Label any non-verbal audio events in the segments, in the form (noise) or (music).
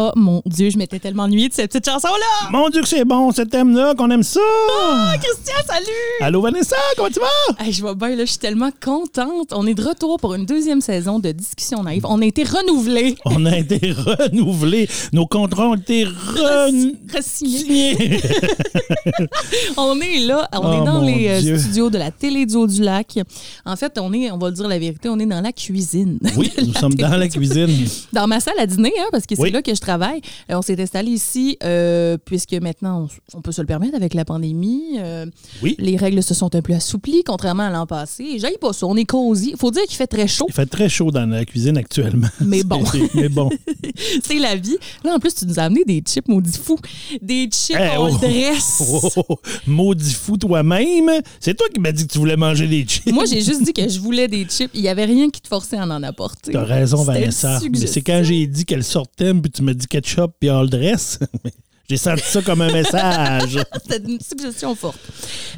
Oh mon Dieu, je m'étais tellement ennuyée de cette petite chanson-là! Mon Dieu que c'est bon, ce thème-là, qu'on aime ça! Ah, Christian, salut! Allô Vanessa, comment tu vas? Hey, je vais bien, là, je suis tellement contente. On est de retour pour une deuxième saison de Discussion naïve. On a été renouvelés. On a été renouvelés. Nos contrats ont été re- Re-signés. signés. (laughs) On est là, on Oh, est dans mon les euh, Dieu. studios de la Télé du Haut-du-Lac. En fait, on est, on va le dire la vérité, on est dans la cuisine. Oui, nous (laughs) sommes dans la cuisine. (laughs) Dans ma salle à dîner, hein, parce que c'est là que je Euh, on s'est installé ici euh, puisque maintenant, on, on peut se le permettre avec la pandémie. Euh, Oui. Les règles se sont un peu assouplies, contrairement à l'an passé. J'aille pas ça, on est cosy. faut dire qu'il fait très chaud, Il fait très chaud dans la cuisine actuellement. (laughs) Mais bon. C'est- (laughs) Mais bon. (laughs) c'est la vie. Là, en plus, tu nous as amené des chips maudits fous. Des chips Hey, all oh. dress. Oh, oh, oh. maudit fou toi-même. C'est toi qui m'as dit que tu voulais manger des chips. Moi, j'ai juste dit que je voulais des chips. Il y avait rien qui te forçait à en apporter. T'as raison, Vanessa. Mais c'est quand j'ai dit qu'elle sortait, puis tu m'as dit ketchup puis all dress. (laughs) J'ai senti ça comme un message. (laughs) C'était une suggestion forte.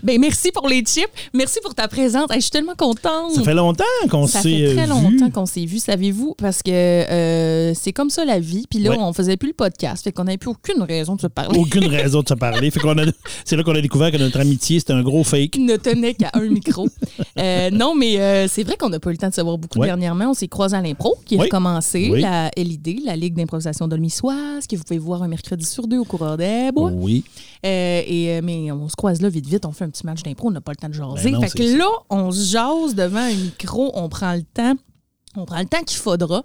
Ben, merci pour les chips. Merci pour ta présence. Hey, je suis tellement contente. Ça fait longtemps qu'on Ça s'est fait très longtemps vu. qu'on s'est vu, savez-vous, parce que euh, c'est comme ça la vie. Puis là, Ouais. on faisait plus le podcast, fait qu'on n'avait plus aucune raison de se parler. Aucune (laughs) raison de se parler. Fait qu'on a- c'est là qu'on a découvert que notre amitié, c'était un gros fake. ne tenait qu'à un micro. Euh, non, mais euh, c'est vrai qu'on n'a pas eu le temps de se voir beaucoup Ouais. dernièrement. On s'est croisés à l'impro, qui a Oui. recommencé, Oui. la LID, la Ligue d'improvisation d'Olmissoise, que vous pouvez voir un mercredi sur deux au coureur Oui. Euh, et, euh, mais on se croise là vite, vite, on fait un petit match d'impro, on n'a pas le temps de jaser. Ben non, fait que ça. là, on se jase devant un micro, on prend le temps. On prend le temps qu'il faudra.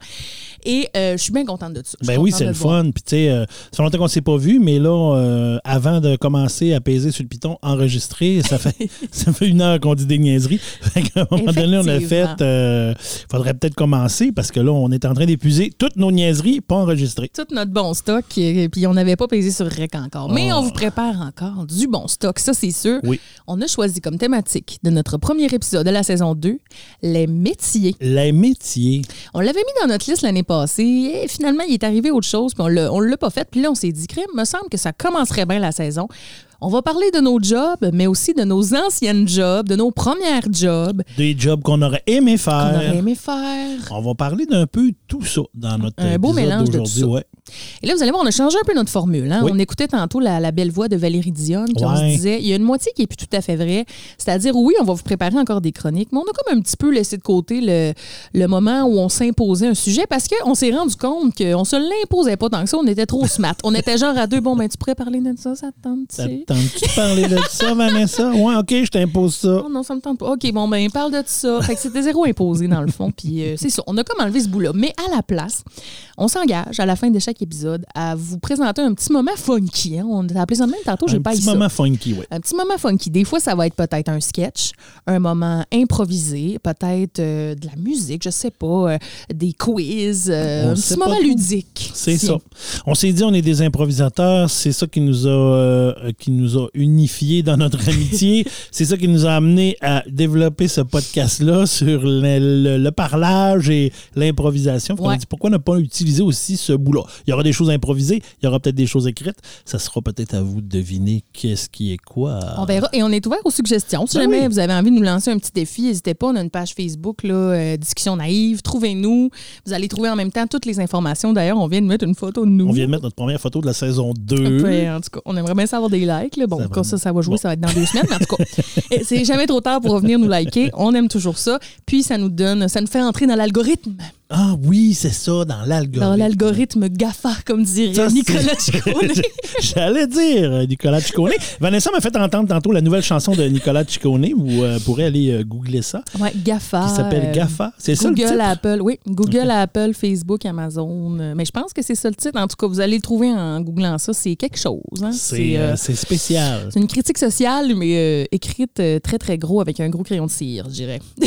Et euh, je suis bien contente de ça. Ben oui, c'est le voir. fun. Puis tu sais, euh, ça fait longtemps qu'on ne s'est pas vu, mais là, euh, avant de commencer à peser sur le piton, enregistrer, ça fait, (laughs) ça fait une heure qu'on dit des niaiseries. (laughs) Qu'à un moment donné, on a fait. euh, faudrait peut-être commencer parce que là, on est en train d'épuiser toutes nos niaiseries pas enregistrées. Tout notre bon stock, et puis on n'avait pas pesé sur REC encore. Mais Oh. on vous prépare encore du bon stock, ça c'est sûr. Oui. On a choisi comme thématique de notre premier épisode de la saison 2, les métiers. Les métiers. On l'avait mis dans notre liste l'année passée et finalement, il est arrivé autre chose, puis on on l'a pas fait. Puis là, on s'est dit, crème, me semble que ça commencerait bien la saison. On va parler de nos jobs, mais aussi de nos anciennes jobs, de nos premières jobs Des jobs qu'on aurait aimé qu'on faire. aurait aimé faire. On va parler d'un peu tout ça dans notre Un beau mélange de tout ça. ouais. Et là, vous allez voir, on a changé un peu notre formule. hein. Oui. On écoutait tantôt la, la belle voix de Valérie Dionne, puis on se disait, il y a une moitié qui est plus tout à fait vraie. C'est-à-dire, oui, on va vous préparer encore des chroniques, mais on a comme un petit peu laissé de côté le, le moment où on s'imposait un sujet parce qu'on s'est rendu compte qu'on se l'imposait pas tant que ça. On était trop smart. On était genre à deux, bon, ben, tu pourrais parler de ça, ça te tente-tu? T'entends-tu parler de ça, Vanessa? Ouais, OK, je t'impose ça. Oh non, ça me tente pas. OK, bon, ben, parle de ça. Fait que c'était zéro imposé, dans le fond. Puis euh, c'est ça. On a comme enlevé ce bout-là. Mais à la place, on s'engage à la fin de chaque épisode à vous présenter un petit moment funky. hein. On a appelé ça de même tantôt, j'ai Un pas petit eu ça. moment funky, oui. Un petit moment funky. Des fois, ça va être peut-être un sketch, un moment improvisé, peut-être euh, de la musique, je sais pas, euh, des quiz, un petit moment ludique. C'est ça. On s'est dit, on est des improvisateurs. C'est ça qui nous a, qui nous a unifiés dans notre (laughs) amitié. C'est ça qui nous a amené à développer ce podcast-là sur le, le- le parlage et l'improvisation. Ouais. dit, pourquoi ne pas utiliser aussi ce bout-là? Il y aura des choses improvisées, il y aura peut-être des choses écrites. Ça sera peut-être à vous de deviner qu'est-ce qui est quoi. On verra. Et on est ouvert aux suggestions. Si Ben jamais oui. vous avez envie de nous lancer un petit défi, n'hésitez pas. On a une page Facebook, là, euh, Discussion naïve. Trouvez-nous. Vous allez trouver en même temps toutes les informations. D'ailleurs, on vient de mettre une photo de nous. On vient de mettre notre première photo de la saison 2. Ouais, en tout cas, on aimerait bien savoir des likes. Là. Bon, Ça quand ça, ça va jouer, Bon. ça va être dans deux semaines. Mais en tout cas, (laughs) c'est jamais trop tard pour revenir nous liker. On aime toujours ça. Puis, ça nous donne, ça nous fait entrer dans l'algorithme. Ah oui, c'est ça, dans l'algorithme. Dans l'algorithme GAFA, comme dirait Ça, Nicolas (laughs) Ciccone. (laughs) J'allais dire euh, Nicolas Ciccone. Vanessa m'a fait entendre tantôt la nouvelle chanson de Nicolas Ciccone. Vous euh, pourrez aller euh, googler ça. ouais, GAFA. Qui s'appelle euh, GAFA. C'est ça le Google, titre? Apple, oui. Google, Apple, Facebook, Amazon. Euh, Mais je pense que c'est ça le titre. En tout cas, vous allez le trouver en googlant ça. C'est quelque chose. hein. C'est euh, c'est une critique sociale, mais euh, écrite euh, très, très gros avec un gros crayon de cire, je dirais. (laughs)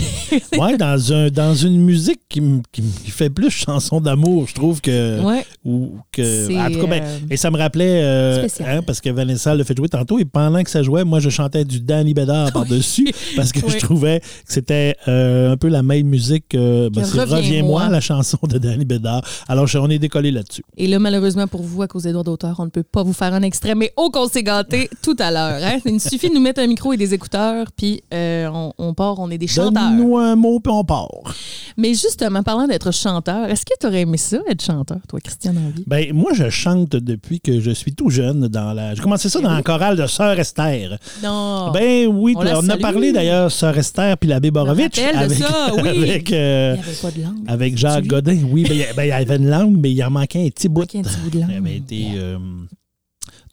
Ouais, dans, un, dans une musique qui, me- qui fait plus chanson d'amour, je trouve que. Ouais. Ou que C'est, en tout cas, ben, euh, et ça me rappelait, spécial. hein, parce que Vanessa le fait jouer tantôt, et pendant que ça jouait, moi, je chantais du Danny Bédard (laughs) par-dessus, parce que Oui. je trouvais que c'était euh, un peu la même musique ben, Que c'est Reviens-moi. Reviens-moi, la chanson de Danny Bédard. Alors, je- on est décollé là-dessus. Et là, malheureusement pour vous, à cause des droits d'auteur, on ne peut pas vous faire un extrait, mais oh qu'on s'est gâté tout à l'heure. Hein? Il suffit de nous mettre un micro et des écouteurs, puis euh, on, on part, on est des chanteurs. Donne-nous un mot, puis on part. Mais justement, parlant d'être chanteur, est-ce que tu aurais aimé ça, être chanteur, toi, Christian, vie? Ben, moi, je chante depuis que je suis tout jeune. dans la. J'ai commencé ça dans la chorale de Sœur Esther. Non. Ben oui, On a parlé d'ailleurs, Sœur Esther puis l'abbé Borovitch. Avec, ça, (laughs) oui. avec, euh, il n'y avait pas de langue. avec Jacques? Godin. Oui, ben, il ben, il y avait une langue, mais il en manquait un petit bout. manquait un petit bout de langue. Il avait été euh,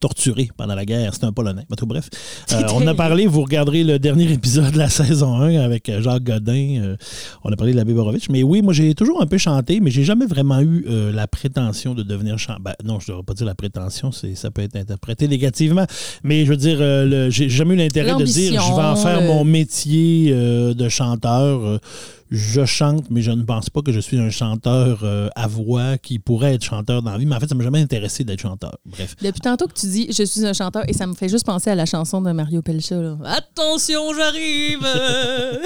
torturé pendant la guerre. C'était un Polonais. Tout, bref. (laughs) Euh, on a parlé, vous regarderez le dernier épisode de la (laughs) saison 1 avec euh, Jacques Godin. euh, on a parlé de l'abbé Borovitch. Mais oui, moi, j'ai toujours un peu chanté, mais j'ai jamais vraiment eu euh, la prétention de devenir chanteur. Ben, non, je ne devrais pas dire la prétention, c'est, ça peut être interprété négativement. Mais je veux dire, j'ai jamais eu l'intérêt de dire je vais en faire mon métier de chanteur. Je chante, mais je ne pense pas que je suis un chanteur euh, à voix qui pourrait être chanteur dans la vie. Mais en fait, ça ne m'a jamais intéressé d'être chanteur. Bref. Depuis tantôt que tu dis je suis un chanteur et ça me fait juste penser à la chanson de Mario Pelcha. là. Attention, j'arrive! (laughs)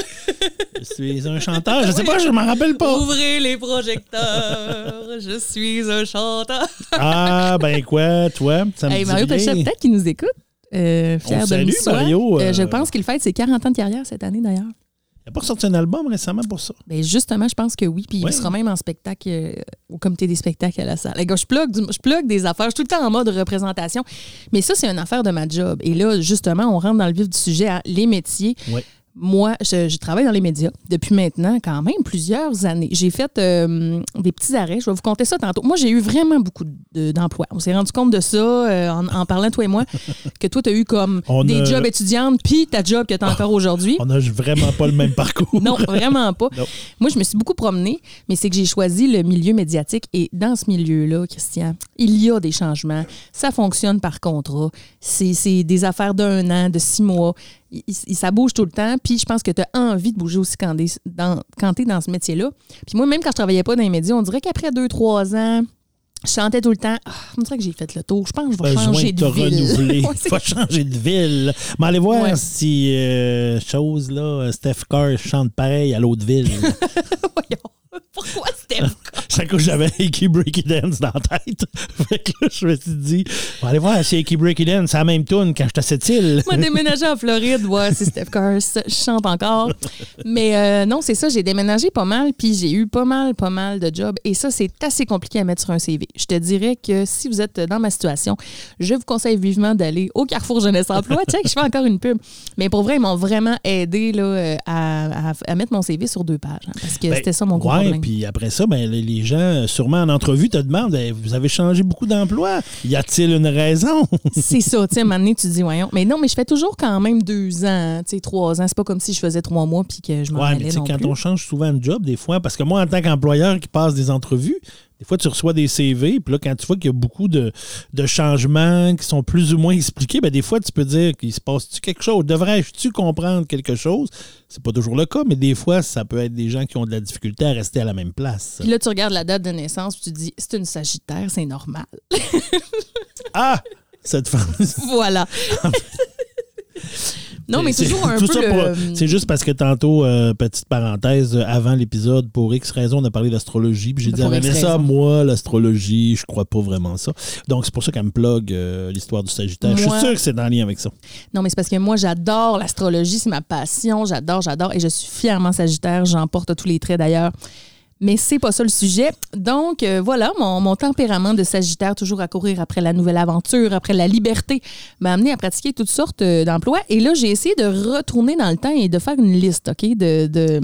Je suis un chanteur. Je sais pas, je m'en rappelle pas. Ouvrez les projecteurs, je suis un chanteur. Ah, ben quoi, toi? Ça me Hey, dit Mario. Pelcha, peut-être qu'il nous écoute. Euh, fier de salue. Mario, Euh, je pense qu'il fête ses 40 ans de carrière cette année d'ailleurs. Il n'a pas sorti un album récemment pour ça. Ben justement, je pense que oui. Puis Ouais. il sera même en spectacle euh, au comité des spectacles à la salle. Les gars, je plug, du- je plug des affaires. Je suis tout le temps en mode représentation. Mais ça, c'est une affaire de ma job. Et là, justement, on rentre dans le vif du sujet, hein, les métiers. Ouais. Moi, je, je travaille dans les médias depuis maintenant quand même plusieurs années. J'ai fait euh, des petits arrêts. Je vais vous compter ça tantôt. Moi, j'ai eu vraiment beaucoup de- d'emplois. On s'est rendu compte de ça euh, en, en parlant, toi et moi, que toi, tu as eu comme (laughs) On des a- jobs étudiantes, puis ta job que tu as encore aujourd'hui. On n'a vraiment pas le même parcours. (laughs) Non, vraiment pas. Non. Moi, je me suis beaucoup promenée, mais c'est que j'ai choisi le milieu médiatique. Et dans ce milieu-là, Christian, il y a des changements. Ça fonctionne par contrat. C'est des affaires d'un an, de six mois. Il- ça bouge tout le temps. Puis je pense que tu as envie de bouger aussi quand, quand tu es dans ce métier-là. Puis moi, même quand je travaillais pas dans les médias, on dirait qu'après deux, trois ans, je chantais tout le temps. Ah, on dirait que j'ai fait le tour. Je pense que je vais besoin changer de te ville. renouveler. (laughs) Ouais, faut changer de ville. Mais allez voir Ouais. si, euh, chose là, Steph Carr chante pareil à l'autre ville. (laughs) Voyons. Pourquoi c'était (laughs) C'est que j'avais Icky Breaky Dance dans la tête. fait que là, je me suis dit, on va aller voir si Icky Breaky Dance, c'est la même tune quand j'étais à cette île. Moi, déménager en Floride, voir si Steph Curry s- chante encore. Mais euh, non, c'est ça, j'ai déménagé pas mal, puis j'ai eu pas mal, pas mal de jobs. Et ça, c'est assez compliqué à mettre sur un CV. Je te dirais que si vous êtes dans ma situation, je vous conseille vivement d'aller au Carrefour Jeunesse Emploi. Check, je fais encore une pub. Mais pour vrai, ils m'ont vraiment aidé là, à, à- à mettre mon CV sur deux pages. hein, parce que Ben, c'était ça mon gros ouais, problème. puis après ça, ben, les- gens, sûrement en entrevue, te demandent Vous avez changé beaucoup d'emplois. Y a-t-il une raison? (laughs) C'est ça, tu sais, à un moment donné, tu te dis, voyons. Mais non, mais je fais toujours quand même deux ans, tu sais, trois ans. C'est pas comme si je faisais trois mois puis que je m'en Ouais, allais mais tu non quand plus. on change souvent de job, des fois, parce que moi, en tant qu'employeur qui passe des entrevues, des fois, tu reçois des CV, puis là, quand tu vois qu'il y a beaucoup de, de changements qui sont plus ou moins expliqués, ben, des fois, tu peux dire qu'il se passe-tu quelque chose? Devrais-je-tu comprendre quelque chose? C'est pas toujours le cas, mais des fois, ça peut être des gens qui ont de la difficulté à rester à la même place. Puis là, tu regardes la date de naissance, puis tu te dis, c'est une Sagittaire, c'est normal. Ah! Cette femme. (laughs) voilà. Non, mais C'est- toujours un peu ça le... C'est juste parce que tantôt, euh, petite parenthèse, euh, avant l'épisode, pour X raison, on a parlé d'astrologie. Puis j'ai dit Vanessa, raison. moi, l'astrologie, je crois pas vraiment ça. Donc c'est pour ça qu'elle me plug euh, l'histoire du Sagittaire. Je suis sûr que c'est en lien avec ça. Non, mais c'est parce que moi, j'adore l'astrologie, c'est ma passion, j'adore, j'adore, et je suis fièrement Sagittaire, j'en porte tous les traits d'ailleurs. Mais c'est pas ça le sujet. Donc, euh, voilà, mon, mon tempérament de Sagittaire, toujours à courir après la nouvelle aventure, après la liberté, m'a amené à pratiquer toutes sortes euh, d'emplois. Et là, j'ai essayé de retourner dans le temps et de faire une liste, OK, de, de,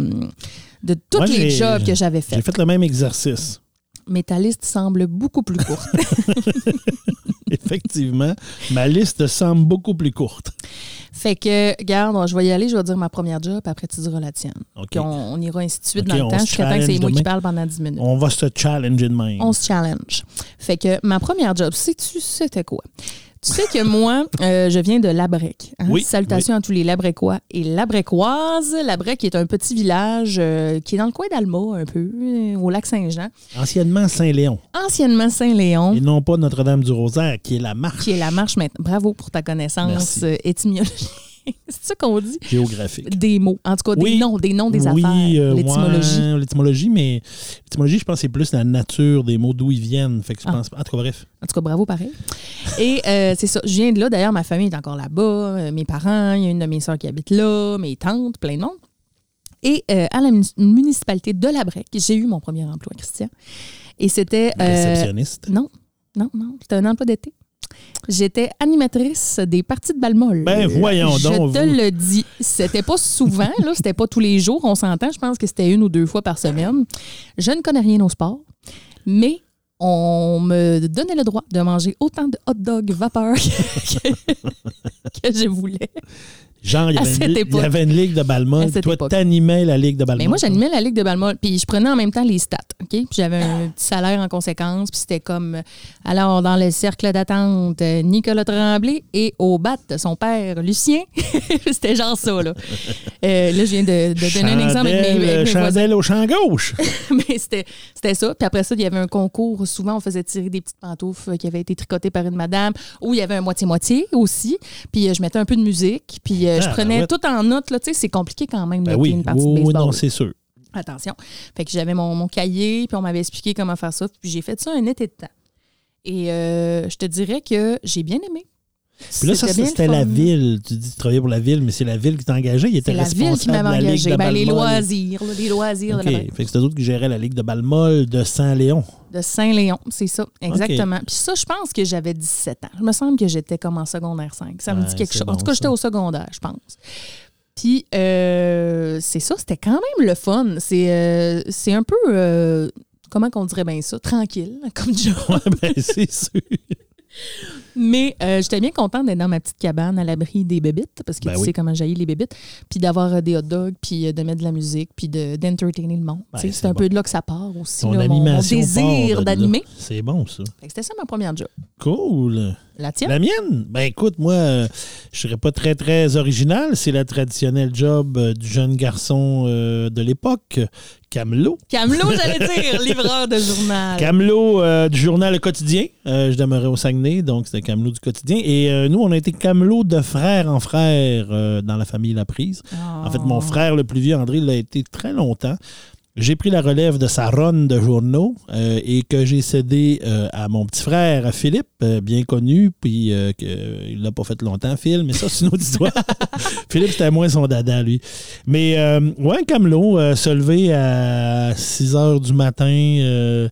de tous les j'ai- jobs que j'avais J'ai faits. fait le même exercice. Mais ta liste semble beaucoup plus courte. (laughs) (laughs) Effectivement, ma liste semble beaucoup plus courte. fait que, regarde, je vais y aller, je vais dire ma première job, après tu diras la tienne. On, on ira ainsi de suite dans le temps jusqu'à temps que c'est moi qui demain. parle pendant 10 minutes. On va se challenger de même. On se challenge. Fait que ma première job, sais-tu c'était quoi? Tu sais que moi, euh, je viens de Labrec. hein? Oui, Salutations à tous les Labrecois et Labrecoises. Labrec est un petit village euh, qui est dans le coin d'Alma, un peu, euh, au lac Saint-Jean. Anciennement Saint-Léon. Anciennement Saint-Léon. Et non pas Notre-Dame-du-Rosaire, qui est la marche qui est la marche maintenant. Bravo pour ta connaissance étymologique. (laughs) C'est ça qu'on dit? géographique. Des mots. En tout cas, des noms, des noms des oui, affaires. euh, L'étymologie. ouais, l'étymologie, mais l'étymologie, je pense que c'est plus la nature des mots, d'où ils viennent. Fait que je Ah. pense, en tout cas, bref. En tout cas, bravo pareil. Et euh, c'est ça. Je viens de là. D'ailleurs, ma famille est encore là-bas. Euh, mes parents, il y a une de mes soeurs qui habite là, mes tantes, plein de monde. Et euh, à la muni- municipalité de Labrec, j'ai eu mon premier emploi, Christian. Et c'était. euh, Réceptionniste. non, non, non. C'était un emploi d'été. J'étais animatrice des parties de balmol. Ben, voyons Je donc, te vous. le dis. C'était pas souvent, là. C'était pas tous les jours. On s'entend. Je pense que c'était une ou deux fois par semaine. Je ne connais rien au sport, mais on me donnait le droit de manger autant de hot dogs vapeur (laughs) que, que je voulais. Genre, il y, avait une, cette li- il y époque. avait une ligue de Balmol. Toi, t'animais la ligue de Balmol. Mais moi, j'animais la Ligue de Balmol, puis je prenais en même temps les stats, OK? Puis j'avais un petit salaire en conséquence, puis c'était comme, euh, alors, dans le cercle d'attente, euh, Nicolas Tremblay et au bat, son père, Lucien. (laughs) c'était genre ça, là. Euh, là, je viens de, de donner un exemple avec mes, Chandelle, avec mes voisins. chandelle au champ gauche. (laughs) Mais c'était c'était ça. Puis après ça, il y avait un concours. Souvent, on faisait tirer des petites pantoufles qui avaient été tricotées par une madame. Ou il y avait un moitié-moitié aussi. Puis je mettais un peu de musique. Puis euh, je Ah, prenais ouais. tout en note. là. Tu sais, c'est compliqué quand même Ben oui, une partie oui, de oui, baseball. non, c'est sûr. Attention. Fait que j'avais mon, mon cahier, puis on m'avait expliqué comment faire ça. Puis j'ai fait ça un été de temps. Et euh, je te dirais que j'ai bien aimé. Puis là, ça, c'était la ville. Tu dis que tu travaillais pour la ville, mais c'est la ville qui t'a engagé. Il était C'est la ville responsable qui m'avait engagé. de Ben, les loisirs, là, les loisirs de la Fait que c'était d'autres qui géraient la Ligue de Balmol de Saint-Léon. De Saint-Léon, c'est ça, exactement. Puis ça, je pense que j'avais 17 ans. Je me semble que j'étais comme en secondaire 5. Ça me dit quelque chose. En tout cas, j'étais au secondaire, je pense. Puis euh, c'est ça, c'était quand même le fun. C'est euh, un peu, euh, comment qu'on dirait bien ça, tranquille, (laughs) comme job. Ouais, ben, c'est sûr. Mais euh, j'étais bien contente d'être dans ma petite cabane à l'abri des bébites, parce que Ben tu oui. sais comment jaillit les bébites, puis d'avoir euh, des hot dogs, puis euh, de mettre de la musique, puis de- d'entertainer le monde. Ben, c'est un bon. peu de là que ça part aussi, Ton là, mon- désir d'animer. C'est bon, ça. C'était ça ma première job. Cool. La tienne? La mienne? Ben écoute, moi, euh, je serais pas très, très original. C'est la traditionnelle job euh, du jeune garçon euh, de l'époque, Camelot. Camelot, (laughs) j'allais dire, livreur de journal. Camelot du journal Le Quotidien. Je demeurais au Saguenay, donc c'était Camelot du Quotidien. Et nous, on a été Camelot de frère en frère dans la famille Laprise. En fait, Oh. mon frère le plus vieux, André, l'a été très longtemps. J'ai pris la relève de sa run de journaux euh, et que j'ai cédé euh, à mon petit frère, Philippe, euh, bien connu, puis euh, il l'a pas fait longtemps, Phil, mais ça, c'est une autre (laughs) histoire. (laughs) Philippe, c'était moins son dada, lui. Mais, euh, ouais, Camelot, euh, se lever à 6 heures du matin, euh,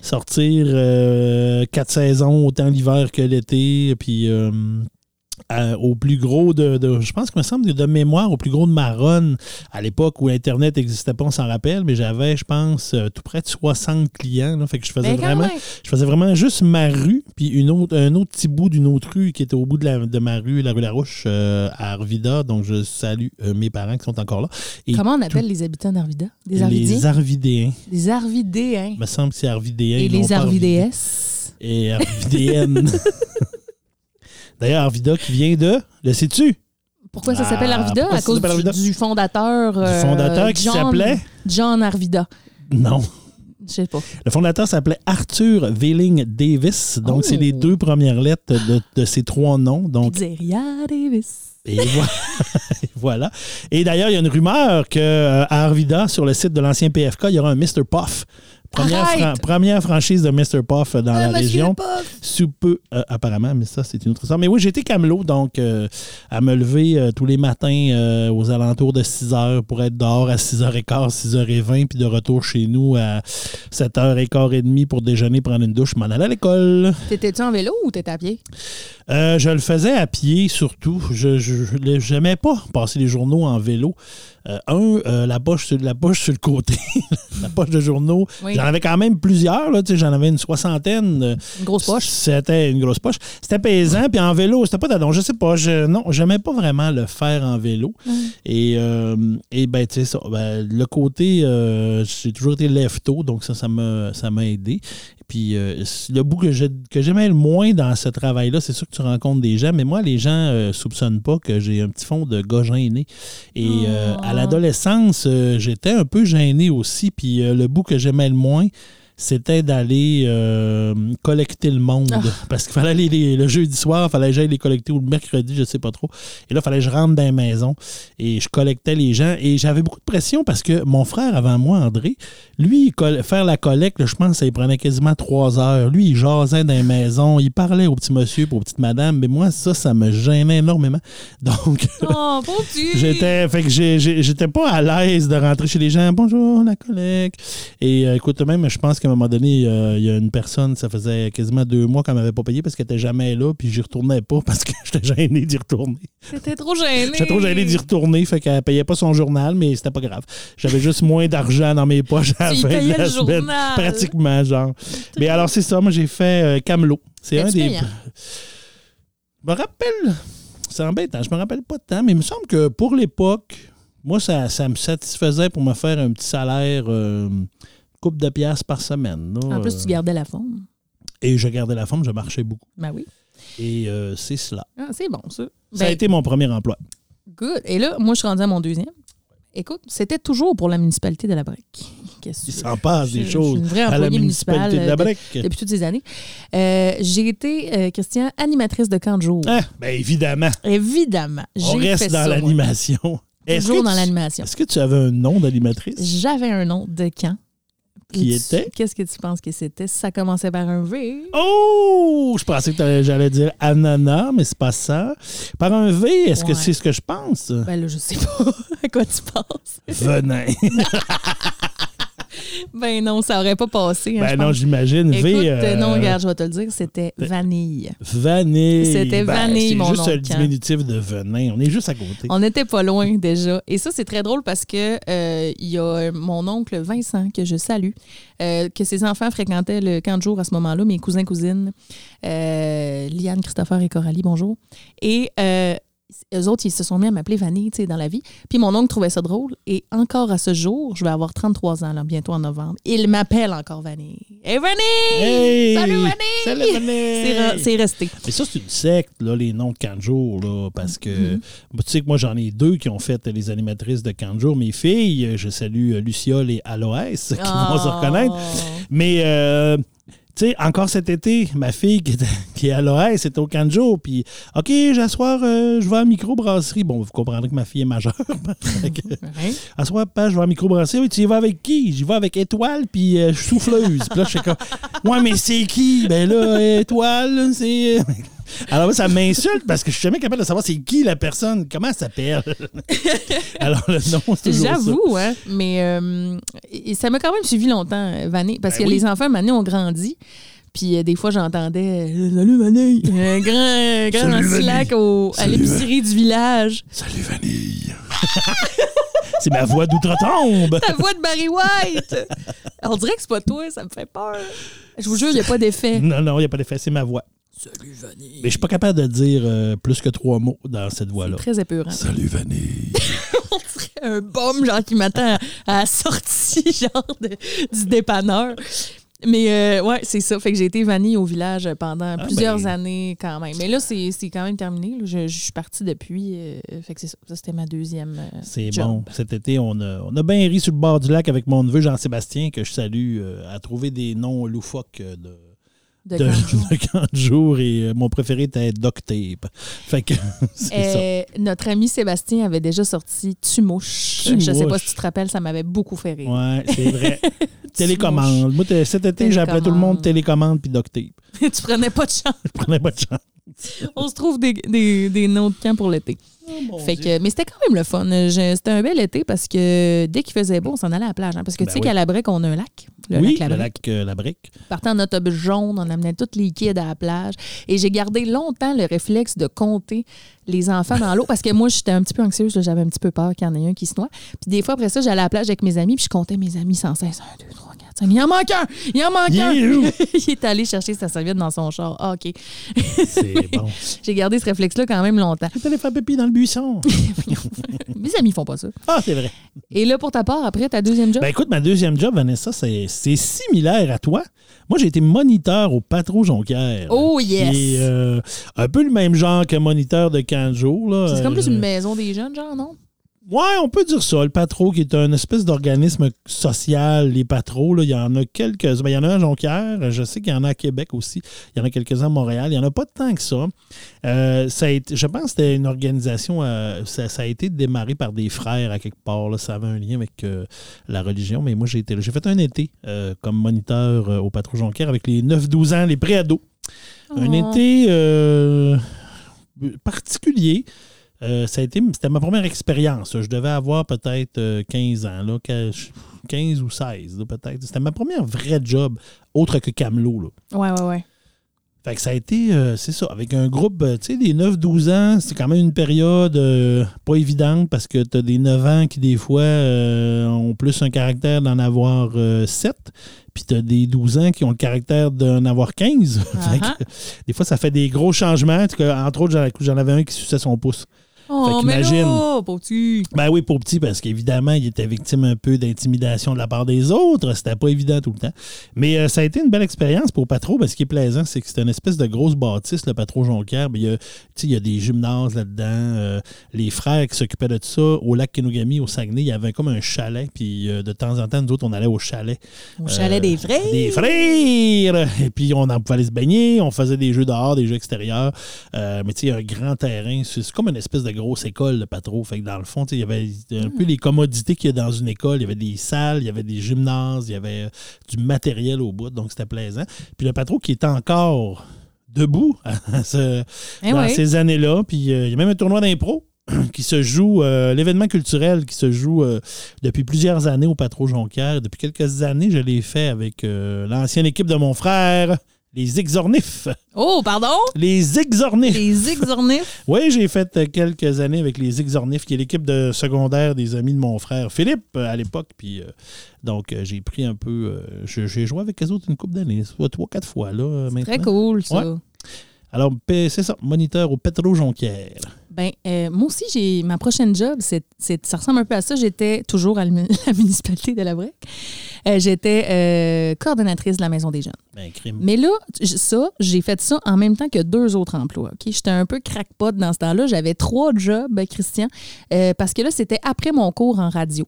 sortir euh, quatre saisons, autant l'hiver que l'été, puis euh, au plus gros de, de- je pense qu'il me semble de mémoire, au plus gros de ma run, à l'époque où Internet n'existait pas, on s'en rappelle, mais j'avais, je pense, euh, tout près de 60 clients. là. fait que je faisais Ben, vraiment même. je faisais vraiment juste ma rue, puis une autre, un autre petit bout d'une autre rue qui était au bout de, la- de ma rue, la rue Larouche, euh, à Arvida. Donc, je salue euh, mes parents qui sont encore là. Et Comment on appelle les habitants d'Arvida? Des les Arvidiens? Arvidéens. Des Arvidéens. Il me semble que c'est Arvidéens. Et les. Arvidées? Et Arvidéenne. (laughs) D'ailleurs, Arvida qui vient de. Le sais-tu? Pourquoi ça Ah, s'appelle Arvida? À cause du, Arvida? du fondateur. euh, Du fondateur qui John- s'appelait? John Arvida. Non. Je sais pas. Le fondateur s'appelait Arthur Velling Davis. Donc, Oh. c'est les deux premières lettres de, de ces trois noms. Donc, Pizzeria Davis. Et voilà. (laughs) voilà. Et d'ailleurs, il y a une rumeur qu'à Arvida, sur le site de l'ancien PFK, il y aura un Mr. Puff. Première, Arrête! fran- première franchise de Mr. Puff dans la Ah, Monsieur région. Sous peu, euh, apparemment, mais ça, c'est une autre histoire. Mais oui, j'étais camelot, donc euh, à me lever euh, tous les matins aux alentours de 6 heures pour être dehors à 6h15, 6h20, puis de retour chez nous à 7h15 et demie pour déjeuner, prendre une douche, m'en allais à l'école. T'étais-tu en vélo ou t'étais à pied? Je le faisais à pied surtout. Je je n'aimais pas passer les journaux en vélo. Euh, un, euh, la poche sur la poche sur le côté, (laughs) la poche de journaux. Oui. J'en avais quand même plusieurs, là, j'en avais une soixantaine. euh, Une grosse poche. C'était une grosse poche. C'était pesant, puis en vélo, c'était pas d'adon. Je sais pas, je, non, j'aimais pas vraiment le faire en vélo. Et, euh, et ben, tu sais, ça, ben, le côté, j'ai toujours été lève-tôt, donc ça, ça m'a, ça m'a aidé. Puis euh, le bout que j'ai- que j'aimais le moins dans ce travail-là, c'est sûr que tu rencontres des gens, mais moi, les gens euh, soupçonnent pas que j'ai un petit fond de gars gêné. Et euh, à Oh. l'adolescence, j'étais un peu gêné aussi. Puis le bout que j'aimais le moins, c'était d'aller euh, collecter le monde. Ah. Parce qu'il fallait aller les- le jeudi soir, il fallait que j'aille les collecter ou le mercredi, je sais pas trop. Et là, il fallait que je rentre dans les maisons et je collectais les gens. Et j'avais beaucoup de pression parce que mon frère avant moi, André, lui, faire la collecte, là, je pense que ça lui prenait quasiment trois heures. Lui, il jasait dans les maisons, il parlait au petit monsieur, pour aux petites madames. Mais moi, ça, ça me gênait énormément. (laughs) Donc, Oh, bon! J'étais, fait que j'étais pas à l'aise de rentrer chez les gens. Bonjour, la collecte. Et euh, écoute, même, je pense qu'à un moment donné, euh, il y a une personne, ça faisait quasiment deux mois qu'elle m'avait pas payé parce qu'elle était jamais là, puis j'y retournais pas parce que (laughs) j'étais gêné d'y retourner. C'était trop gêné. J'étais trop gêné d'y retourner, fait qu'elle payait pas son journal, mais c'était pas grave. J'avais juste moins d'argent dans mes poches à la fin de la le semaine. journal. Pratiquement, genre. Mais alors, c'est ça, moi, j'ai fait euh, Camelot. C'est un des. Je me rappelle. C'est embêtant, je me rappelle pas de temps, mais il me semble que pour l'époque, moi, ça, ça me satisfaisait pour me faire un petit salaire, euh, de piastres par semaine. là, En plus, tu euh, gardais la forme. Et je gardais la forme, je marchais beaucoup. Ben oui. Et euh, c'est cela. Ah, c'est bon, ça. Ça a Ben, été mon premier emploi. Good. Et là, moi, je suis rendue à mon deuxième. Écoute, c'était toujours pour la municipalité de la Brique. Il s'en passe des je choses suis une vraie à la municipalité de la municipale, Brique. Depuis toutes ces années. Euh, j'ai été, euh, Christian, animatrice de camp de jour. Ah, ben évidemment, Évidemment. on reste fait dans l'animation. Toujours dans l'animation. Est-ce que tu avais un nom d'animatrice? J'avais un nom de camp. Qui Et tu- était? Qu'est-ce que tu penses que c'était? Ça commençait par un V. Oh! Je pensais que j'allais dire ananas, mais c'est pas ça. Par un V, est-ce que Ouais. c'est ce que je pense? Ben là, je sais pas (laughs) à quoi tu penses? Venin. (laughs) Ben non, ça aurait pas passé. hein, ben non, j'imagine. Écoute, V. euh, non, regarde, je vais te le dire, c'était vanille. Vanille. C'était Ben, vanille, mon C'est juste le camp. diminutif de venin. On est juste à côté. On n'était pas loin déjà. Et ça, c'est très drôle parce que euh, il y a mon oncle Vincent, que je salue, euh, que ses enfants fréquentaient le camp de jour à ce moment-là, mes cousins, cousines, euh, Liane, Christopher et Coralie, bonjour. Et euh, eux autres, ils se sont mis à m'appeler Vanille, tu sais, dans la vie. Puis mon oncle trouvait ça drôle. Et encore à ce jour, je vais avoir 33 ans, là, bientôt en novembre. Il m'appelle encore Vanille. Hey, Vanille! Hey! Salut, Vanille! Salut, Vanille! C'est re- C'est resté. Mais ça, c'est une secte, là, les noms de jour, là, parce que Mm-hmm. tu sais que moi, j'en ai deux qui ont fait les animatrices de jour. Mes filles, je salue euh, Luciole et Aloès, (laughs) qui vont se Oh. reconnaître. Mais, euh, tu sais, encore cet été, ma fille qui, était- (laughs) qui est à l'OS, c'était au jour. Puis, OK, j'asseoir, euh, je vais à la microbrasserie. Bon, vous comprendrez que ma fille est majeure. (laughs) Asseoir, pas, je vais à la microbrasserie. Oui, tu y vas avec qui? J'y vais avec Étoile puis euh, Souffleuse. puis là, je suis comme, ouais, mais c'est qui? Ben là, Étoile, c'est. (laughs) Alors, moi, ça m'insulte parce que je suis jamais capable de savoir c'est qui la personne, comment elle s'appelle? (laughs) Alors, le nom, c'est toujours ça. J'avoue, hein, mais euh, et ça m'a quand même suivi longtemps, euh, Vanille, parce Ben que oui. les enfants, maintenant, ont grandi. Puis euh, des fois, j'entendais euh, Salut Vanille! Un grand, grand Salut, slack au- à l'épicerie du village. Salut, Vanille. (laughs) c'est ma voix d'outre-tombe. La voix de Barry White! (laughs) On dirait que c'est pas toi, ça me fait peur. Je vous jure, il n'y a pas d'effet. Non, non, il n'y a pas d'effet, c'est ma voix. Salut Vanille! Mais je suis pas capable de dire euh, plus que trois mots dans cette voix-là. Très épeurant. Salut, Vanille. (laughs) On dirait un bum, genre, qui m'attend à la sortie, (laughs) genre, de- du dépanneur. Mais euh, ouais, c'est ça. Fait que j'ai été vanille au village pendant Ah, plusieurs ben. années quand même. Mais là, c'est c'est quand même terminé. là. Je, je suis partie depuis. euh, fait que c'est ça. Ça, c'était ma deuxième. euh, C'est bon. Cet été, on a, on a bien ri sur le bord du lac avec mon neveu Jean-Sébastien, que je salue, euh, à trouver des noms loufoques euh, de, De de, (laughs) de jour. de camp de jour. Et euh, mon préféré était Duct Tape. (laughs) Fait que (laughs) c'est ça. Euh, notre ami Sébastien avait déjà sorti Tumouche. Je sais pas si tu te rappelles, ça m'avait beaucoup fait rire. Ouais, c'est vrai. télécommande. Moi, cet été, j'appelais tout le monde télécommande puis Duct Tape. tu prenais pas de chance. Je prenais pas de chance. (laughs) On se trouve des, des, des noms de camp pour l'été. Fait que, mais c'était quand même le fun. Je- C'était un bel été parce que dès qu'il faisait beau, on s'en allait à la plage. hein. parce que Ben tu sais oui. qu'à la Brique, on a un lac. Le oui, lac La le Brique. lac euh, La Brique. Partant en autobus jaune, on amenait tous les kids à la plage. Et j'ai gardé longtemps le réflexe de compter les enfants dans l'eau parce que moi, j'étais un petit peu anxieuse. J'avais un petit peu peur qu'il y en ait un qui se noie. Puis des fois, après ça, j'allais à la plage avec mes amis puis je comptais mes amis sans cesse. 1, 2, 3, 4, scène. Il en manque un! Il en manque Il un! (laughs) il est allé chercher sa serviette dans son char. Ah, OK. C'est (laughs) bon. J'ai gardé ce réflexe-là quand même longtemps. Tu allé faire pipi dans le buisson. (laughs) Mes amis font pas ça. Ah, c'est vrai. Et là, pour ta part, après ta deuxième job? Ben écoute, ma deuxième job, Vanessa, c'est c'est similaire à toi. Moi, j'ai été moniteur au Patro Jonquière. Oh, yes! Est euh, un peu le même genre que moniteur de 15 jours. là. c'est comme plus Euh, une maison des jeunes, genre, non? Ouais, on peut dire ça. Le Patro, qui est un espèce d'organisme social, les Patros, il y en a quelques-uns. Ben, il y en a un à Jonquière, je sais qu'il y en a à Québec aussi. Il y en a quelques-uns à Montréal. Il n'y en a pas tant que ça. Euh, ça a été- je pense que c'était une organisation, euh, ça, ça a été démarré par des frères à quelque part. là. Ça avait un lien avec euh, la religion, mais moi, j'ai été là. J'ai fait un été euh, comme moniteur au Patro Jonquière avec les 9-12 ans, les pré-ados. Un Oh. été particulier. Euh, ça a été, c'était ma première expérience. Je devais avoir peut-être euh, 15 ans, là, que- 15 ou 16, là, peut-être. C'était ma première vraie job, autre que Camelot. Là. Ouais, ouais, ouais. Fait que ça a été, euh, c'est ça, avec un groupe, euh, tu sais, des 9-12 ans, c'est quand même une période euh, pas évidente parce que tu as des 9 ans qui, des fois, euh, ont plus un caractère d'en avoir 7, puis tu as des 12 ans qui ont le caractère d'en avoir 15. (laughs) Fait que, Ah des fois, ça fait des gros changements. Entre autres, j'en avais un qui suçait son pouce. Oh, mais qu'imagine. là, pauvre petit. Ben oui, pour petit, parce qu'évidemment, il était victime un peu d'intimidation de la part des autres. C'était pas évident tout le temps. Mais euh, ça a été une belle expérience pour Patro. parce ce qui est plaisant, c'est que c'est une espèce de grosse bâtisse, le Patro Jonquière. Mais il y a, tu sais, il y a des gymnases là-dedans. Euh, les frères qui s'occupaient de ça, au lac Kenogami, au Saguenay, il y avait comme un chalet. Puis euh, de temps en temps, nous autres, on allait au chalet. Au chalet des frères? Des frères! Et puis, on en pouvait aller se baigner, on faisait des jeux dehors, des jeux extérieurs. Mais tu sais, il y a un grand terrain. C'est comme une espèce de grosse école, le patro. Fait que dans le fond, il y avait un peu les commodités qu'il y a dans une école. Il y avait des salles, il y avait des gymnases, il y avait euh, du matériel au bout. Donc, c'était plaisant. Puis le patro qui est encore debout (laughs) à ce- Eh dans ces années-là. Puis euh, il y a même un tournoi d'impro (clears throat) qui se joue, euh, l'événement culturel qui se joue euh, depuis plusieurs années au Patro Jonquière. Depuis quelques années, je l'ai fait avec l'ancienne équipe de mon frère, les Exornifs. Oh, pardon? Les Exornifs. Les exornifs? (laughs) Oui, j'ai fait quelques années avec les Exornifs, qui est l'équipe de secondaire des amis de mon frère Philippe euh, à l'époque. Puis euh, donc, euh, j'ai pris un peu. euh, j'ai joué avec eux autres une couple d'années, soit trois, quatre fois là, maintenant. Très cool, ça. Ouais. Alors, c'est ça, moniteur au Petro Jonquière. Ben, euh, moi aussi, j'ai ma prochaine job, c'est, c'est- ça ressemble un peu à ça. J'étais toujours à la mu- (laughs) la municipalité de la Brec. Euh, j'étais euh, coordonnatrice de la Maison des Jeunes. Ben, crime. Mais là, ça, j'ai fait ça en même temps que deux autres emplois. J'étais un peu crackpot dans ce temps-là. J'avais trois jobs, Christian, parce que là, c'était après mon cours en radio.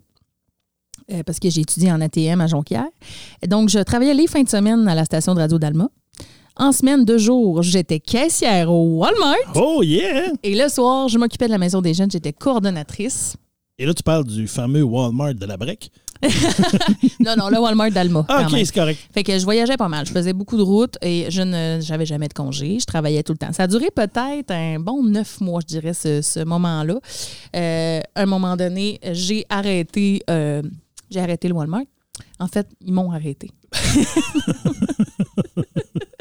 Parce que j'ai étudié en ATM à Jonquière. Donc, je travaillais les fins de semaine à la station de radio d'Alma. En semaine, deux jours, j'étais caissière au Walmart. Oh yeah! Et le soir, je m'occupais de la maison des jeunes. J'étais coordonnatrice. Et là, tu parles du fameux Walmart de la Brec. (laughs) Non, non, le Walmart d'Alma. Ah, ok, c'est correct. Fait que je voyageais pas mal. Je faisais beaucoup de routes et je ne j'avais jamais de congé. Je travaillais tout le temps. Ça a duré peut-être un bon neuf mois, je dirais, ce, ce moment-là. Euh, à un moment donné, j'ai arrêté, euh, j'ai arrêté le Walmart. En fait, ils m'ont arrêté. (laughs)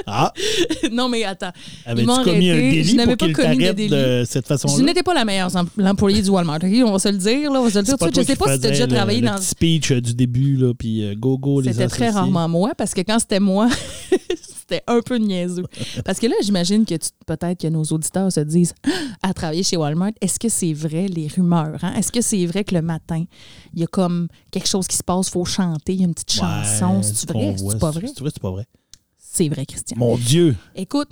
Ah, (laughs) non, mais attends. avais-tu m'ont commis un arrêté. délit Je n'avais pour pas commis de délit. de cette Je façon-là? n'étais pas la meilleure em- l'employée du Walmart. On va se le dire. Là, on va se le dire tout de suite. Je toi sais pas si tu as déjà le- travaillé le dans petit speech euh, du début, là, puis euh, go, go, les C'était très rarement moi parce que quand c'était moi, (laughs) c'était un peu niaiseux. Parce que là, j'imagine que peut-être que nos auditeurs se disent à travailler chez Walmart, est-ce que c'est vrai les rumeurs? hein? Est-ce que c'est vrai que le matin, il y a comme quelque chose qui se passe, il faut chanter, il y a une petite chanson? C'est-tu vrai? C'est pas vrai? C'est vrai, c'est pas vrai? C'est vrai, Christian. Mon Dieu! Écoute,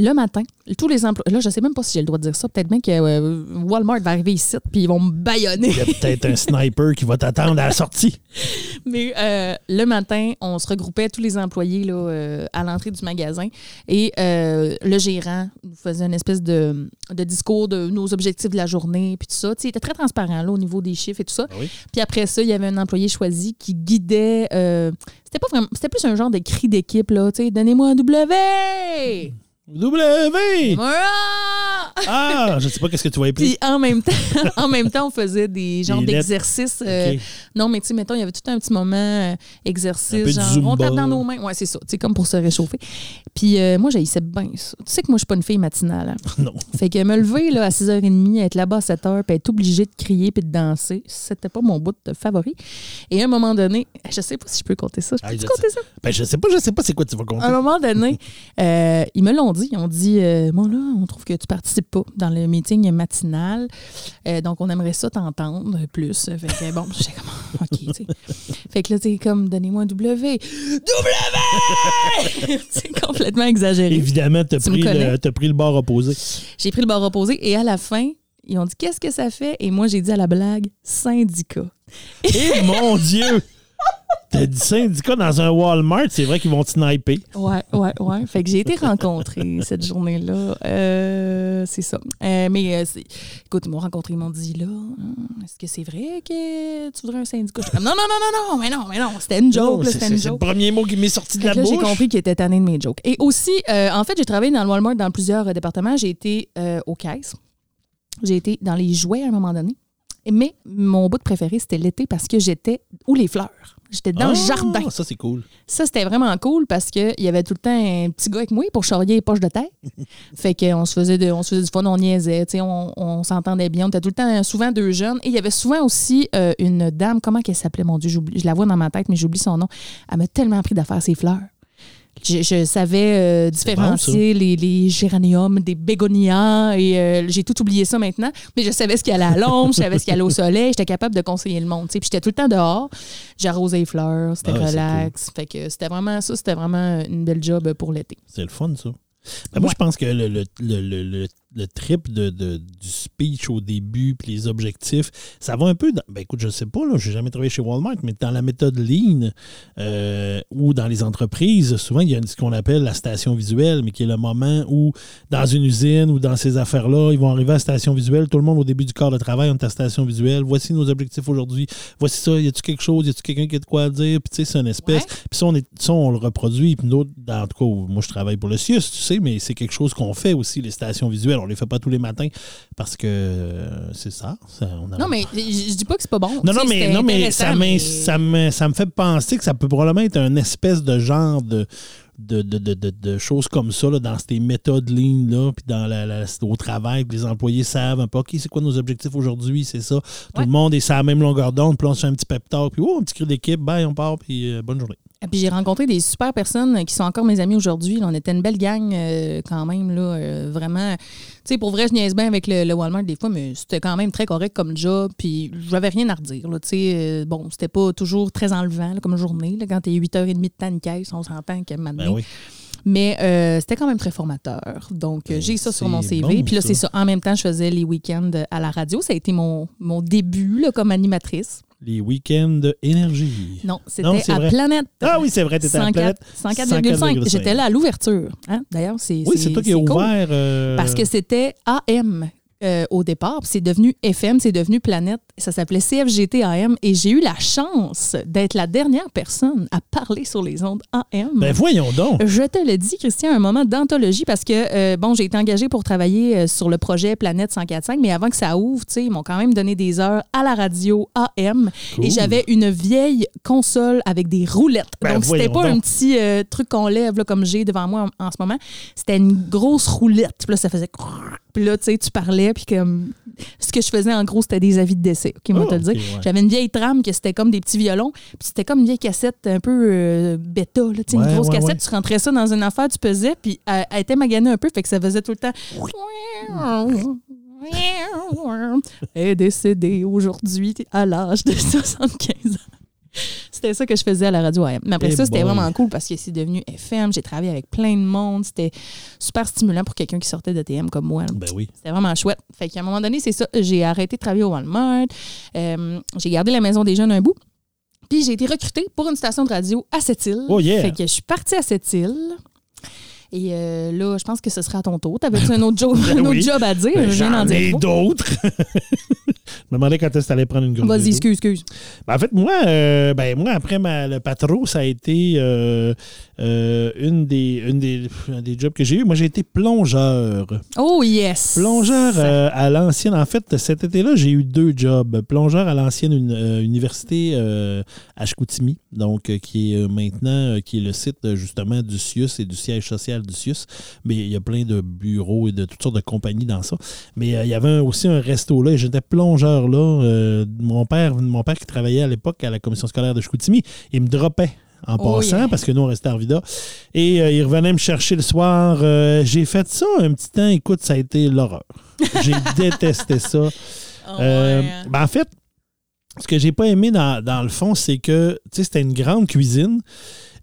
le matin, tous les emplois. Là, je sais même pas si j'ai le droit de dire ça. Peut-être bien que euh, Walmart va arriver ici puis ils vont me baïonner. Il y a peut-être un sniper qui va t'attendre à la sortie. (laughs) Mais euh, le matin, on se regroupait tous les employés là, euh, à l'entrée du magasin et le gérant nous faisait une espèce de, de discours de nos objectifs de la journée puis tout ça. Tu sais, il était très transparent là, au niveau des chiffres et tout ça. Ah oui? Puis après ça, il y avait un employé choisi qui guidait. c'était pas vraiment, c'était plus un genre de cri d'équipe là. Tu sais, donnez-moi un W. W! Ah, je sais pas qu'est-ce que tu vas Puis en même temps, (laughs) en même temps, on faisait des genres d'exercices. euh. Non, mais tu sais, mettons, il y avait tout un petit moment euh, exercice, genre on tape dans nos mains. Ouais, c'est ça, tu sais, comme pour se réchauffer. Puis euh, moi, j'haïssais bien ça. Tu sais que moi, je suis pas une fille matinale. hein. (laughs) Non. Fait que me lever là, à 6h30, être là-bas à 7h, puis être obligée de crier puis de danser, c'était pas mon bout de favori. Et à un moment donné, je sais pas si je peux compter ça. Je peux je compter ça? Ben, je sais pas, je sais pas c'est quoi tu vas compter. À un moment donné, euh, ils me l'ont dit. Ils ont dit euh, Bon, là, on trouve que tu participes pas dans le meeting matinal. Euh, donc, on aimerait ça t'entendre plus. Fait que, bon, (laughs) j'étais comme OK, tu sais. Fait que là, tu comme Donnez-moi un W. W (laughs) C'est complètement exagéré. Évidemment, t'as Tu pris, le, t'as pris le bord opposé. J'ai pris le bord opposé et à la fin, ils ont dit Qu'est-ce que ça fait? Et moi, j'ai dit à la blague Syndicat. Eh mon Dieu! (laughs) T'as dit syndicat dans un Walmart, c'est vrai qu'ils vont te sniper. Ouais, ouais, ouais. Fait que j'ai été rencontrée (laughs) cette journée-là. Euh, c'est ça. Euh, mais euh, c'est- écoute, ils m'ont rencontré, ils m'ont dit là, hum, est-ce que c'est vrai que tu voudrais un syndicat? Je suis comme non, non, non, non, non, mais non, mais non, c'était une joke, Non, là, c'est, c'était c'est- une c'est le joke. premier mot qui m'est sorti de Fait la là, j'ai bouche. compris qu'il était tanné de mes jokes. Et aussi, en fait, j'ai travaillé dans le Walmart dans plusieurs départements. J'ai été aux caisses. J'ai été dans les jouets à un moment donné. Mais mon bout de préféré, c'était l'été parce que j'étais où les fleurs. J'étais dans le Ah, jardin. Ça, c'est cool. Ça, c'était vraiment cool parce qu'il y avait tout le temps un petit gars avec moi pour charrier les poches de terre. (laughs) fait qu'on se faisait de- on se faisait du fun, on niaisait, on, on s'entendait bien. On était tout le temps souvent deux jeunes. Et il y avait souvent aussi euh, une dame, comment qu'elle s'appelait, mon Dieu, je la vois dans ma tête, mais j'oublie son nom. Elle m'a tellement appris d'à faire ses fleurs. Je, je savais euh, différencier les, les géraniums des bégonias et euh, j'ai tout oublié ça maintenant. Mais je savais ce qu'il y allait à l'ombre, je savais ce qu'il y allait au soleil, j'étais capable de conseiller le monde. Puis j'étais tout le temps dehors, j'arrosais les fleurs, c'était Ah relax. Fait que c'était vraiment ça, c'était vraiment une belle job pour l'été. C'est le fun, ça. Ben, Moi, Ouais. je pense que le, le, le, le, le- trip de, de- du speech au début puis les objectifs, ça va un peu dans. Ben écoute, je sais pas, là, j'ai jamais travaillé chez Walmart, mais dans la méthode Lean euh, ou dans les entreprises, souvent, il y a ce qu'on appelle la station visuelle, mais qui est le moment où, dans une usine ou dans ces affaires-là, ils vont arriver à la station visuelle. Tout le monde, au début du corps de travail, on est à la station visuelle. Voici nos objectifs aujourd'hui. Voici ça. Y a-tu quelque chose? Y a-tu quelqu'un qui a de quoi dire? Puis, tu sais, c'est une espèce. Puis ça, on, est, ça, on le reproduit. Puis nous, autres, dans- en tout cas, moi, je travaille pour le CIUS, tu sais, mais c'est quelque chose qu'on fait aussi, les stations visuelles. On les fait pas tous les matins parce que euh, c'est ça. ça on a- Non, mais je, dis pas que c'est pas bon. non, Tu non, sais, mais, non, mais, ça, mais- ça, me, ça me fait penser que ça peut probablement être un espèce de genre de, de, de, de, de- choses comme ça, là, dans ces méthodes lignes là puis dans la, la- au travail, que les employés savent un peu, OK, c'est quoi nos objectifs aujourd'hui, c'est ça. Tout Ouais. le monde est sur la même longueur d'onde, puis on se fait un petit pep talk, puis oh, un petit cri d'équipe, bye, on part, puis euh, bonne journée. Et puis j'ai rencontré des super personnes qui sont encore mes amis aujourd'hui. On était une belle gang euh, quand même, là, euh, vraiment. Tu sais, pour vrai, je niaise bien avec le, le Walmart des fois, mais c'était quand même très correct comme job. Puis j'avais rien à redire. Là, tu sais, euh, bon, c'était pas toujours très enlevant là, comme journée. Là, quand t'es 8h30 de temps une caisse, on s'entend un moment Ben oui. Mais euh, c'était quand même très formateur. Donc, euh, Ben, j'ai ça sur mon CV. bon, Puis là, c'est ça. En même temps, je faisais les week-ends à la radio. Ça a été mon, mon début là, comme animatrice. Les week-ends énergie. Non, c'était à vrai. Planète. Ah oui, c'est vrai, t'étais à la planète. 104,5. 104,5. J'étais là à l'ouverture. Hein? D'ailleurs, c'est Oui, c'est toi qui as cool. ouvert. euh, Parce que c'était AM euh, au départ, c'est devenu FM, c'est devenu Planète. Ça s'appelait CFGT AM et j'ai eu la chance d'être la dernière personne à parler sur les ondes AM. Ben voyons donc. Je te le dis, Christian, un moment d'anthologie parce que, euh, bon, j'ai été engagée pour travailler euh, sur le projet Planète 145, mais avant que ça ouvre, tu sais, ils m'ont quand même donné des heures à la radio AM Cool. et j'avais une vieille console avec des roulettes. Ben, Donc, c'était pas donc. un petit euh, truc qu'on lève là, comme j'ai devant moi en, en ce moment. C'était une grosse roulette. Puis là, ça faisait... Puis là, tu sais, tu parlais, puis comme... Ce que je faisais, en gros, c'était des avis de décès. OK, moi, Oh, te le dire. ouais. J'avais une vieille trame que c'était comme des petits violons. Puis c'était comme une vieille cassette un peu euh, bêta, là, tu sais, Ouais, une grosse ouais, cassette. Tu rentrais ça dans une affaire, tu pesais, puis elle, elle était maganée un peu, fait que ça faisait tout le temps. (laughs) est décédé aujourd'hui à l'âge de 75 ans. (laughs) C'était ça que je faisais à la radio AM. Mais après Eh ça, c'était vraiment cool parce que c'est devenu FM. J'ai travaillé avec plein de monde. C'était super stimulant pour quelqu'un qui sortait de TM comme moi. Ben oui. C'était vraiment chouette. Fait qu'à un moment donné, c'est ça. J'ai arrêté de travailler au Walmart. Euh, j'ai gardé la maison des jeunes un bout. Puis j'ai été recrutée pour une station de radio à Sept-Îles. Oh, yeah. Fait que je suis partie à Sept-Îles. Et euh, là, je pense que ce sera à ton tour. T'avais-tu un autre job, (laughs) Ben un autre oui. job à dire? Ben, je viens dire d'autres. (laughs) me demandais quand est-ce que tu allais prendre une grosse. Vas-y, excuse, excuse. Ben, en fait, moi, euh, ben, moi après ma, le patro, ça a été euh, euh, une des, une des, un des jobs que j'ai eu. Moi, j'ai été plongeur. Oh, yes. Plongeur à l'ancienne. En fait, cet été-là, j'ai eu deux jobs. Plongeur à l'ancienne euh, université à Chicoutimi, donc qui est maintenant qui est le site justement du CIUS et du siège social du CIUS. Mais il y a plein de bureaux et de toutes sortes de compagnies dans ça. Mais euh, il y avait un- aussi un resto là et j'étais plongeur là. Euh, mon père, mon père qui travaillait à l'époque à la commission scolaire de Chicoutimi, il me droppait en Oh, passant yeah. parce que nous on restait à Arvida et euh, il revenait me chercher le soir. Euh, j'ai fait ça un petit temps. Écoute, ça a été l'horreur. J'ai (laughs) détesté ça. Euh, ben, en fait, ce que j'ai pas aimé dans, dans le fond, c'est que tu sais, c'était une grande cuisine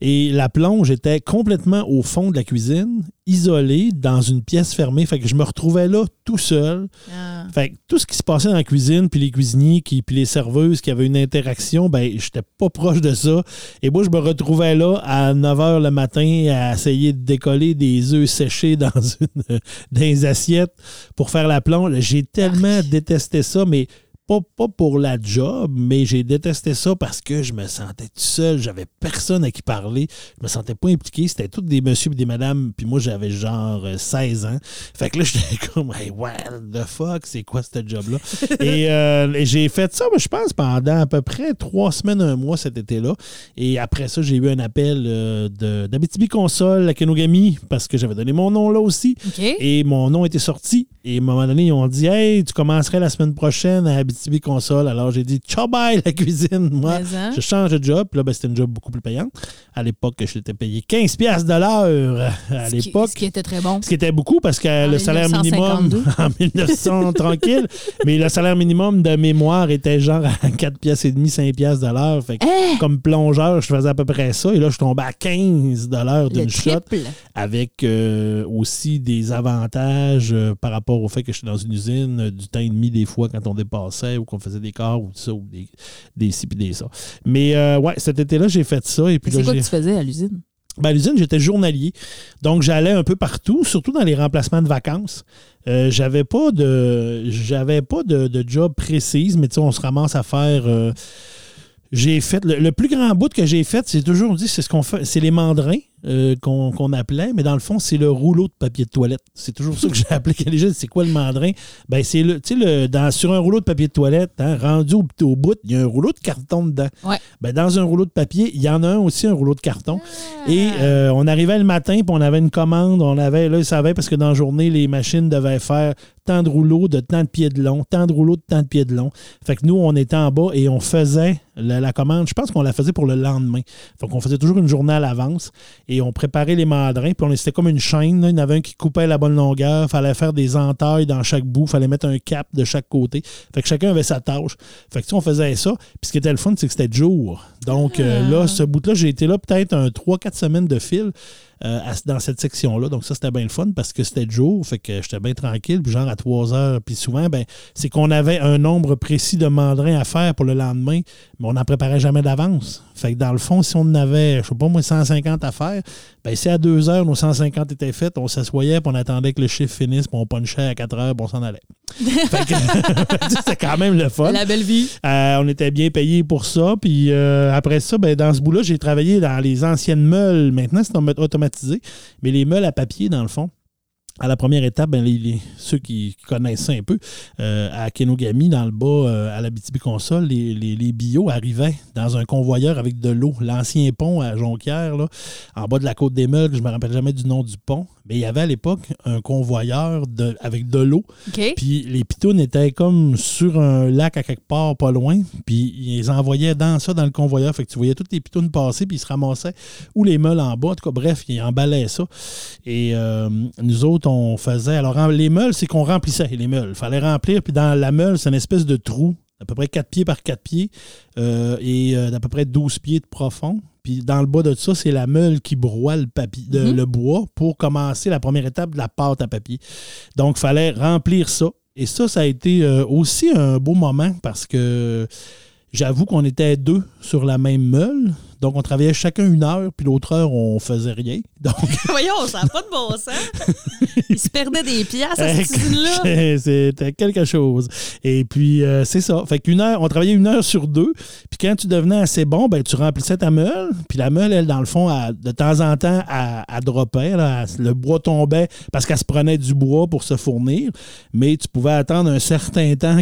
et la plonge était complètement au fond de la cuisine, isolée, dans une pièce fermée. Fait que je me retrouvais là tout seul. Ah. Fait que tout ce qui se passait dans la cuisine, puis les cuisiniers, qui, puis les serveuses qui avaient une interaction, ben j'étais pas proche de ça. Et moi, je me retrouvais là à 9 h le matin à essayer de décoller des œufs séchés (laughs) dans, une, dans les assiettes pour faire la plonge. J'ai tellement détesté ça, mais pas, pas pour la job, mais j'ai détesté ça parce que je me sentais tout seul. J'avais personne à qui parler. Je me sentais pas impliqué. C'était tous des messieurs et des madames. Puis moi, j'avais genre euh, 16 ans. Fait que là, (laughs) j'étais comme, hey, what the fuck, c'est quoi ce job-là? (laughs) et euh, et j'ai fait ça, je pense, pendant à peu près trois semaines, un mois cet été-là. Et après ça, j'ai eu un appel euh, d'Abitibi Console à Kenogami parce que j'avais donné mon nom là aussi. Et mon nom était sorti. Et à un moment donné, ils ont dit Hey, tu commencerais la semaine prochaine à Abitibi Console. Alors j'ai dit Ciao, bye, la cuisine. Moi, hein? je change de job. Puis là, ben, c'était une job beaucoup plus payante. À l'époque, je t'ai payé 15$ piastres de l'heure. À Ce qui- l'époque. Ce qui était très bon. Ce qui était beaucoup parce que En le salaire minimum 1952. (laughs) en 1900 tranquille, mais le salaire minimum de mémoire était genre à 4 pièces et demi, 5 pièces de l'heure. Fait que Eh! comme plongeur, je faisais à peu près ça et là je tombais à 15 de l'heure Le d'une shot avec euh, aussi des avantages euh, par rapport au fait que j'étais dans une usine, euh, du temps et demi des fois quand on dépassait ou qu'on faisait des quarts ou ça, ou des, des ci puis des ça. Mais euh, ouais, cet été-là, j'ai fait ça. Et puis C'est quoi que tu faisais à l'usine? ben, à l'usine, j'étais journalier. Donc, j'allais un peu partout, surtout dans les remplacements de vacances. Euh, j'avais pas de j'avais pas de, de job précise, mais tu sais, on se ramasse à faire. euh, j'ai fait le, le plus grand bout que j'ai fait, c'est toujours dit, c'est ce qu'on fait, c'est les mandrins euh, qu'on appelait, mais dans le fond, c'est le rouleau de papier de toilette. C'est toujours ça que j'ai appelé quand les gens c'est quoi le mandrin? Ben, c'est le, tu sais, le, dans- sur un rouleau de papier de toilette, hein, rendu au, au bout, il y a un rouleau de carton dedans. Ouais. Ben, dans un rouleau de papier, il y en a un aussi, un rouleau de carton. Et Ah. euh, on arrivait le matin, puis on avait une commande. On avait, là, ils savaient parce que dans la journée, les machines devaient faire tant de rouleaux de tant de pieds de long, tant de rouleaux de tant de pieds de long. Fait que nous, on était en bas et on faisait la, la commande. Je pense qu'on la faisait pour le lendemain. Fait qu'on faisait toujours une journée à l'avance et on préparait les mandrins. Puis on c'était comme une chaîne. là. Il y en avait un qui coupait la bonne longueur. Fallait faire des entailles dans chaque bout. Fallait mettre un cap de chaque côté. Fait que chacun avait sa tâche. Fait que tu sais, on faisait ça. Puis ce qui était le fun, c'est que c'était de jour. Donc euh, Ah. là, ce bout-là, j'ai été là peut-être un 3-4 semaines de fil. Euh, à- dans cette section-là. Donc ça, c'était bien le fun parce que c'était de jour, fait que j'étais bien tranquille, puis genre à 3 heures. Puis souvent, ben, c'est qu'on avait un nombre précis de mandrins à faire pour le lendemain, mais on n'en préparait jamais d'avance. Fait que dans le fond, si on en avait, je sais pas moi, 150 à faire, ben si à 2 heures, nos 150 étaient faites, on s'assoyait, puis on attendait que le chiffre finisse, puis on punchait à 4 heures, puis on s'en allait. (laughs) (laughs) c'était quand même le fun. La belle vie. Euh, on était bien payé pour ça. Puis euh, après ça, ben, dans ce bout-là, j'ai travaillé dans les anciennes meules. Maintenant, c'est autom- Mais les meules à papier, dans le fond, à la première étape, ben, ceux qui connaissent ça un peu, euh, à Kenogami, dans le bas, euh, à la BTB Console, les, les, bio arrivaient dans un convoyeur avec de l'eau. L'ancien pont à Jonquière, en bas de la côte des Meules, je me rappelle jamais du nom du pont, mais il y avait à l'époque un convoyeur de- avec de l'eau puis les pitounes étaient comme sur un lac à quelque part, pas loin. Puis ils les envoyaient dans ça, dans le convoyeur. Fait que tu voyais toutes les pitounes passer, puis ils se ramassaient ou les meules en bas. En tout cas, bref, ils emballaient ça. Et euh, nous autres, on faisait. Alors, en- les meules, c'est qu'on remplissait les meules. Il fallait remplir. Puis dans la meule, c'est une espèce de trou d'à peu près 4 pieds par 4 pieds euh, et euh, d'à peu près 12 pieds de profond. Puis dans le bas de ça, c'est la meule qui broie le, papier, de- Mhm. le bois pour commencer la première étape de la pâte à papier. Donc, il fallait remplir ça. Et ça, ça a été euh, aussi un beau moment parce que j'avoue qu'on était deux sur la même meule. Donc, on travaillait chacun une heure, puis l'autre heure, on faisait rien. (laughs) Donc, (laughs) Voyons, ça n'a pas de bon sens. (laughs) Il se perdait des pièces à cette usine-là. C'était quelque chose. Et puis, euh, c'est ça. Fait qu'une heure, on travaillait une heure sur deux. Puis quand tu devenais assez bon, ben, tu remplissais ta meule. Puis la meule, elle, dans le fond, elle, de temps en temps, elle, elle droppait. là. le bois tombait parce qu'elle se prenait du bois pour se fournir. Mais tu pouvais attendre un certain temps.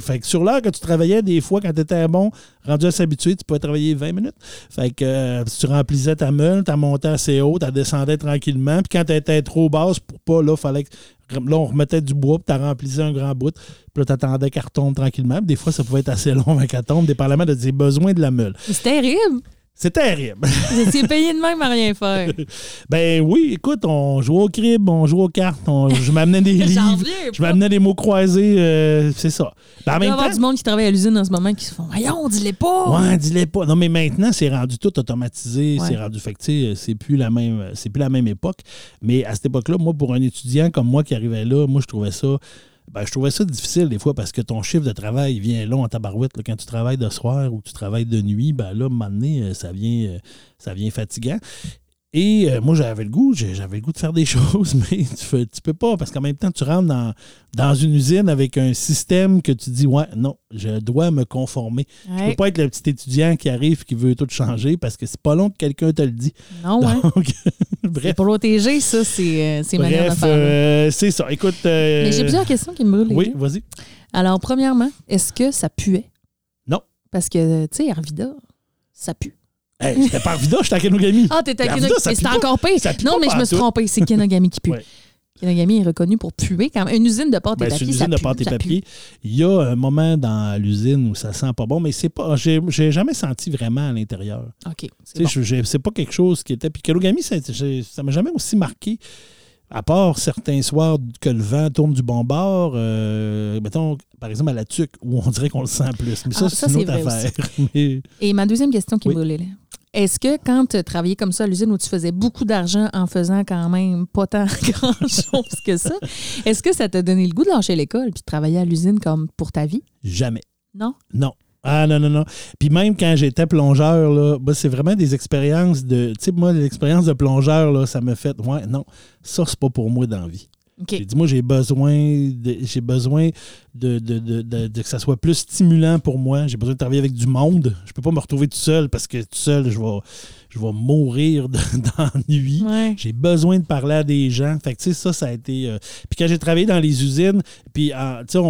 Fait que sur l'heure que tu travaillais, des fois, quand tu étais bon, rendu à s'habituer, tu pouvais travailler 20 minutes. Fait que euh, tu remplissais ta meule, tu montais assez haut, tu descendais tranquillement. Puis quand tu étais trop basse pour pas, là, fallait que. Là, remettait du bois, puis tu remplissais un grand bout. Puis là, tu attendais qu'elle retombe tranquillement. Puis des fois, ça pouvait être assez long avec qu'elle tombe, dépendamment de tes besoins de la meule. C'est terrible. C'est terrible. (laughs) Vous étiez payé de même à rien faire. (laughs) ben oui, écoute, on jouait au crib, on jouait aux cartes, on- je m'amenais des (laughs) livres, je m'amenais des mots croisés, euh, c'est ça. Ben, en Il y avoir du monde qui travaille à l'usine en ce moment qui se font Voyons, dis-les pas. Ouais, dis-les pas. Non, mais maintenant, c'est rendu tout automatisé. Ouais. C'est rendu. Fait que, sais, c'est plus la même. C'est plus la même époque. Mais à cette époque-là, moi, pour un étudiant comme moi qui arrivait là, moi, je trouvais ça. Ben, je trouvais ça difficile des fois parce que ton chiffre de travail vient long en tabarouette. là. quand tu travailles de soir ou tu travailles de nuit, ben là, un moment donné, euh, ça vient, euh, ça vient fatigant. Et euh, moi, j'avais le goût, j'avais le goût de faire des (laughs) choses, mais tu, fais- tu peux pas parce qu'en même temps, tu rentres dans, dans une usine avec un système que tu dis, ouais, non, je dois me conformer. Ouais. peux pas être le petit étudiant qui arrive qui veut tout changer parce que c'est pas long que quelqu'un te le dit. Non, ouais. (laughs) Donc, (laughs) C'est bref, protéger, ça, c'est euh, c'est manière de faire. euh, c'est ça. Écoute. euh, Mais j'ai plusieurs questions qui me brûlent. Oui, vas-y. Alors, premièrement, est-ce que ça puait? Non. Parce que, tu sais, Arvida, ça pue. Hey, J'étais pas Arvida, j'étais à Kenogami. Ah, t'étais à Kenogami. c'était encore pire. Non, mais je me suis trompée. C'est Kenogami qui pue. Ouais. Kenogami est reconnu pour puer quand même. Une usine de pâte et Ben, c'est papier, une ça usine de pâte et papier. Il y a un moment dans l'usine où ça sent pas bon, mais c'est pas. J'ai jamais senti vraiment à l'intérieur. OK, c'est bon. pas quelque chose qui était. Puis Kenogami, ça m'a jamais aussi marqué. À part certains soirs que le vent tourne du bon bord, euh, mettons, par exemple à la tuque, où on dirait qu'on le sent plus. Mais ça, Ah, c'est une autre affaire. (laughs) Mais- Et ma deuxième question qui Oui. me brûlait là. Est-ce que quand tu travaillais comme ça à l'usine où tu faisais beaucoup d'argent en faisant quand même pas tant (laughs) grand-chose que ça, est-ce que ça t'a donné le goût de lâcher l'école puis de travailler à l'usine comme pour ta vie? Jamais. Non? Non. Ah non, non, non. Puis même quand j'étais plongeur, là, bah, c'est vraiment des expériences de. Tu sais, moi, l'expérience de plongeur, là, ça me fait. Ouais, non, ça, c'est pas pour moi dans la vie. OK. J'ai dit, moi, j'ai besoin, de, j'ai besoin de, de, de- de- de que ça soit plus stimulant pour moi. J'ai besoin de travailler avec du monde. Je peux pas me retrouver tout seul parce que tout seul, je vais, je vais mourir de- (laughs) d'ennui. Ouais. J'ai besoin de parler à des gens. Fait que, tu sais, ça, ça a été. euh, Puis quand j'ai travaillé dans les usines, puis, euh, tu sais, on,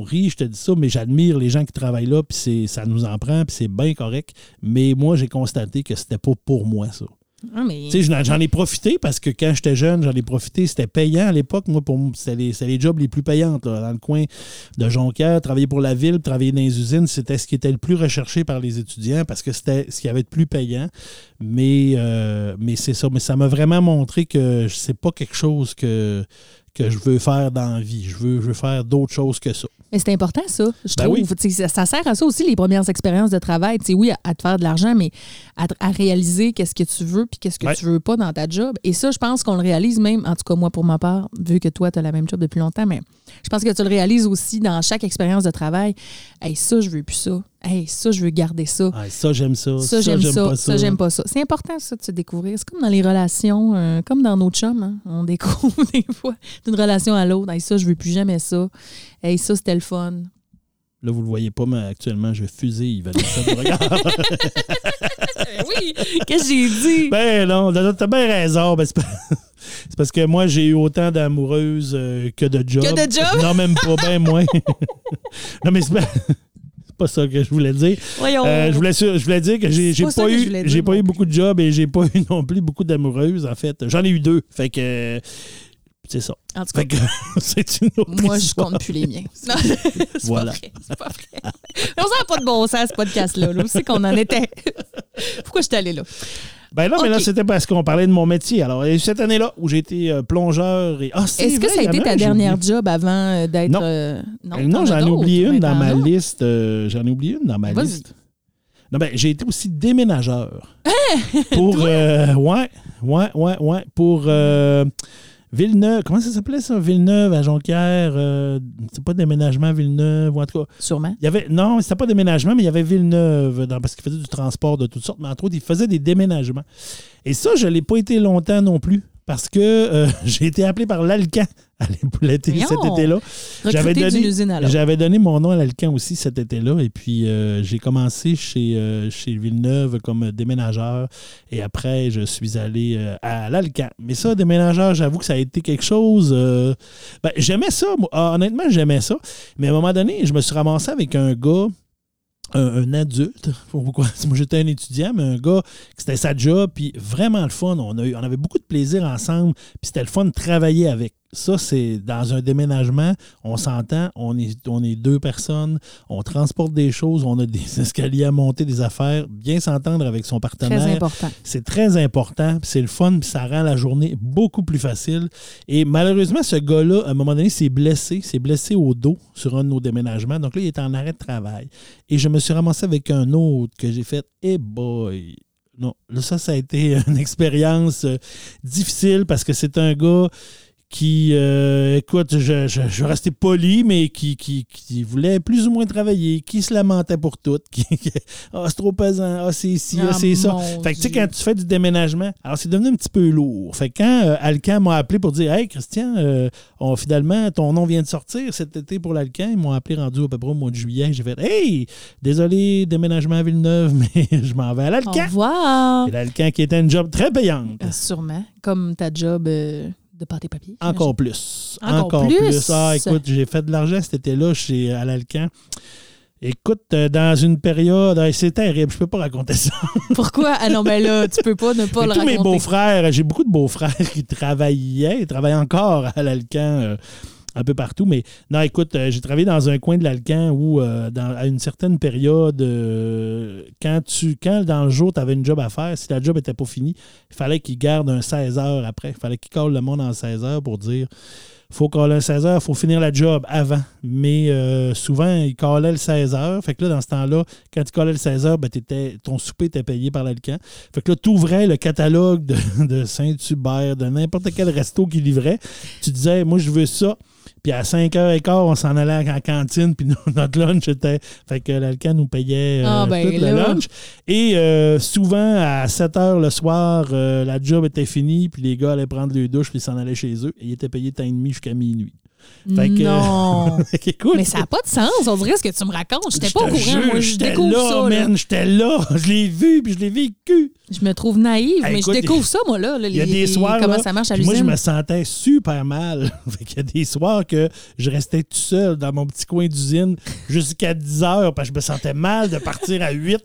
on rit, je te dis ça, mais j'admire les gens qui travaillent là, puis c'est- ça nous en prend, puis c'est bien correct. Mais moi, j'ai constaté que c'était pas pour moi, ça. Ah, j'en- ai profité parce que quand j'étais jeune, j'en ai profité. C'était payant à l'époque. Moi, pour c'était les, les jobs les plus payants dans le coin de Jonquière. Travailler pour la ville, travailler dans les usines, c'était ce qui était le plus recherché par les étudiants parce que c'était ce qui avait de plus payant. Mais, euh, mais c'est ça. Mais ça m'a vraiment montré que c'est pas quelque chose que, que je veux faire dans la vie. Je veux, je veux faire d'autres choses que ça. Mais c'est important, ça, je Ben trouve. oui. Ça, ça sert à ça aussi, les premières expériences de travail. Oui, à, à te faire de l'argent, mais à, à réaliser qu'est-ce que tu veux puis qu'est-ce que Ouais. tu veux pas dans ta job. Et ça, je pense qu'on le réalise même, en tout cas moi pour ma part, vu que toi, tu as la même job depuis longtemps, mais je pense que tu le réalises aussi dans chaque expérience de travail. Hey, ça, je veux plus ça. Hey, ça, je veux garder ça. Ah, ça, j'aime ça. Ça, j'aime ça. pas Ça, j'aime pas ça. C'est important, ça, de se découvrir. C'est comme dans les relations, euh, comme dans nos chums. hein. On découvre (laughs) des fois d'une relation à l'autre. Hey, ça, je veux plus jamais ça. Hey, ça, c'était le fun. Là, vous le voyez pas, mais actuellement, je fusille Vanessa de regard. Oui, qu'est-ce que j'ai dit? Ben non, t'as bien raison. Ben, (laughs) c'est parce que moi, j'ai eu autant d'amoureuses euh, que de jobs. Que de jobs? Non, même pas, ben moins. (laughs) non, mais c'est pas... pas ça que je voulais dire. Voyons. Euh, je, voulais, su- je voulais dire que j'ai pas pas, eu, j'ai pas eu beaucoup de jobs et j'ai pas eu (laughs) non plus beaucoup d'amoureuses, en fait. J'en ai eu deux. Fait que... C'est ça. En tout cas, (laughs) c'est une autre moi, je histoire. compte plus les miens. (laughs) Non, c'est Voilà. pas vrai. C'est pas vrai. On n'a pas de bon sens, ce podcast-là. Là. C'est qu'on en était. (laughs) Pourquoi je suis allée là? Ben non, mais là, c'était parce qu'on parlait de mon métier. Alors, cette année-là où j'ai été euh, plongeur et. Ah, Est-ce que ça a été ta dernière job avant euh, d'être. Non. euh, Non, j'en ai oublié une dans ma liste. euh, j'en ai oublié une dans ma liste. Non, ben, j'ai été aussi déménageur. pour. euh, ouais, ouais, ouais, ouais. Pour. Villeneuve, comment ça s'appelait ça? Villeneuve à Jonquière. euh, c'est pas déménagement Villeneuve, ou en tout cas. Sûrement. Il y avait, non, c'était pas déménagement, mais il y avait Villeneuve, dans- parce qu'il faisait du transport de toutes sortes, mais entre autres, il faisait des déménagements. Et ça, je l'ai pas été longtemps non plus, parce que euh, (laughs) j'ai été appelé par l'Alcan à l'été cet été-là. J'avais donné, j'avais mon nom à l'Alcan aussi cet été-là, et puis euh, j'ai commencé chez, euh, chez Villeneuve comme déménageur, et après, je suis allé à l'Alcan. Mais ça, déménageur, j'avoue que ça a été quelque chose... ben, j'aimais ça, moi. Ah, honnêtement, j'aimais ça. Mais à un moment donné, je me suis ramassé avec un gars, un, adulte. Pourquoi? (laughs) Moi, j'étais un étudiant, mais un gars, que c'était sa job, puis vraiment le fun. On, a eu, on avait beaucoup de plaisir ensemble, puis c'était le fun de travailler avec. Ça, c'est dans un déménagement, on s'entend, on est, on est deux personnes, on transporte des choses, on a des (laughs) escaliers à monter, des affaires, bien s'entendre avec son partenaire. Très important. C'est très important, c'est le fun, puis ça rend la journée beaucoup plus facile. Et malheureusement, ce gars-là, à un moment donné, s'est blessé, s'est blessé au dos sur un de nos déménagements. Donc là, il est en arrêt de travail. Et je me suis ramassé avec un autre que j'ai fait, eh boy! Non, là, ça, ça a été (laughs) une expérience euh, difficile parce que c'est un gars qui, euh, écoute, je, je, je rester poli, mais qui, qui, qui voulait plus ou moins travailler, qui se lamentait pour tout, (laughs) qui, ah, c'est trop pesant, ah, c'est ici, ah, Ah, c'est ça. Fait que tu sais, quand tu fais du déménagement, alors c'est devenu un petit peu lourd. Fait que quand euh, Alcan m'a appelé pour dire Hey Christian, euh, on- finalement, ton nom vient de sortir cet été pour l'Alcan, ils m'ont appelé rendu à peu près au mois de juillet. J'ai fait Hey, désolé, déménagement à Villeneuve, (laughs) mais je m'en vais à Au l'Alcan. revoir. Et l'Alcan qui était une job très payante. Sûrement. Comme ta job de pâté papier. Encore plus. Encore plus? Ah, écoute, j'ai fait de l'argent cet été-là chez à l'Alcan. Écoute, euh, dans une période, c'est terrible, je peux pas raconter ça. (laughs) Pourquoi? Ah non, mais là, tu peux pas ne pas Mais le tous mes raconter. beaux-frères, j'ai beaucoup de beaux-frères qui travaillaient, ils travaillent encore à l'Alcan euh, un peu partout. Mais non, écoute, euh, j'ai travaillé dans un coin de l'Alcan où, euh, dans, à une certaine période, euh, quand, tu, quand dans le jour, tu avais une job à faire, si la job n'était pas finie, il fallait qu'ils gardent un 16 heures après. Il fallait qu'ils collent le monde en 16 heures pour dire faut caler un 16 heures, il faut finir la job avant. Mais souvent, ils callaient le 16 heures. Fait que là, dans ce temps-là, quand tu collais le 16 heures, ben, t'étais- ton souper était payé par l'Alcan. Fait que là, tu ouvrais le catalogue de, de Saint-Hubert, de n'importe quel resto qui livrait. Tu disais, moi, je veux ça. Puis à 5h15, on s'en allait à la cantine, puis (laughs) notre lunch était. Fait que l'Alcan nous payait euh, Ah, ben tout le lunch. Et euh, souvent, à 7 h le soir, euh, la job était finie, puis les gars allaient prendre le douche, puis s'en allaient chez eux. Et ils étaient payés temps et demi jusqu'à minuit. Fait que- Non. (laughs) Écoute, mais ça n'a pas de sens. On dirait ce que tu me racontes. J'étais pas au courant. Moi, je j'étais découvre là, ça. man, J'étais là, (laughs) je l'ai vu, puis je l'ai vécu. Je me trouve naïve, mais écoute, je découvre ça, moi, là. Il y a des soirs. Comment là, ça marche à puis Moi, je me sentais super mal. (laughs) Qu'il y a des soirs que je restais tout seul dans mon petit coin d'usine jusqu'à 10 heures parce que je me sentais mal de partir à 8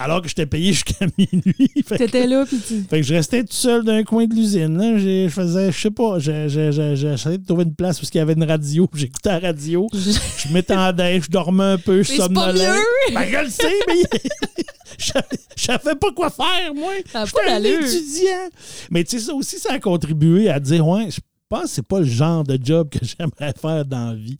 alors que j'étais payé jusqu'à minuit. T'étais là, puis tu... Fait que je restais tout seul dans un coin de l'usine. Je faisais, je sais pas, je- je- je- j'essayais de trouver une place où il y avait une radio. (laughs) J'écoutais la radio. Je m'étendais, je dormais un peu, je Mais c'est pas somnolais. mieux! Ben, je le sais, mais (laughs) je, savais pas quoi faire, moi. J'étais un étudiant. Mais tu sais, ça aussi, ça a contribué à dire, ouais, je pense que c'est pas le genre de job que (laughs) j'aimerais faire dans la vie.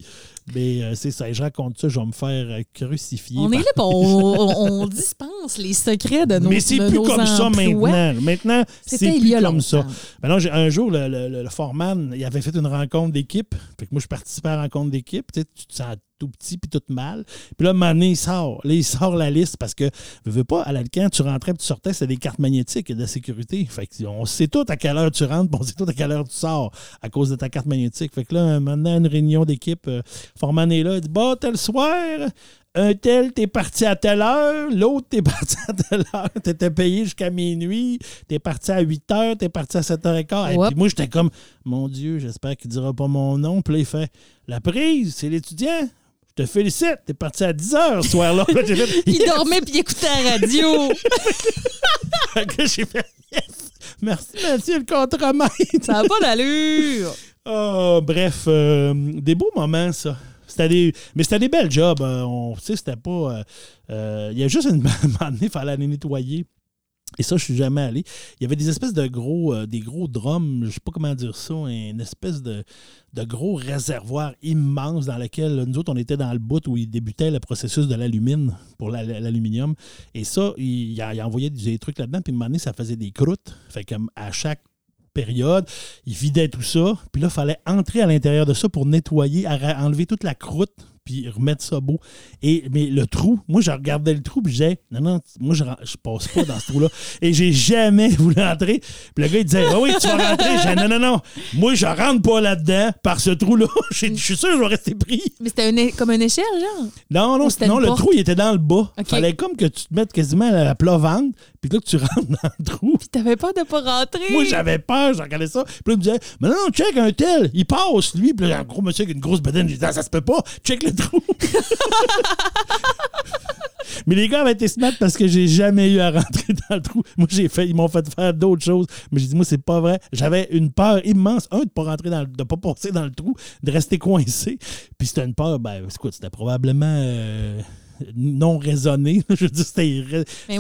Mais euh, c'est ça, je raconte ça, je vais me faire euh, crucifier. On est là, (laughs) on, on- dispense les secrets de nos mais c'est plus comme ça maintenant. Maintenant, c'est plus comme ça. Maintenant, j'ai- un jour, le, le, le- foreman, il avait fait une rencontre d'équipe. Fait que moi, je participais à la rencontre d'équipe. Tu, sais, tu te sens tout petit puis tout mal. Puis là, donné, il sort. Là, il sort la liste parce que, je veux pas, à l'Alcan, tu rentrais puis tu sortais, c'était des cartes magnétiques de sécurité. Fait que on sait tout à quelle heure tu rentres puis on sait tout à quelle heure tu sors à cause de ta carte magnétique. Fait que là, maintenant, une réunion d'équipe, euh, foreman est là, il dit, bah, tel soir, un tel, t'es parti à telle heure, l'autre, t'es (laughs) parti à telle heure, t'étais payé jusqu'à minuit, t'es parti à 8 heures, t'es parti à 7h15. Et puis moi, j'étais comme, mon Dieu, j'espère qu'il dira pas mon nom. Puis là, il fait, la prise, c'est l'étudiant. Je te félicite, t'es parti à 10 heures ce soir-là. (laughs) Il dormait puis il écoutait la radio. (laughs) J'ai fait, yes! Merci, monsieur le contremaître. ça n'a pas d'allure. Oh, bref, euh, des beaux moments, ça. Des, mais c'était des belles jobs. euh, on, c'était pas. euh, il y a juste une (laughs) un moment donné, il fallait aller nettoyer. Et ça, je suis jamais allé. Il y avait des espèces de gros, gros drums, je sais pas comment dire ça, une espèce de, gros réservoir immense dans lequel nous autres, on était dans le bout où il débutait le processus de l'alumine pour la- l'aluminium. Et ça, il, il envoyait des trucs là-dedans, puis un moment ça faisait des croûtes. Fait que à chaque Il vidait tout ça. Puis là, il fallait entrer à l'intérieur de ça pour nettoyer, enlever toute la croûte puis remettre ça beau. Et, mais le trou, moi, je regardais le trou, puis je disais, non, non, moi, je, je passe pas dans ce trou-là. (laughs) Et j'ai jamais voulu entrer. Puis le gars, il disait, Ah oui, tu vas rentrer. Je disais, non, non, non, moi, je rentre pas là-dedans par ce trou-là. (laughs) Je je suis sûr que je vais rester pris. Mais c'était une comme une échelle, genre? Non, non, non le porte? trou, il était dans le bas. OK. Fallait comme que tu te mettes quasiment à la plat ventre, puis là, que tu rentres dans le trou. Puis t'avais peur de pas rentrer. Moi, j'avais peur, je regardais ça. Puis là, il me disait, mais non, non, check un tel, il passe, lui. Puis là, un gros monsieur avec une grosse bedaine, j'ai dit, ah, ça se peut pas, check le mais les gars avaient été smart parce que j'ai jamais eu à rentrer dans le trou. Moi, j'ai fait, ils m'ont fait faire d'autres choses. Mais j'ai dit, moi, c'est pas vrai. J'avais une peur immense, un, de pas rentrer dans le, de pas passer dans le trou, de rester coincé. Puis c'était une peur, ben, écoute, c'était probablement. euh, non raisonné. (laughs) Je veux dire, c'était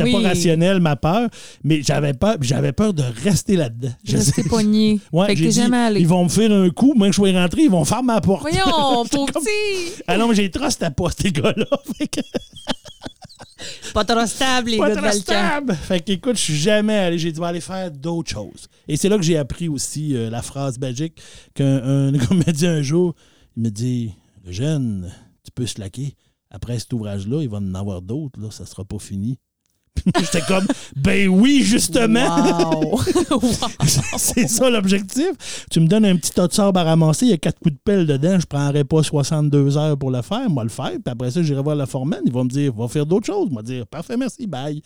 oui. pas rationnel, ma peur. Mais j'avais peur, j'avais peur de rester là-dedans. Je Rester sais- pogné. (laughs) Ouais, fait que j'ai t'es dit, jamais allé. Ils vont me faire un coup, même que je sois rentré, ils vont faire ma porte. Voyons, (laughs) pauvre comme- petit. Ah non, mais j'ai trust à pas, ces gars-là. Pas trop stable, les pas gars trop stable. Fait que, écoute, je suis jamais allé. J'ai dû aller faire d'autres choses. Et c'est là que j'ai appris aussi euh, la phrase magique qu'un un gars m'a dit un jour. Il me dit Le jeune, tu peux se laquer. Après cet ouvrage-là, il va en avoir d'autres. Ça sera pas fini. J'étais comme Ben oui, justement. Wow. (laughs) Wow. (laughs) C'est ça l'objectif. Tu me donnes un petit tas de sable à ramasser, il y a quatre coups de pelle dedans, je prendrai pas 62 heures pour le faire, moi le faire, puis après ça, j'irai voir la foreman, il va me dire, va faire d'autres choses, moi dire, parfait, merci, bye.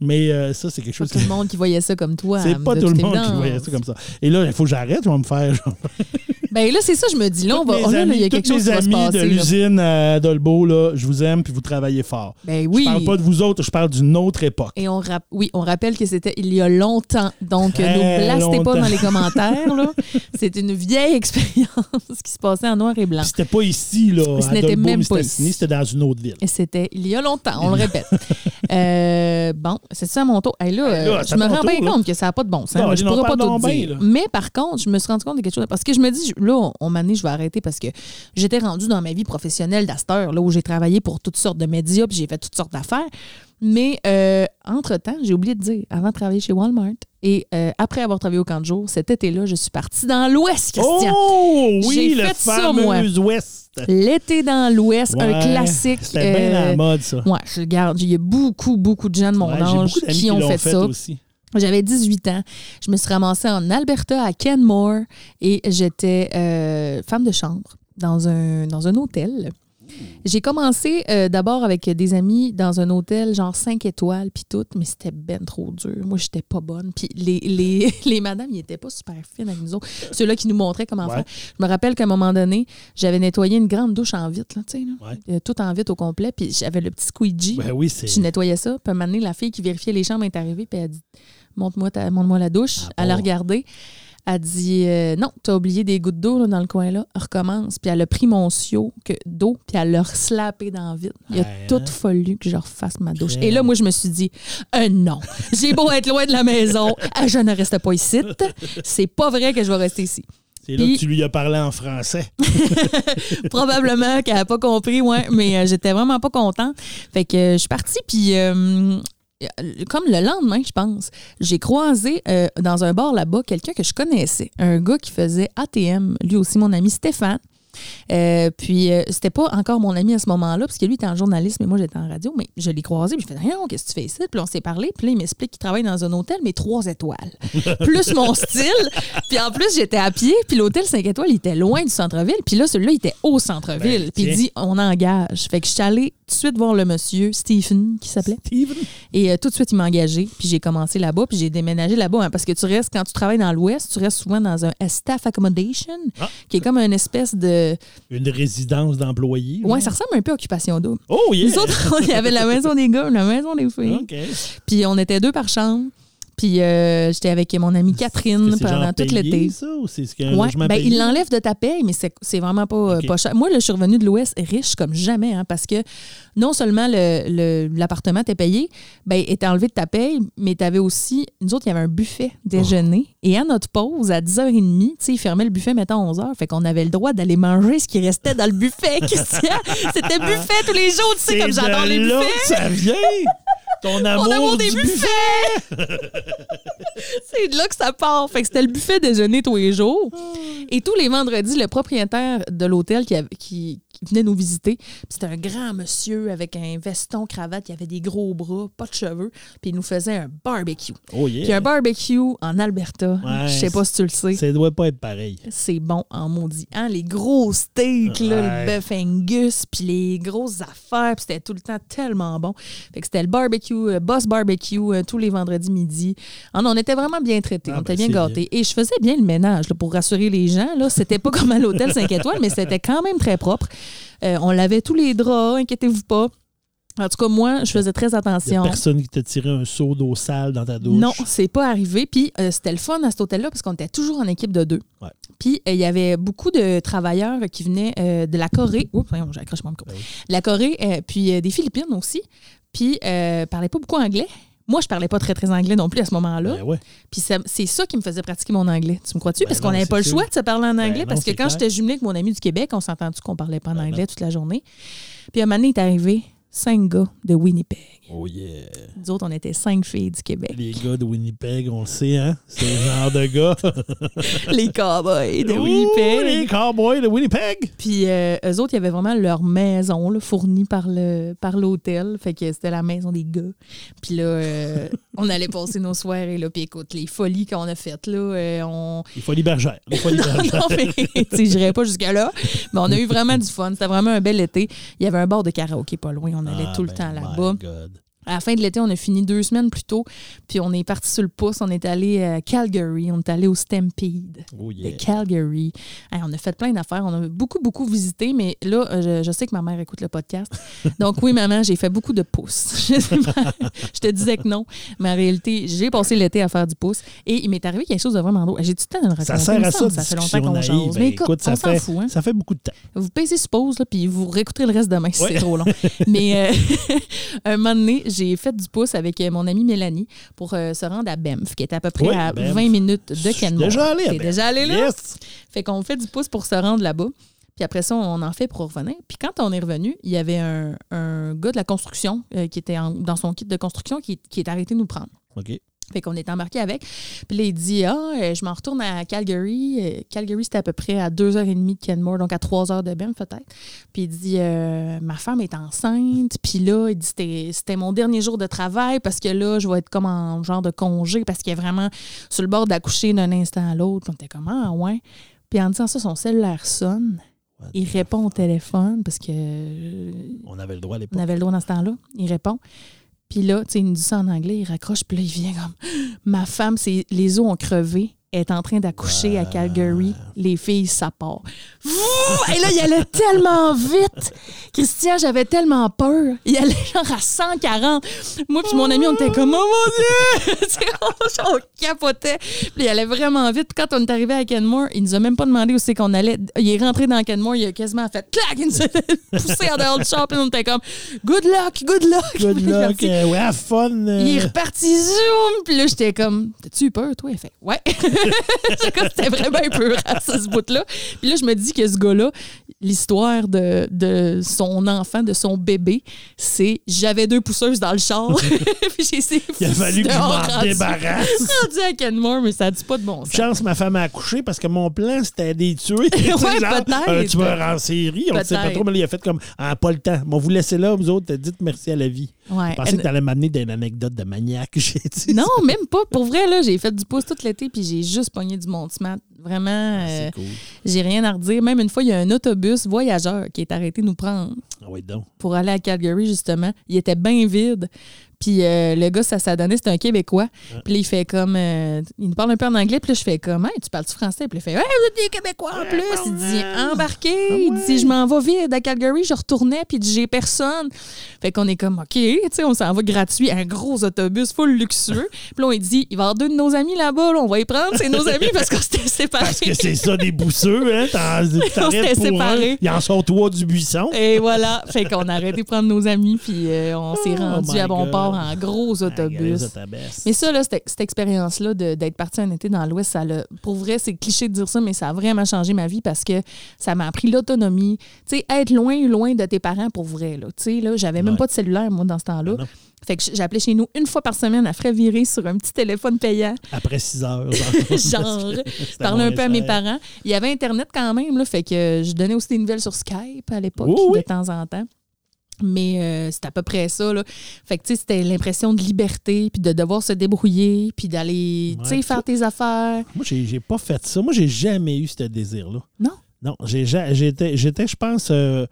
Mais euh, ça, c'est quelque Pas chose tout que. le monde qui voyait ça comme toi. C'est hein, pas tout le monde qui voyait ça comme ça. Et là, il faut que j'arrête, je vais me faire. (laughs) Ben là, c'est ça, je me dis. Là, on va, oh, là, là, il y a quelque chose qui va se amis passer. de l'usine à Dolbeau, là, je vous aime, puis vous travaillez fort. Ben oui. Je parle pas de vous autres, je parle d'une autre époque. Et on rap- oui, on rappelle que c'était il y a longtemps. Donc, ne blastez pas dans les commentaires. (laughs) C'est une vieille expérience qui se passait en noir et blanc. C'était pas ici, là, Ce n'était même pas ici. c'était dans une autre ville. C'était il y a longtemps, on le répète. (laughs) Euh, bon, c'est ça mon tour. Hey, là, euh, je me rends bien compte que ça n'a pas de bon sens. Non, je non, pourrais pas tout bien, dire. là. Mais par contre, je me suis rendu compte de quelque chose. Parce que je me dis, là, on m'a dit, je vais arrêter parce que j'étais rendue dans ma vie professionnelle d'asteur, là où j'ai travaillé pour toutes sortes de médias, puis j'ai fait toutes sortes d'affaires. Mais euh, entre-temps, j'ai oublié de dire, avant de travailler chez Walmart et euh, après avoir travaillé au camp de jour, cet été-là, je suis partie dans l'Ouest, Christian. Oh oui, le fait ça, moi. fameux Ouest. L'été dans l'Ouest, un classique. C'était bien euh, la mode, ça. Ouais, je regarde. Il y a beaucoup, beaucoup de gens de mon Ouais, âge qui ont fait, ça. aussi. J'avais 18 ans. Je me suis ramassée en Alberta, à Kenmore, et j'étais euh, femme de chambre dans un, dans un hôtel. J'ai commencé euh, d'abord avec des amis dans un hôtel genre 5 étoiles puis tout, mais c'était ben trop dur. Moi, j'étais pas bonne. Puis les, les, (laughs) les madames, ils étaient pas super fines avec nous autres. Ceux-là qui nous montraient comment Ouais. faire. Je me rappelle qu'à un moment donné, j'avais nettoyé une grande douche en vitre, là, tu sais, là. Ouais. Euh, tout en vitre au complet, puis j'avais le petit squeegee. Ben oui. Je nettoyais ça. Puis à un moment donné, la fille qui vérifiait les chambres est arrivée, puis elle a dit Montre-moi ta- montre-moi la douche. Ah elle a bon? regardé. Elle a dit euh, Non, t'as oublié des gouttes d'eau dans le coin là. Recommence. Puis elle a pris mon sio que- d'eau, puis elle l'a slappé dans le vide. Il a tout hein? fallu que je refasse ma douche. Et là, moi, je me suis dit euh, Non, j'ai beau être loin de la maison, euh, je ne reste pas ici. C'est pas vrai que je vais rester ici. C'est là que tu lui as parlé en français. (laughs) Probablement qu'elle n'a pas compris, ouais, mais euh, j'étais vraiment pas contente. Fait que euh, je suis partie, puis euh, comme le lendemain, je pense, j'ai croisé euh, dans un bar là-bas quelqu'un que je connaissais, un gars qui faisait ATM, lui aussi mon ami Stéphane. Euh, puis euh, c'était pas encore mon ami à ce moment-là, parce que lui était en journalisme et moi j'étais en radio, mais je l'ai croisé, puis je fais rien, qu'est-ce que tu fais ici? Puis on s'est parlé, puis là il m'explique qu'il travaille dans un hôtel, mais trois étoiles. (laughs) plus mon style. Puis en plus, j'étais à pied, puis l'hôtel 5 étoiles, il était loin du centre-ville, puis là, celui-là, il était au centre-ville. Ben, puis il dit, on engage. Fait que je suis allée de suite voir le monsieur, Stephen, qui s'appelait. Steven? Et euh, tout de suite, il m'a engagé. Puis j'ai commencé là-bas. Puis j'ai déménagé là-bas. hein, parce que tu restes, quand tu travailles dans l'Ouest, tu restes souvent dans un staff accommodation, Ah. qui est comme une espèce de. Une résidence d'employés. Ouais, genre. ça ressemble un peu à Occupation Double. Oh, yeah! Nous autres, (laughs) il y avait la maison des gars, la maison des filles. OK. Puis on était deux par chambre. Puis euh, j'étais avec mon amie Catherine pendant tout l'été. ça, ou c'est ce Ouais, ben, payé? il l'enlève de ta paye, mais c'est vraiment pas, euh, pas cher. Moi, là, je suis revenue de l'Ouest riche comme jamais, hein, parce que non seulement le- le- l'appartement était payé, ben, était enlevé de ta paye, mais tu avais aussi, nous autres, il y avait un buffet déjeuner. Oh. Et à notre pause, à 10h30, tu sais, ils fermaient le buffet, mettons, à 11h. Fait qu'on avait le droit d'aller manger ce qui restait dans le buffet, (laughs) Christian. C'était buffet tous les jours, tu sais, comme j'adore les buffets. ça vient! (laughs) Ton amour, amour des buffets! (laughs) C'est de là que ça part. Fait que c'était le buffet déjeuner tous les jours. Et tous les vendredis, le propriétaire de l'hôtel qui, avait- qui, qui venait nous visiter, c'était un grand monsieur avec un veston, cravate, il avait des gros bras, pas de cheveux, puis il nous faisait un barbecue. Oh Puis un barbecue en Alberta, Ouais, je sais pas si tu le sais. Ça doit pas être pareil. C'est bon en maudit. Hein? Les gros steaks, là, Ouais. le bœuf angus, puis les grosses affaires, puis c'était tout le temps tellement bon. Fait que c'était le barbecue, euh, Boss Barbecue, euh, tous les vendredis midi. Ah non, on était vraiment bien traités, Ah, on était ben, bien gâtés. Et je faisais bien le ménage, là, pour rassurer les gens. Là, c'était pas (laughs) comme à l'hôtel 5 étoiles, mais c'était quand même très propre. Euh, on lavait tous les draps, inquiétez-vous pas. En tout cas, moi, je faisais très Il y a attention. personne qui t'a tiré un seau d'eau sale dans ta douche? Non, c'est pas arrivé. Puis euh, c'était le fun à cet hôtel-là parce qu'on était toujours en équipe de deux. Ouais. Puis euh, il y avait beaucoup de travailleurs qui venaient euh, de la Corée. Oups, j'accroche mon micro. Ben. De la Corée, puis des Philippines aussi. Puis euh, parlaient pas beaucoup anglais. Moi, je parlais pas très, très anglais non plus à ce moment-là. Ben ouais. Puis c'est ça qui me faisait pratiquer mon anglais. Tu me crois-tu? Ben parce qu'on n'avait pas le choix de se parler en anglais. Ben non, parce que quand j'étais jumelée avec mon ami du Québec, on s'entend qu'on parlait pas en anglais non. toute la journée? Puis un moment donné, il est arrivé cinq gars de Winnipeg. Oh yeah. Nous autres, on était cinq filles du Québec. Les gars de Winnipeg, on le sait, hein? C'est le genre de gars. (laughs) les cowboys de Ouh, Winnipeg. les cowboys de Winnipeg. Puis euh, eux autres, il y avait vraiment leur maison là, fournie par le par l'hôtel. Fait que c'était la maison des gars. Puis là, euh, on allait passer nos soirées. Là. Puis écoute, les folies qu'on a faites, là, euh, on... Les folies bergères. Les folies (laughs) bergères. non, mais tu sais, pas jusqu'à là. Mais on a eu vraiment du fun. C'était vraiment un bel été. Il y avait un bar de karaoké pas loin. On allait Ah, tout le ben, temps là-bas. À la fin de l'été, on a fini deux semaines plus tôt. Puis on est parti sur le pouce. On est allé à Calgary. On est allé au Stampede Oh de yeah. Calgary. Hey, on a fait plein d'affaires. On a beaucoup, beaucoup visité, mais là, euh, je, je sais que ma mère écoute le podcast. (laughs) Donc, oui, maman, j'ai fait beaucoup de pouces. (laughs) Je, te disais que non, mais en réalité, j'ai passé l'été à faire du pouce et il m'est arrivé quelque chose de vraiment drôle. J'ai du temps de le raconter. Ça sert à ça, ça fait longtemps qu'on chose. naïve. Mais Ben, écoute, ça on s'en fait, fout. Hein? ça fait beaucoup de temps. Vous payez ce pause, là, puis vous réécouterez le reste demain si Ouais. c'est trop long. (laughs) Mais euh, un moment donné, j'ai fait du pouce avec euh, mon amie Mélanie pour euh, se rendre à Banff, qui était à peu près Oui, à Banff. 20 minutes de Kenmore. déjà allé à Banff. déjà allé là? Yes. Fait qu'on fait du pouce pour se rendre là-bas. Puis après ça, on en fait pour revenir. Puis quand on est revenu, il y avait un, un gars de la construction euh, qui était en- dans son kit de construction qui, qui est arrêté de nous prendre. OK. Fait qu'on est embarqué avec. Puis là, il dit Ah, euh, je m'en retourne à Calgary. Euh, Calgary, c'était à peu près à 2h30 de Kenmore, donc à 3 heures de Banff, peut-être. Puis il dit euh, Ma femme est enceinte. Puis là, il dit C'était mon dernier jour de travail parce que là, je vais être comme en genre de congé parce qu'il est vraiment sur le bord d'accoucher d'un instant à l'autre. Puis on était comme Ah, ouais. Puis en disant ça, son cellulaire sonne. What Il répond au téléphone parce que On avait le droit à on l'époque. avait le droit dans ce temps-là. Il répond. Puis là, tu sais, il nous dit ça en anglais, il raccroche, puis là, il vient comme (gasps) Ma femme, les os ont crevé, est en train d'accoucher à Calgary, les filles, ça part. Et là, il allait tellement vite. Christian, j'avais tellement peur. Il allait genre à 140. Moi puis mon ami, on était comme, oh mon Dieu! (laughs) On, capotait. Puis il allait vraiment vite. Puis quand on est arrivé à Kenmore, il nous a même pas demandé où c'est qu'on allait. Il est rentré dans Kenmore, il a quasiment fait clac, il nous a (laughs) poussé en dehors du shop. Et on était comme, good luck, good luck. Good (laughs) luck. euh, ouais, fun. euh. Il est reparti zoom, puis là j'étais comme t'as-tu eu peur toi? Il fait ouais. (laughs) C'était vraiment un peu rare ce bout là. Puis là je me dis que ce gars-là, l'histoire de, de son enfant, de son bébé, c'est j'avais deux pousseuses dans le char. (laughs) (laughs) puis j'ai essayé Il a fallu que je m'en débarrasse. rendu à Kenmore, mais ça dit pas de bon sens. Chance, ma femme a accouché parce que mon plan, c'était des tuer. Tu Ouais, peut-être. Un tueur en série. On ne sait pas trop, mais là, il a fait comme Ah, pas le temps. Bon, vous laissez là, vous autres, dites merci à la vie. Ouais. Je pensais que tu allais m'amener d'une anecdote de maniaque. (laughs) J'ai dit. Non, même pas. Pour vrai, là, j'ai fait du pouce tout l'été, puis j'ai juste pogné du Montsmat. Vraiment, Ah, euh, cool. j'ai rien à redire. Même une fois, il y a un autobus voyageur qui est arrêté nous prendre. Ah oui, donc. pour aller à Calgary, justement. Il était bien vide. Puis euh, le gars, ça s'est donné, c'était un Québécois. Puis là, il fait comme. euh, il nous parle un peu en anglais. Puis là, je fais comme. Hey, tu parles-tu français? Puis il fait. Ouais, vous êtes des Québécois en plus. Il dit embarqué. Il dit je m'en vais vide à Calgary. Je retournais. Puis j'ai personne. Fait qu'on est comme OK. Tu sais, on s'en va gratuit. Un gros autobus full luxueux. (laughs) Puis là, on dit il va y avoir deux de nos amis là-bas. là, on va y prendre. C'est nos amis parce qu'on s'était séparés. Parce que c'est ça, des bousseux, hein? T'en- (laughs) s'était séparés. Ils en sont trois du buisson. Et voilà. Fait qu'on a arrêté de prendre nos amis. Puis euh, on s'est Oh rendu à bon port en gros autobus. Mais ça, là, cette, cette expérience-là d'être parti un été dans l'Ouest, ça l'a. Pour vrai, c'est cliché de dire ça, mais ça a vraiment changé ma vie parce que ça m'a appris l'autonomie. Tu sais, être loin, loin de tes parents pour vrai. Là. Tu sais, là, j'avais même Ouais. pas de cellulaire, moi, dans ce temps-là. Fait que j'appelais chez nous une fois par semaine à frais virer sur un petit téléphone payant. Après 6 heures. (laughs) Genre, je parlais un peu à mes parents. Il y avait Internet quand même, là, fait que je donnais aussi des nouvelles sur Skype à l'époque, Oui, oui. de temps en temps. Mais euh, c'était à peu près ça. Là. Fait que, tu sais, c'était l'impression de liberté, puis de devoir se débrouiller, puis d'aller, tu sais, faire tes affaires. Moi, j'ai j'ai pas fait ça. Moi, j'ai jamais eu ce désir-là. Non? Non, j'ai ja- j'étais, j'étais, je pense, euh,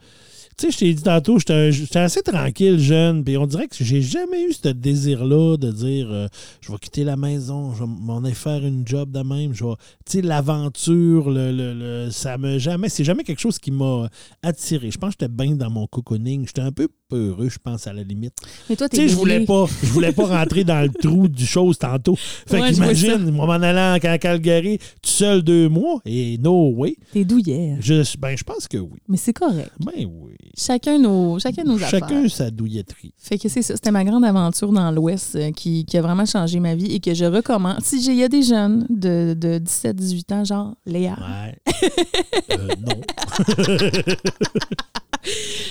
tu sais, je t'ai dit tantôt, j'étais assez tranquille, jeune, puis on dirait que j'ai jamais eu ce désir-là de dire, euh, je vais quitter la maison, je vais m'en aller faire une job de même, je vais, tu sais, l'aventure, le, le- le- ça me jamais, c'est jamais quelque chose qui m'a attiré. Je pense que j'étais bien dans mon cocooning, j'étais un peu peureux, je pense, à la limite. Mais toi, t'es Tu sais, je voulais pas, je voulais pas rentrer dans le trou du chose tantôt. Fait Ouais, qu'imagine, moi, m'en allant en Calgary, tout seul deux mois, et no way. T'es douillère. Je, ben, je pense que oui. Mais c'est correct. Ben oui. Chacun nos, chacun nos affaires. Chacun sa douilletterie. Fait que c'est ça. C'était ma grande aventure dans l'Ouest euh, qui, qui a vraiment changé ma vie et que je recommande. Si j'ai- il y a des jeunes de, de 17-18 ans, genre Léa, Ouais. (laughs) Euh, non. (laughs)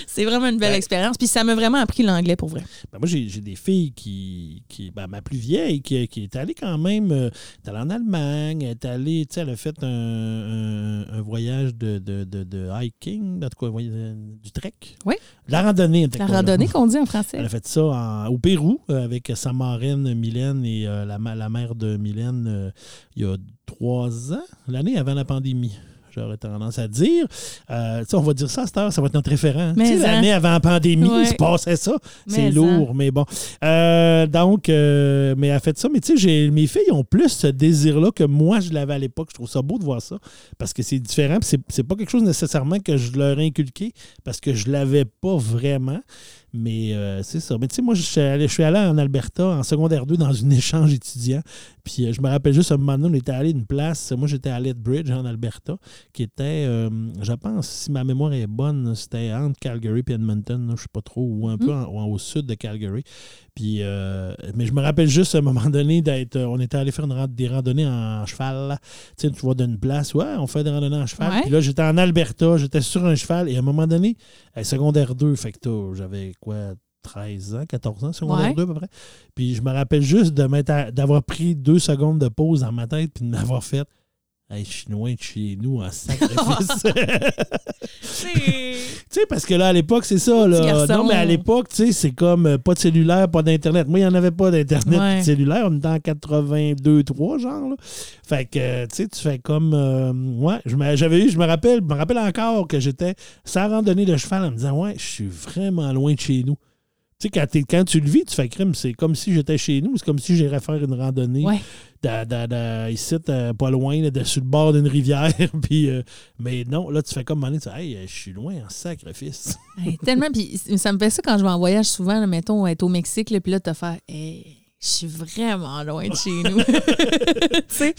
c'est vraiment une belle Ouais. expérience. Puis ça m'a vraiment appris l'anglais pour vrai. Ben, moi, j'ai des filles qui. qui ben, ma plus vieille, qui, qui est allée quand même. euh, est allée en Allemagne. Elle est allée. Tu sais, elle a fait un, un- un voyage de, de, de, de hiking, en tout cas, du trek. Oui. La randonnée. La randonnée qu'on dit en français. Elle a fait ça en- au Pérou euh, avec sa marraine Mylène et euh, la mère de Mylène euh, il y a trois ans, l'année avant la pandémie. J'aurais tendance à dire. Euh, on va dire ça à cette heure, ça va être notre référent. Hein. L'année avant la pandémie, Ouais. il se passait ça. C'est Mais lourd, mais bon. Euh, donc, euh, mais elle a fait ça. Mais tu sais, mes filles ont plus ce désir-là que moi, je l'avais à l'époque. Je trouve ça beau de voir ça parce que c'est différent. c'est pas quelque chose nécessairement que je leur ai inculqué parce que je l'avais pas vraiment. Mais euh, c'est ça. Mais tu sais, moi, je suis, allé, je suis allé en Alberta en secondaire 2 dans un (laughs) échange étudiant. Puis euh, je me rappelle juste, à un moment donné, on était allé à une place. Moi, j'étais à Lethbridge, en Alberta, qui était, euh, je pense, si ma mémoire est bonne, c'était entre Calgary et Edmonton. là, je ne sais pas trop, ou un peu en- en- au sud de Calgary. Puis, euh, mais je me rappelle juste à un moment donné d'être. euh, On était allé faire une rand- des randonnées en cheval. là. Tu sais, tu vois d'une place, ouais, on fait des randonnées en cheval. Ouais. Puis là, j'étais en Alberta, j'étais sur un cheval. Et à un moment donné, à secondaire 2, fait que j'avais quoi, 13 ans, 14 ans, secondaire Ouais. 2 à peu près. Puis je me rappelle juste de d'avoir pris deux secondes de pause dans ma tête puis de m'avoir fait. Hey, je suis loin de chez nous en sacrifice. (laughs) tu sais, parce que là, à l'époque, c'est ça. Là. Non, mais à l'époque, tu sais, c'est comme euh, pas de cellulaire, pas d'Internet. Moi, il n'y en avait pas d'Internet Ouais. de cellulaire. On était en 82-3, genre. Là. Fait que, euh, tu sais, tu fais comme. euh, ouais, j'avais eu, je me rappelle, je me rappelle encore que j'étais sans randonnée de cheval en me disant, ouais, je suis vraiment loin de chez nous. Tu sais, quand, tu le vis, tu fais crime, c'est comme si j'étais chez nous, c'est comme si j'irais faire une randonnée Ouais. da- da- da- ici, euh, pas loin, là, sur le bord d'une rivière. (laughs) puis, euh, mais non, là, tu fais comme, tu dis, hey, je suis loin en sacrifice. (laughs) Hey, tellement. Puis ça me fait ça quand je vais en voyage souvent, là, mettons, être au Mexique, là, puis là, te faire. Hey, je suis vraiment loin de chez nous. (laughs) tu sais?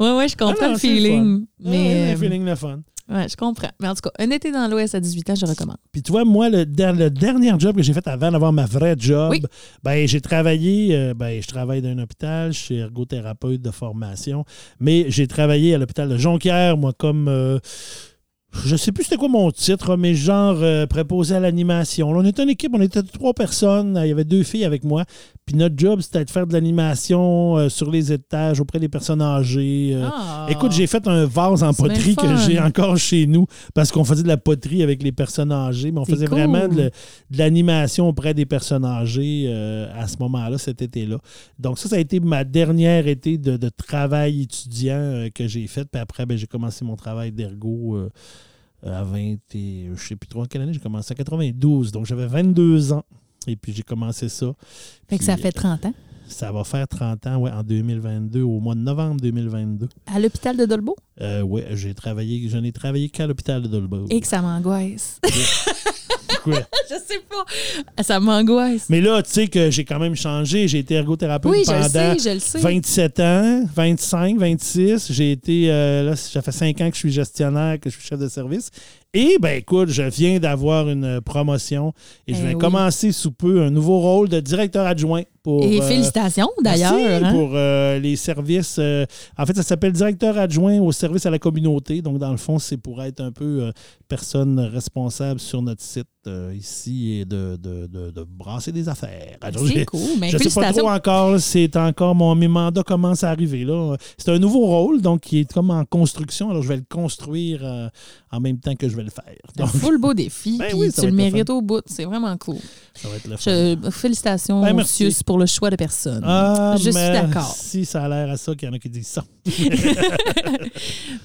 Ouais, ouais, je comprends Ah non, le feeling. Ouais, Mais. un euh, feeling le fun. Ouais, je comprends. Mais en tout cas, un été dans l'Ouest à 18 ans, je recommande. Puis tu vois, moi, le, der- le dernier job que j'ai fait avant d'avoir ma vraie job, Oui. ben j'ai travaillé, euh, ben je travaille dans un hôpital, je suis ergothérapeute de formation, mais j'ai travaillé à l'hôpital de Jonquière, moi, comme... euh, je sais plus c'était quoi mon titre, mais genre euh, préposé à l'animation. Là, on était une équipe, on était trois personnes, il y avait deux filles avec moi. Puis notre job, c'était de faire de l'animation euh, sur les étages auprès des personnes âgées. euh, Ah. Écoute, j'ai fait un vase en poterie que j'ai encore chez nous parce qu'on faisait de la poterie avec les personnes âgées, mais on faisait cool. vraiment de, l'animation auprès des personnes âgées à ce moment-là, cet été-là. Donc ça, ça a été ma dernière été de, de travail étudiant que j'ai fait. Puis après, ben, j'ai commencé mon travail d'ergo à 20 et je sais plus trop en quelle année, j'ai commencé en 92. Donc j'avais 22 ans. Et puis j'ai commencé ça. Fait que ça fait 30 ans. Ça va faire 30 ans, ouais, en 2022, au mois de novembre 2022. À l'hôpital de Dolbeau? Euh, oui, j'ai travaillé, je n'ai travaillé qu'à l'hôpital de Dolbeau. Et que ça m'angoisse. (laughs) Je sais pas. Ça m'angoisse. Mais là, tu sais que j'ai quand même changé. J'ai été ergothérapeute Oui, je pendant sais, je le sais. 27 ans, 25, 26. J'ai été, euh, là, ça fait 5 ans que je suis gestionnaire, que je suis chef de service. Et ben écoute, je viens d'avoir une promotion et je Eh vais oui. commencer sous peu un nouveau rôle de directeur adjoint pour. Et euh, félicitations d'ailleurs. Hein. pour euh, les services. euh, en fait, ça s'appelle directeur adjoint au service à la communauté. Donc, dans le fond, c'est pour être un peu euh, personne responsable sur notre site euh, ici et de, de, de- de brasser des affaires. C'est cool. Mais je ne sais pas trop encore. C'est encore mon mes mandats commencent à arriver. là. C'est un nouveau rôle, donc qui est comme en construction. Alors, je vais le construire euh, en même temps que je vais le faire. Un Donc, full beau défi. Ben oui, tu le mérites au bout. C'est vraiment cool. ça va être le fun. Je- félicitations, Ben. Sius, pour le choix de personne. Ah, je suis d'accord. Si ça a l'air à ça qu'il y en a qui disent ça. (laughs)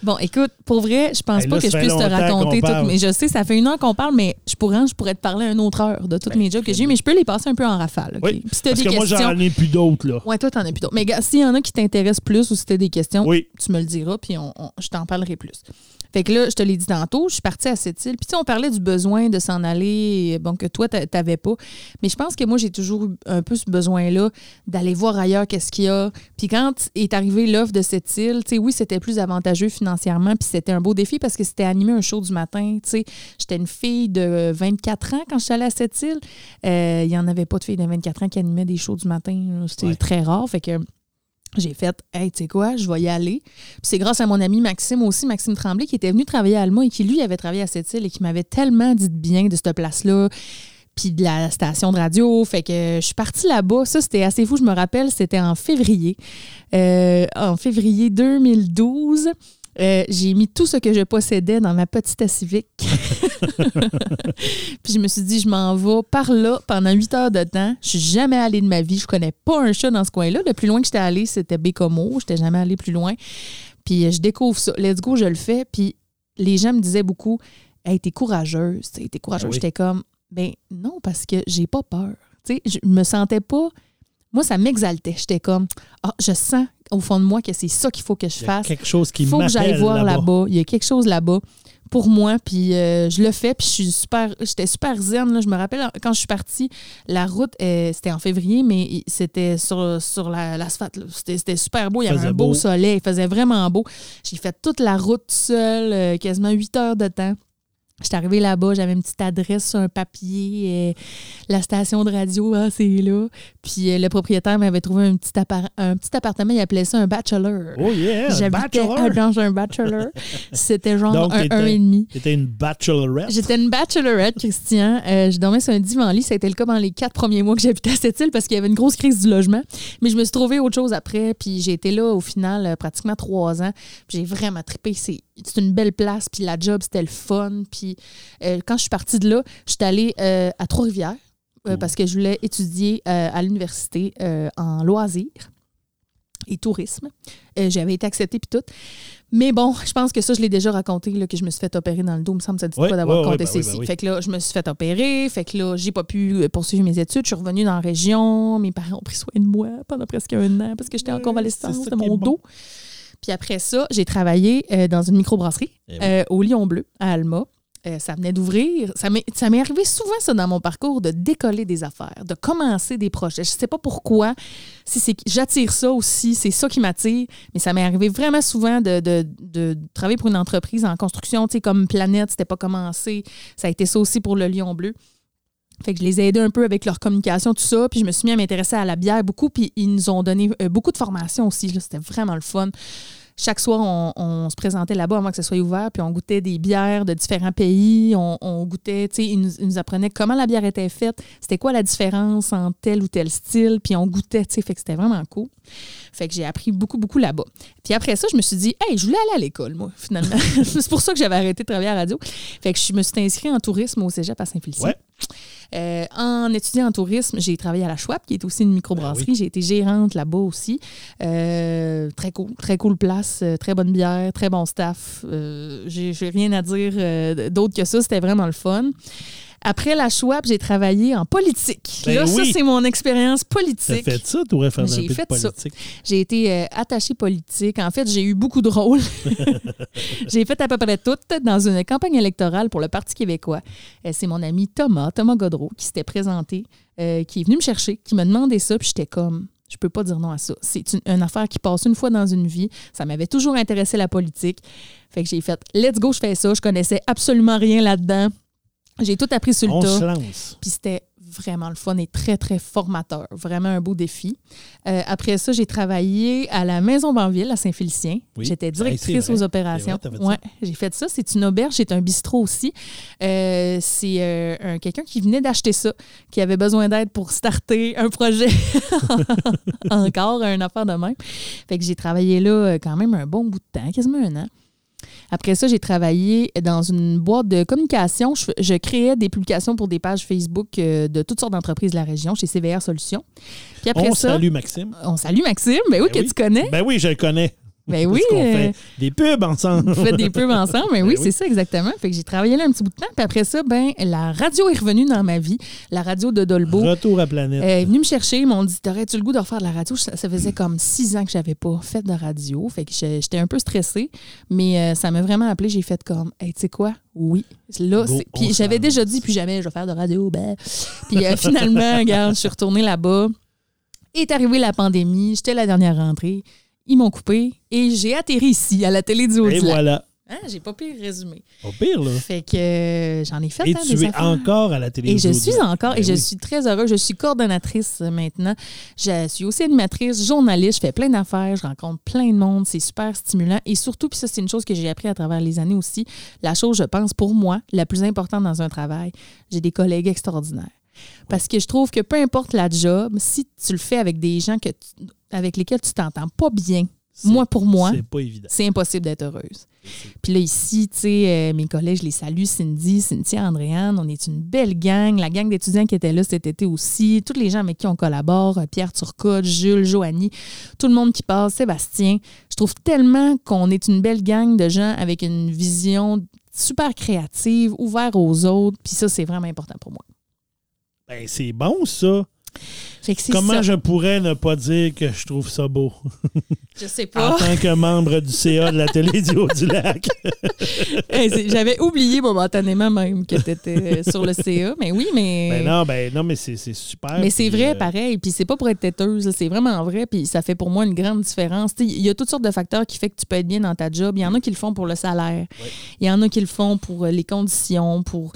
Bon, écoute, pour vrai, je pense Hey, pas là, que ça je puisse te raconter tout. Mais je sais, ça fait une heure qu'on parle, mais je pourrais, je pourrais te parler une autre heure de tous Ben, mes jobs que j'ai mais je peux les passer un peu en rafale. OK? Oui, Puis si t'as Parce des que moi, questions. j'en ai plus d'autres, là. Ouais, toi, t'en as plus d'autres. Mais gars, s'il y en a qui t'intéressent plus ou si t'as des questions, Oui. tu me le diras, puis on- on- je t'en parlerai plus. Fait que là, je te l'ai dit tantôt, je suis partie à cette île. Puis tu sais, on parlait du besoin de s'en aller, bon, que toi, t'a- t'avais pas. Mais je pense que moi, j'ai toujours eu un peu ce besoin-là d'aller voir ailleurs qu'est-ce qu'il y a. Puis quand est arrivée l'offre de cette île, tu sais, oui, c'était plus avantageux financièrement, puis c'était un beau défi parce que c'était animé un show du matin. Tu sais, j'étais une fille de 24 ans quand je suis allée à cette île. Euh, Il y en avait pas de filles de 24 ans qui animaient des shows du matin. C'était Ouais. très rare. Fait que j'ai fait, hey, tu sais quoi, je vais y aller. C'est grâce à mon ami Maxime aussi, Maxime Tremblay, qui était venu travailler à Alma et qui, lui, avait travaillé à cette île et qui m'avait tellement dit de bien de cette place-là, puis de la station de radio. Fait que je suis partie là-bas. Ça, c'était assez fou. Je me rappelle, c'était en février. Euh, en février 2012. Euh, j'ai mis tout ce que je possédais dans ma petite Civic. (laughs) Puis je me suis dit, je m'en vais par là pendant huit heures de temps. Je suis jamais allée de ma vie. Je connais pas un chat dans ce coin-là. Le plus loin que j'étais allée, c'était Bécomo. Je n'étais jamais allée plus loin. Puis euh, je découvre ça. Let's go, je le fais. Puis les gens me disaient beaucoup, hey, t'es courageuse. T'es courageuse. Ah oui. J'étais comme, ben non, parce que j'ai pas peur. Tu sais, je me sentais pas. Moi, ça m'exaltait. J'étais comme, ah, je sens au fond de moi que c'est ça qu'il faut que je Il y a fasse quelque chose qui il faut que j'aille voir là-bas. Il y a quelque chose là-bas pour moi, puis euh, je le fais, puis je suis super, j'étais super zen. là. Je me rappelle quand je suis partie, la route, euh, c'était en février, mais c'était sur, sur la- l'asphalte. c'était, c'était super beau. Il y avait un beau, beau. soleil, il faisait vraiment beau. J'ai fait toute la route seule, euh, quasiment 8 heures de temps. J'étais arrivée là-bas, j'avais une petite adresse sur un papier, euh, la station de radio, ah, c'est là. Puis euh, le propriétaire m'avait trouvé un petit, un petit appartement, il appelait ça un bachelor. Oh yeah, J'habitais dans un bachelor. C'était genre Donc, un, un et demi. T'étais une bachelorette? J'étais une bachelorette, Christian. Euh, je dormais sur un divan lit. Ça a été le cas dans les quatre premiers mois que j'habitais à cette île parce qu'il y avait une grosse crise du logement. Mais je me suis trouvé autre chose après. Puis j'ai été là au final pratiquement trois ans. Puis j'ai vraiment trippé. C'est une belle place. Puis la job, c'était le fun. Puis euh, quand je suis partie de là, je suis allée euh, à Trois-Rivières euh, parce que je voulais étudier à l'université en loisirs et tourisme. J'avais été acceptée puis tout. Mais bon, je pense que ça, je l'ai déjà raconté, là, que je me suis fait opérer dans le dos. Il me semble que ça ne dit pas d'avoir oui, compté ben ici. ben oui. Fait que là, je me suis fait opérer. Fait que là, j'ai pas pu poursuivre mes études. Je suis revenue dans la région. Mes parents ont pris soin de moi pendant presque un an parce que j'étais en Ouais, convalescence de mon bon. dos. Puis après ça, j'ai travaillé euh, dans une microbrasserie Eh euh, au Lion Bleu, à Alma. Euh, ça venait d'ouvrir. Ça m'est arrivé souvent, ça, dans mon parcours, de décoller des affaires, de commencer des projets. Je sais pas pourquoi, si j'attire ça aussi, c'est ça qui m'attire, mais ça m'est arrivé vraiment souvent de, de- de travailler pour une entreprise en construction, tu sais, comme Planète, c'était pas commencé. Ça a été ça aussi pour le Lion Bleu. Fait que je les ai aidés un peu avec leur communication, tout ça. Puis je me suis mis à m'intéresser à la bière beaucoup. Puis ils nous ont donné euh, beaucoup de formations aussi. C'était vraiment le fun. Chaque soir, on, se présentait là-bas avant que ce soit ouvert, puis on goûtait des bières de différents pays. On, goûtait, tu sais, ils nous, apprenaient comment la bière était faite, c'était quoi la différence entre tel ou tel style, puis on goûtait, tu sais, fait que c'était vraiment cool. Fait que j'ai appris beaucoup, beaucoup là-bas. Puis après ça, je me suis dit, hey, je voulais aller à l'école, moi, finalement. (laughs) C'est pour ça que j'avais arrêté de travailler à la radio. Fait que je me suis inscrite en tourisme au cégep à Saint-Félicien. Ouais. Euh, en étudiant en tourisme, j'ai travaillé à la Schwab, qui est aussi une microbrasserie. Ben J'ai été gérante là-bas aussi. Euh, très cool, très cool place, euh, très bonne bière, très bon staff. Euh, j'ai j'ai rien à dire d'autre que ça. C'était vraiment le fun. Après la Schwab, j'ai travaillé en politique. Ben Là, ça, c'est mon expérience T'as politique. fait ça, tu aurais fait un J'ai fait de ça. J'ai été euh, attachée politique. En fait, j'ai eu beaucoup de rôles. (laughs) j'ai fait à peu près tout dans une campagne électorale pour le Parti québécois. Euh, c'est mon ami Thomas, Thomas Godreau, qui s'était présenté, euh, qui est venu me chercher, qui m'a demandé ça, puis j'étais comme, Je peux pas dire non à ça. C'est une, une affaire qui passe une fois dans une vie. Ça m'avait toujours intéressé la politique. Fait que j'ai fait let's go, je fais ça. Je connaissais absolument rien là-dedans. J'ai tout appris sur le On tas. se lance. Puis c'était vraiment le fun et très, très formateur. Vraiment un beau défi. Euh, après ça, j'ai travaillé à la Maison Banville à Saint-Félicien. Oui. J'étais directrice aux opérations. Vrai. Ouais, j'ai fait ça. C'est une auberge, c'est un bistrot aussi. Euh, c'est euh, un- quelqu'un qui venait d'acheter ça, qui avait besoin d'aide pour starter un projet. (laughs) Encore un affaire de même. Fait que j'ai travaillé là quand même un bon bout de temps, quasiment un an. Après ça, j'ai travaillé dans une boîte de communication. Je, je créais des publications pour des pages Facebook euh, de toutes sortes d'entreprises de la région chez CVR Solutions. Puis après On ça, salue Maxime. on salue Maxime. Ben oui, Ben que oui. tu connais. Ben oui, je le connais. Ben oui. qu'on euh, fait des pubs ensemble. vous faites des pubs ensemble, mais oui, Ben oui. c'est ça exactement. Fait que j'ai travaillé là un petit bout de temps. Puis après ça, ben la radio est revenue dans ma vie, la radio de Dolbeau. Retour à planète. Euh, est venu me chercher, ils m'ont dit T'aurais-tu le goût de refaire de la radio? Ça, ça faisait comme six ans que j'avais pas fait de radio. Fait que j'étais un peu stressée, mais euh, ça m'a vraiment appelé. J'ai fait comme Hey, tu sais quoi? Oui. Là, on Puis j'avais déjà dit Plus jamais je vais faire de radio. Ben. Puis euh, finalement, (laughs) regarde, je suis retournée là-bas. Est arrivée la pandémie, j'étais la dernière rentrée. Ils m'ont coupé et j'ai atterri ici, à la télé du Et Haut-du-Lac. voilà. Hein, j'ai pas pire résumé. Au pire, là. Fait que euh, j'en ai fait Et hein, tu des es affaires. encore à la télé. Et je suis encore, Ben et je oui. suis très heureuse. Je suis coordonnatrice euh, maintenant. Je suis aussi animatrice, journaliste. Je fais plein d'affaires. Je rencontre plein de monde. C'est super stimulant. Et surtout, puis ça, c'est une chose que j'ai appris à travers les années aussi. La chose, je pense, pour moi, la plus importante dans un travail, j'ai des collègues extraordinaires. Parce que je trouve que peu importe la job, si tu le fais avec des gens que tu- avec lesquels tu t'entends pas bien, moi, pour moi, c'est impossible d'être heureuse. Puis là, ici, tu sais, euh, mes collègues, je les salue, Cindy, Cynthia, Andréane, on est une belle gang. La gang d'étudiants qui était là cet été aussi, tous les gens avec qui on collabore, euh, Pierre Turcotte, Jules, Joanie, tout le monde qui passe, Sébastien. Je trouve tellement qu'on est une belle gang de gens avec une vision super créative, ouverte aux autres. Puis ça, c'est vraiment important pour moi. Ben, c'est bon, ça. Comment ça. je pourrais ne pas dire que je trouve ça beau? (laughs) Je sais en pas. tant que membre du CA de la télé du Haut-du-Lac? (laughs) Hey, J'avais oublié momentanément même que tu étais sur le CA. Mais oui, mais... Ben non, ben non, mais c'est super. Mais c'est vrai, euh, pareil. Puis c'est pas pour être têteuse, c'est vraiment vrai. Puis ça fait pour moi une grande différence. Il y a toutes sortes de facteurs qui font que tu peux être bien dans ta job. Il y en a qui le font pour le salaire. Ouais. Il y en a qui le font pour euh, les conditions, pour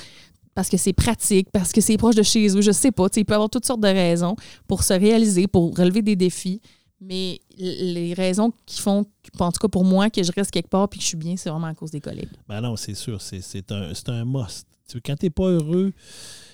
parce que c'est pratique, parce que c'est proche de chez eux. Je sais pas. Tu Il peut avoir toutes sortes de raisons pour se réaliser, pour relever des défis. Mais les raisons qui font, en tout cas pour moi, que je reste quelque part puis que je suis bien, c'est vraiment à cause des collègues. Ben non, c'est sûr, c'est un, un must. Tu, quand t'es pas heureux,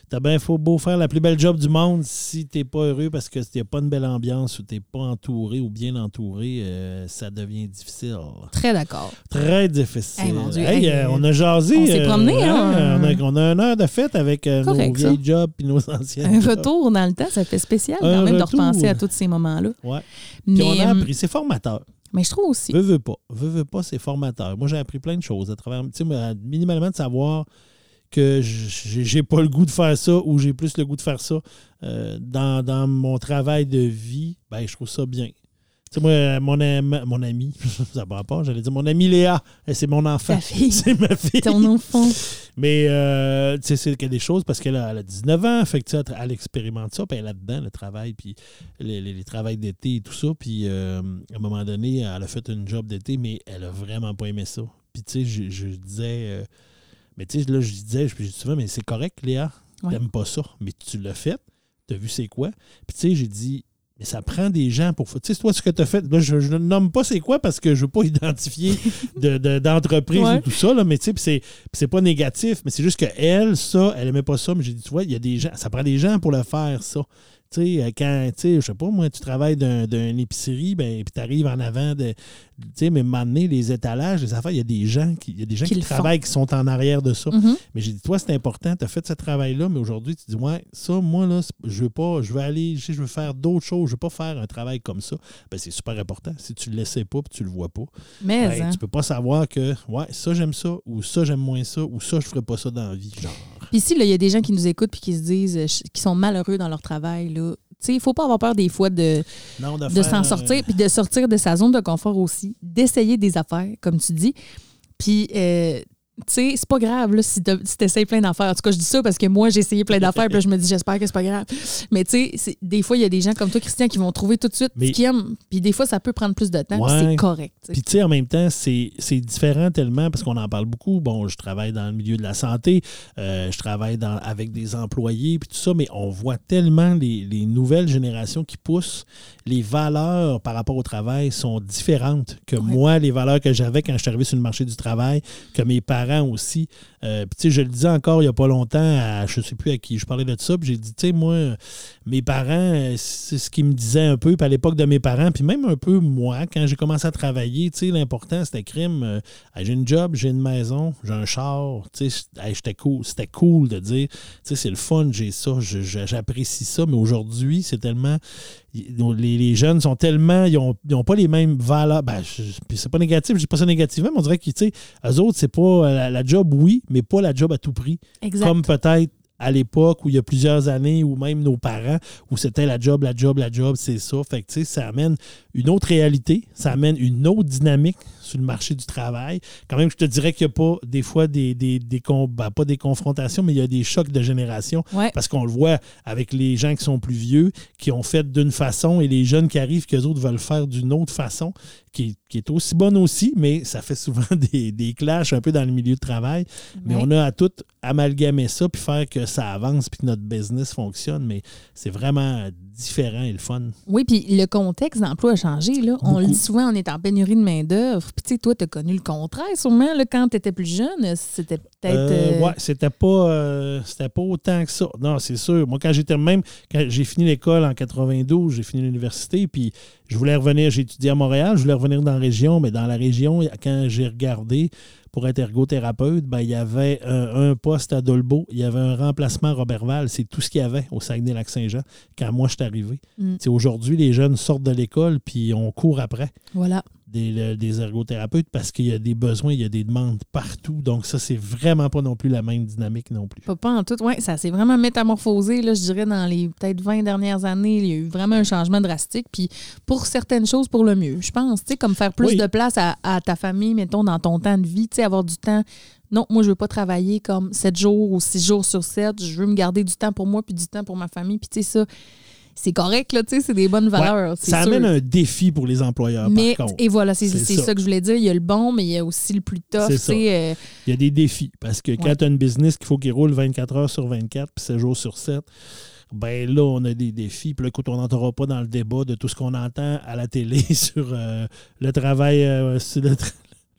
t'as bien faut beau faire la plus belle job du monde si t'es pas heureux parce que n'y a pas une belle ambiance ou t'es pas entouré ou bien entouré, euh, ça devient difficile. Très d'accord. Très difficile. Hey, mon Dieu, Hey, hey, euh, on a jasé. on s'est euh, promené, hein? On a, on a une heure de fête avec nos ça. vieilles jobs puis nos anciennes Un jobs. retour dans le temps, ça fait spécial quand Un même de repenser à tous ces moments-là. Ouais. Puis Mais, on a appris. C'est formateur. mais je trouve aussi. Veux, veux pas. Veux, veux pas, c'est formateur. Moi, j'ai appris plein de choses à travers, tu sais, minimalement de savoir que j'ai pas le goût de faire ça ou j'ai plus le goût de faire ça euh, dans, dans mon travail de vie, ben, je trouve ça bien. Tu sais, moi, mon, am- mon ami, (laughs) ça va pas, j'allais dire mon ami Léa, elle, c'est mon enfant. (laughs) C'est ma fille. Ton enfant. Mais, euh, tu sais, c'est a des choses parce qu'elle a, elle a 19 ans, fait que, tu sais, elle expérimente ça, puis elle est là-dedans, le travail, puis les, les, les travails d'été et tout ça. Puis, euh, à un moment donné, elle a fait une job d'été, mais elle a vraiment pas aimé ça. Puis, tu sais, je, je disais, euh, mais tu sais, là, je disais, je, je dis souvent, mais c'est correct, Léa, Ouais. t'aimes pas ça, mais tu l'as fait, t'as vu c'est quoi. Puis, tu sais, j'ai dit, mais ça prend des gens pour. Tu sais, toi, ce que tu as fait, là, je ne nomme pas c'est quoi parce que je veux pas (laughs) identifier de- de- d'entreprise Ouais. ou tout ça, là, mais tu sais, puis c'est puis c'est pas négatif, mais c'est juste que elle, ça, elle aimait pas ça, mais j'ai dit, tu vois, il y a des gens, ça prend des gens pour le faire, ça. Tu sais, euh, quand, tu sais, je sais pas, moi, tu travailles d'un- d'une épicerie, ben, puis tu arrives en avant de. Tu sais, mais maintenant, les étalages, les affaires, il y a des gens qui, il y a des gens Qui qui, le font. travaillent, qui sont en arrière de ça. Mhm. Mais j'ai dit, toi, c'est important, tu as fait ce travail-là, mais aujourd'hui, tu dis, ouais, ça, moi, là, je veux pas, je veux aller, je veux faire d'autres choses, je veux pas faire un travail comme ça. Ben, c'est super important. Si tu le laissais pas puis tu le vois pas, Mais, ben, hein. tu peux pas savoir que, ouais, ça, j'aime ça, ou ça, j'aime moins ça, ou ça, je ferais pas ça dans la vie, genre. Puis là, il y a des gens qui nous écoutent puis qui se disent, euh, qui sont malheureux dans leur travail. Là. Tu sais, il faut pas avoir peur des fois de, Non, de, de faire, s'en euh, sortir, puis de sortir de sa zone de confort aussi, d'essayer des affaires, comme tu dis. Puis, euh, tu sais, c'est pas grave là, si tu essayes plein d'affaires. En tout cas, je dis ça parce que moi, j'ai essayé plein d'affaires, puis là, je me dis, j'espère que c'est pas grave. Mais tu sais, des fois, il y a des gens comme toi, Christian, qui vont trouver tout de suite ce qu'ils aiment. Puis des fois, ça peut prendre plus de temps, puis c'est correct. Puis tu sais, en même temps, c'est différent tellement parce qu'on en parle beaucoup. Bon, je travaille dans le milieu de la santé, euh, je travaille dans, avec des employés, puis tout ça, mais on voit tellement les, les nouvelles générations qui poussent, les valeurs par rapport au travail sont différentes que moi, les valeurs que j'avais quand je suis arrivé sur le marché du travail, que mes parents aussi. Euh, je le disais encore il n'y a pas longtemps à je ne sais plus à qui je parlais de ça. J'ai dit, tu sais, moi, mes parents, euh, c'est ce qu'ils me disaient un peu. Puis, à l'époque de mes parents, puis même un peu moi, quand j'ai commencé à travailler, tu sais, l'important, c'était crime. Euh, j'ai une job, j'ai une maison, j'ai un char. Tu sais, c'était cool. C'était cool de dire, tu sais, c'est le fun, j'ai ça, j'apprécie ça. Mais aujourd'hui, c'est tellement les, jeunes sont tellement. Ils n'ont pas les mêmes valeurs. Ben, puis c'est pas négatif, je dis pas ça négativement, mais on dirait que, tu sais, eux autres, c'est pas la, la, job, oui, mais pas la job à tout prix. Exact. Comme peut-être à l'époque où il y a plusieurs années, ou même nos parents, où c'était la job, la job, la job, c'est ça. Fait que, ça amène une autre réalité, ça amène une autre dynamique sur le marché du travail. Quand même, je te dirais qu'il n'y a pas des fois des, des, des ben, pas des confrontations, mais il y a des chocs de génération. Parce qu'on le voit avec les gens qui sont plus vieux, qui ont fait d'une façon, et les jeunes qui arrivent, qu'eux autres veulent faire d'une autre façon, qui, est aussi bonne aussi, mais ça fait souvent (laughs) des, des clashs un peu dans le milieu de travail. Mais on a à tout amalgamer ça, puis faire que ça avance, puis que notre business fonctionne. Mais c'est vraiment différent et le fun. Oui, puis le contexte d'emploi a changé. Là. On le dit souvent, on est en pénurie de main-d'œuvre. Puis, tu sais, toi, tu as connu le contraire, sûrement, là, quand tu étais plus jeune. C'était peut-être. Euh, euh, c'était pas, euh, c'était pas autant que ça. Non, c'est sûr. Moi, quand j'étais même, quand j'ai fini l'école en 92, j'ai fini l'université, puis je voulais revenir, j'ai étudié à Montréal, je voulais revenir dans la région, mais dans la région, quand j'ai regardé, pour être ergothérapeute, ben, il y avait un, poste à Dolbeau, il y avait un remplacement à Robertval. C'est tout ce qu'il y avait au Saguenay-Lac-Saint-Jean quand moi je suis arrivé. Mm. Aujourd'hui, les jeunes sortent de l'école puis on court après. Voilà des, ergothérapeutes parce qu'il y a des besoins, il y a des demandes partout. Donc, ça, c'est vraiment pas non plus la même dynamique non plus. Pas, en tout. Oui, ça s'est vraiment métamorphosé, là, je dirais, dans les peut-être 20 dernières années. Il y a eu vraiment un changement drastique. Puis, pour certaines choses, pour le mieux, je pense. Tu sais, comme faire plus de place à, ta famille, mettons, dans ton temps de vie, tu sais, avoir du temps non, moi, je veux pas travailler comme 7 jours ou 6 jours sur 7. Je veux me garder du temps pour moi puis du temps pour ma famille. Puis, tu sais, ça, c'est correct, là, tu sais, c'est des bonnes valeurs. ça amène un défi pour les employeurs, mais, par contre. Et voilà, c'est ça. que je voulais dire. Il y a le bon, mais il y a aussi le plus tough. Euh, il y a des défis. Parce que quand tu as une business qu'il faut qu'il roule 24 heures sur 24 puis 7 jours sur 7, ben là, on a des défis. Puis là, écoute, on n'entrera pas dans le débat de tout ce qu'on entend à la télé (laughs) sur euh, le travail, euh, sur le,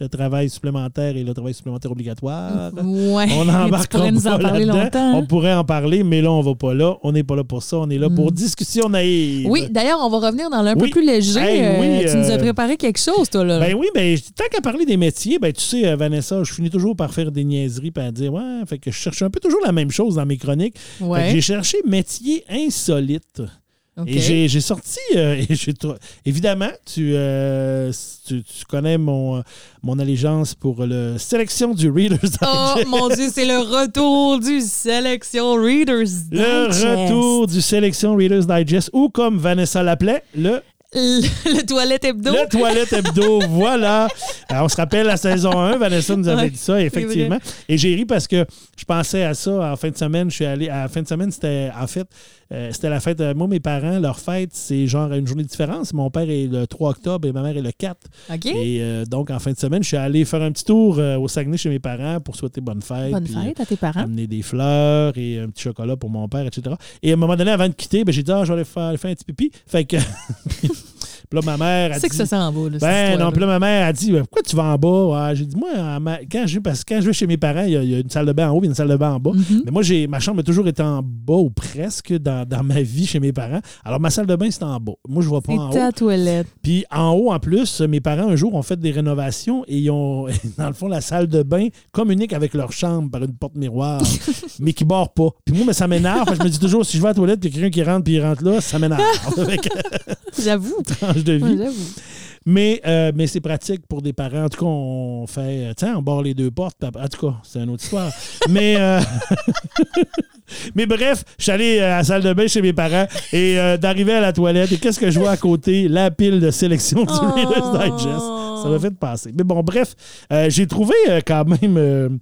le travail supplémentaire et le travail supplémentaire obligatoire. Ouais, on (laughs) embarque pas là-dedans. On pourrait en parler, mais là, on va pas là. On n'est pas là pour ça. On est là pour mm. discussion naïve. Oui, d'ailleurs, on va revenir dans l'un peu plus léger. Euh, tu nous as euh, préparé quelque chose, toi, là. Ben oui, ben, tant qu'à parler des métiers, ben tu sais, euh, Vanessa, je finis toujours par faire des niaiseries et à dire, ouais, fait que je cherche un peu toujours la même chose dans mes chroniques. J'ai cherché métier insolite. Et j'ai sorti, euh, (laughs) évidemment, euh, tu, tu, connais mon, mon allégeance pour la sélection du Reader's Digest. Oh mon Dieu, c'est le retour du sélection Reader's Digest. Le retour du sélection Reader's Digest, ou comme Vanessa l'appelait, le le, toilette hebdo. Le toilette hebdo, (laughs) voilà. on se rappelle la saison 1, Vanessa nous avait dit ça, effectivement. Et j'ai ri parce que je pensais à ça en fin de semaine. Je suis allé. À la fin de semaine, c'était en fait, euh, c'était la fête. moi, mes parents, leur fête, c'est genre une journée de différence. Mon père est le 3 octobre et ma mère est le 4. OK. Et euh, donc, en fin de semaine, je suis allé faire un petit tour euh, au Saguenay chez mes parents pour souhaiter bonne fête. Bonne fête à tes parents. Amener des fleurs et un petit chocolat pour mon père, etc. Et à un moment donné, avant de quitter, ben, j'ai dit, ah, je vais aller faire, aller faire un petit pipi. Fait que. (laughs) Puis là, ma mère a dit. C'est que ça s'en va, là, Ben non, puis là, ma mère a dit Pourquoi tu vas en bas? J'ai dit Moi, quand je, parce que quand je vais chez mes parents, il y, a, une salle de bain en haut et une salle de bain en bas. Mm-hmm. Mais moi, j'ai ma chambre a toujours été en bas ou presque dans, dans, ma vie chez mes parents. Alors, ma salle de bain, c'est en bas. Moi, je ne vois pas en haut. ta toilette. Puis en haut, en plus, mes parents, un jour, ont fait des rénovations et ils ont, (laughs) dans le fond, la salle de bain communique avec leur chambre par une porte miroir, (laughs) mais qui ne barre pas. Puis moi, mais ça m'énerve. je me dis toujours Si je vais à la toilette et quelqu'un qui rentre puis il rentre là, ça m'énerve. (laughs) J'avoue. De vie. mais, euh, mais c'est pratique pour des parents. En tout cas, on fait, euh, tiens, on barre les deux portes. En tout cas, c'est une autre histoire. (laughs) mais, euh, (laughs) mais bref, je suis allé à la salle de bain chez mes parents et d'arriver à la toilette. Et qu'est-ce que je vois à côté? La pile de sélection du oh. Digest. Ça m'a fait passer. Mais bon, bref, j'ai trouvé quand même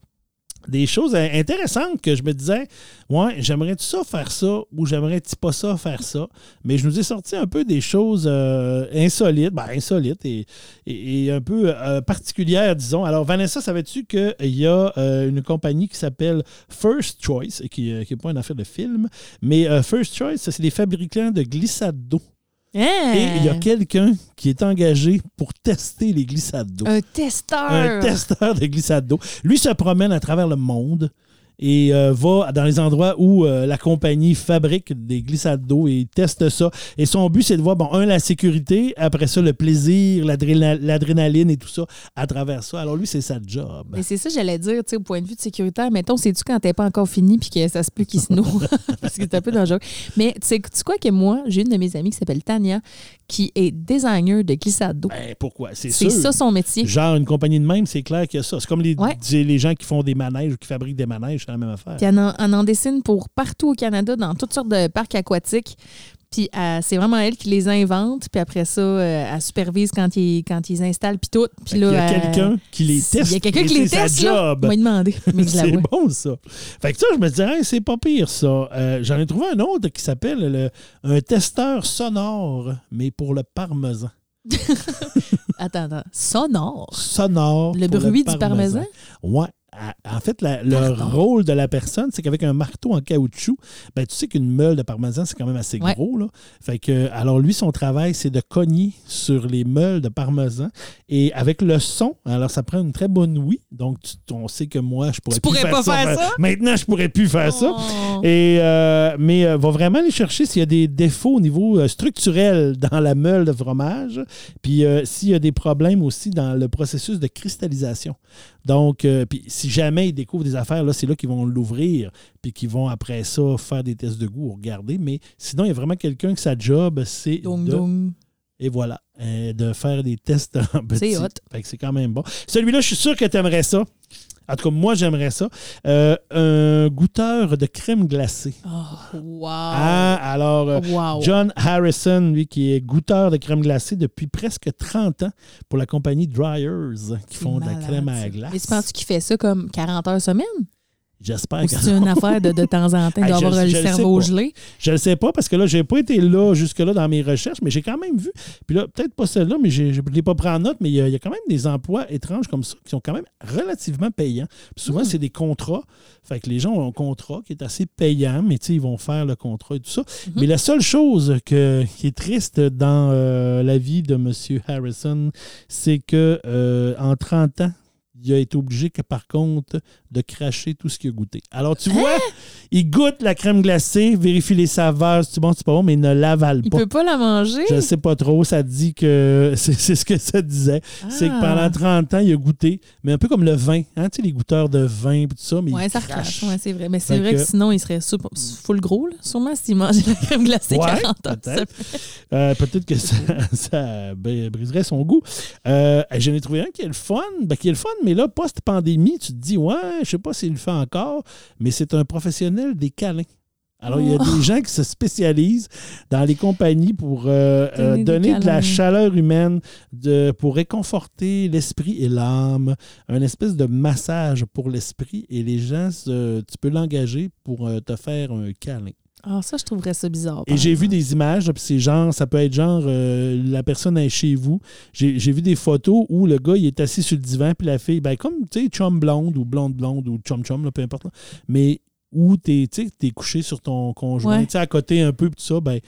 des choses in- intéressantes que je me disais, ouais, j'aimerais-tu ça faire ça ou j'aimerais-tu pas ça faire ça? Mais je nous ai sorti un peu des choses euh, insolites, ben, insolites et, un peu euh, particulières, disons. Alors, Vanessa, savais-tu qu'il y a euh, une compagnie qui s'appelle First Choice, qui n'est pas une affaire de film, mais First Choice, c'est des fabricants de glissade d'eau. Hein? Et il y a quelqu'un qui est engagé pour tester les glissades d'eau. Un testeur. Un testeur de glissade d'eau. Lui se promène à travers le monde et euh, va dans les endroits où euh, la compagnie fabrique des glissades d'eau et teste ça. Et son but, c'est de voir, bon, un, la sécurité, après ça, le plaisir, l'adréna- l'adrénaline et tout ça à travers ça. Alors lui, c'est sa job. Mais c'est ça, j'allais dire, tu sais, au point de vue de sécuritaire, mettons, sais-tu quand t'es pas encore fini puis que ça se peut qu'il se noue? (laughs) (laughs) Parce que c'est un peu dangereux. Mais tu sais tu sais quoi que moi, j'ai une de mes amies qui s'appelle Tania, qui est designer de glissade d'eau. Ben, pourquoi? C'est ça son métier. Genre, une compagnie de même, c'est clair qu'il y a ça. C'est comme les, Ouais. les gens qui font des manèges ou qui fabriquent des manèges, c'est la même affaire. Puis elle en, elle en dessine pour partout au Canada, dans toutes sortes de parcs aquatiques. Puis euh, c'est vraiment elle qui les invente. Puis après ça, euh, elle supervise quand ils, quand ils installent, puis tout. Puis là, qu'il y a euh, quelqu'un qui les teste. Il y a quelqu'un qui les teste, là. job. On m'a demandé, (laughs) je c'est bon, ça. Fait que ça, je me disais, Hey, c'est pas pire, ça. Euh, J'en ai trouvé un autre qui s'appelle le- un testeur sonore, mais pour le parmesan. (laughs) Attends, attends. Sonore? Sonore. Le bruit du parmesan? Ouais. En fait, la- le rôle de la personne, c'est qu'avec un marteau en caoutchouc, ben, tu sais qu'une meule de parmesan, c'est quand même assez Ouais. gros. Là. Fait que, alors, lui, son travail, c'est de cogner sur les meules de parmesan. Et avec le son, alors, ça prend une très bonne ouïe. Donc, tu- on sait que moi, je pourrais Tu plus pourrais faire pas ça. faire ça? Maintenant, je pourrais plus faire ça. Oh. Et, euh, mais euh, va vraiment aller chercher s'il y a des défauts au niveau euh, structurel dans la meule de fromage, puis s'il y a des problèmes aussi dans le processus de cristallisation. Donc, puis si jamais ils découvrent des affaires, là, c'est là qu'ils vont l'ouvrir, puis qu'ils vont après ça faire des tests de goût ou regarder. Mais sinon, il y a vraiment quelqu'un que sa job, c'est de dong. et voilà, euh, de faire des tests (laughs) en petit. C'est hot. Fait que c'est quand même bon. Celui-là, je suis sûr que tu aimerais ça. En tout cas, moi, j'aimerais ça. Euh, un goûteur de crème glacée. Oh, wow. Ah, alors, euh, wow. John Harrison, lui, qui est goûteur de crème glacée depuis presque 30 ans pour la compagnie Dryers, qui font de la crème à la glace. Mais tu penses qu'il fait ça comme 40 heures semaine? J'espère que c'est une affaire de, de temps en temps, il Hey, doit je- avoir je le le cerveau gelé? Je ne sais pas parce que là, j'ai pas été là jusque-là dans mes recherches, mais j'ai quand même vu. Puis là, peut-être pas celle-là, mais je ne l'ai pas pris en note, mais il y, a, il y a quand même des emplois étranges comme ça qui sont quand même relativement payants. Puis souvent, Mm. c'est des contrats. Fait que les gens ont un contrat qui est assez payant, mais tu sais, ils vont faire le contrat et tout ça. Mm-hmm. Mais la seule chose que, qui est triste dans euh, la vie de M. Harrison, c'est que euh, en 30 ans, il a été obligé, que, par contre, de cracher tout ce qu'il a goûté. Alors, tu vois, il goûte la crème glacée, vérifie les saveurs, c'est bon, c'est pas bon, mais il ne l'avale Il pas. peut pas la manger? Je ne sais pas trop, ça dit que (laughs) c'est ce que ça disait. C'est que Ah. pendant 30 ans, il a goûté, mais un peu comme le vin, hein, tu sais, les goûteurs de vin et tout ça, mais Ouais, il ça crache. recrache. Ouais, c'est vrai. Mais c'est vrai que... que- sinon, il serait super- full gros, là. Sûrement s'il mangeait la crème glacée Ouais, 40 ans. peut-être. Euh, Peut-être que ça, (laughs) ça br- briserait son goût. Euh, J'en ai trouvé un qui est le fun, ben, qui est le fun, mais là, post-pandémie, tu te dis, ouais, je sais pas s'il le fait encore, mais c'est un professionnel des câlins. Alors, il y a Oh. des gens qui se spécialisent dans les compagnies pour euh, Donner euh, donner de la chaleur humaine, de, pour réconforter l'esprit et l'âme, un espèce de massage pour l'esprit. Et les gens, se- tu peux l'engager pour euh, te faire un câlin. Ah, ça, je trouverais ça bizarre. Et j'ai vu des images, puis c'est genre, ça peut être genre, euh, la personne est chez vous. J'ai vu des photos où le gars, il est assis sur le divan, puis la fille, ben comme, tu sais, chum blonde ou blonde blonde ou chum chum, là, peu importe. là. Mais où t'es, tu t'es couché sur ton conjoint, Ouais. tu sais, à côté un peu, puis tout ça, ben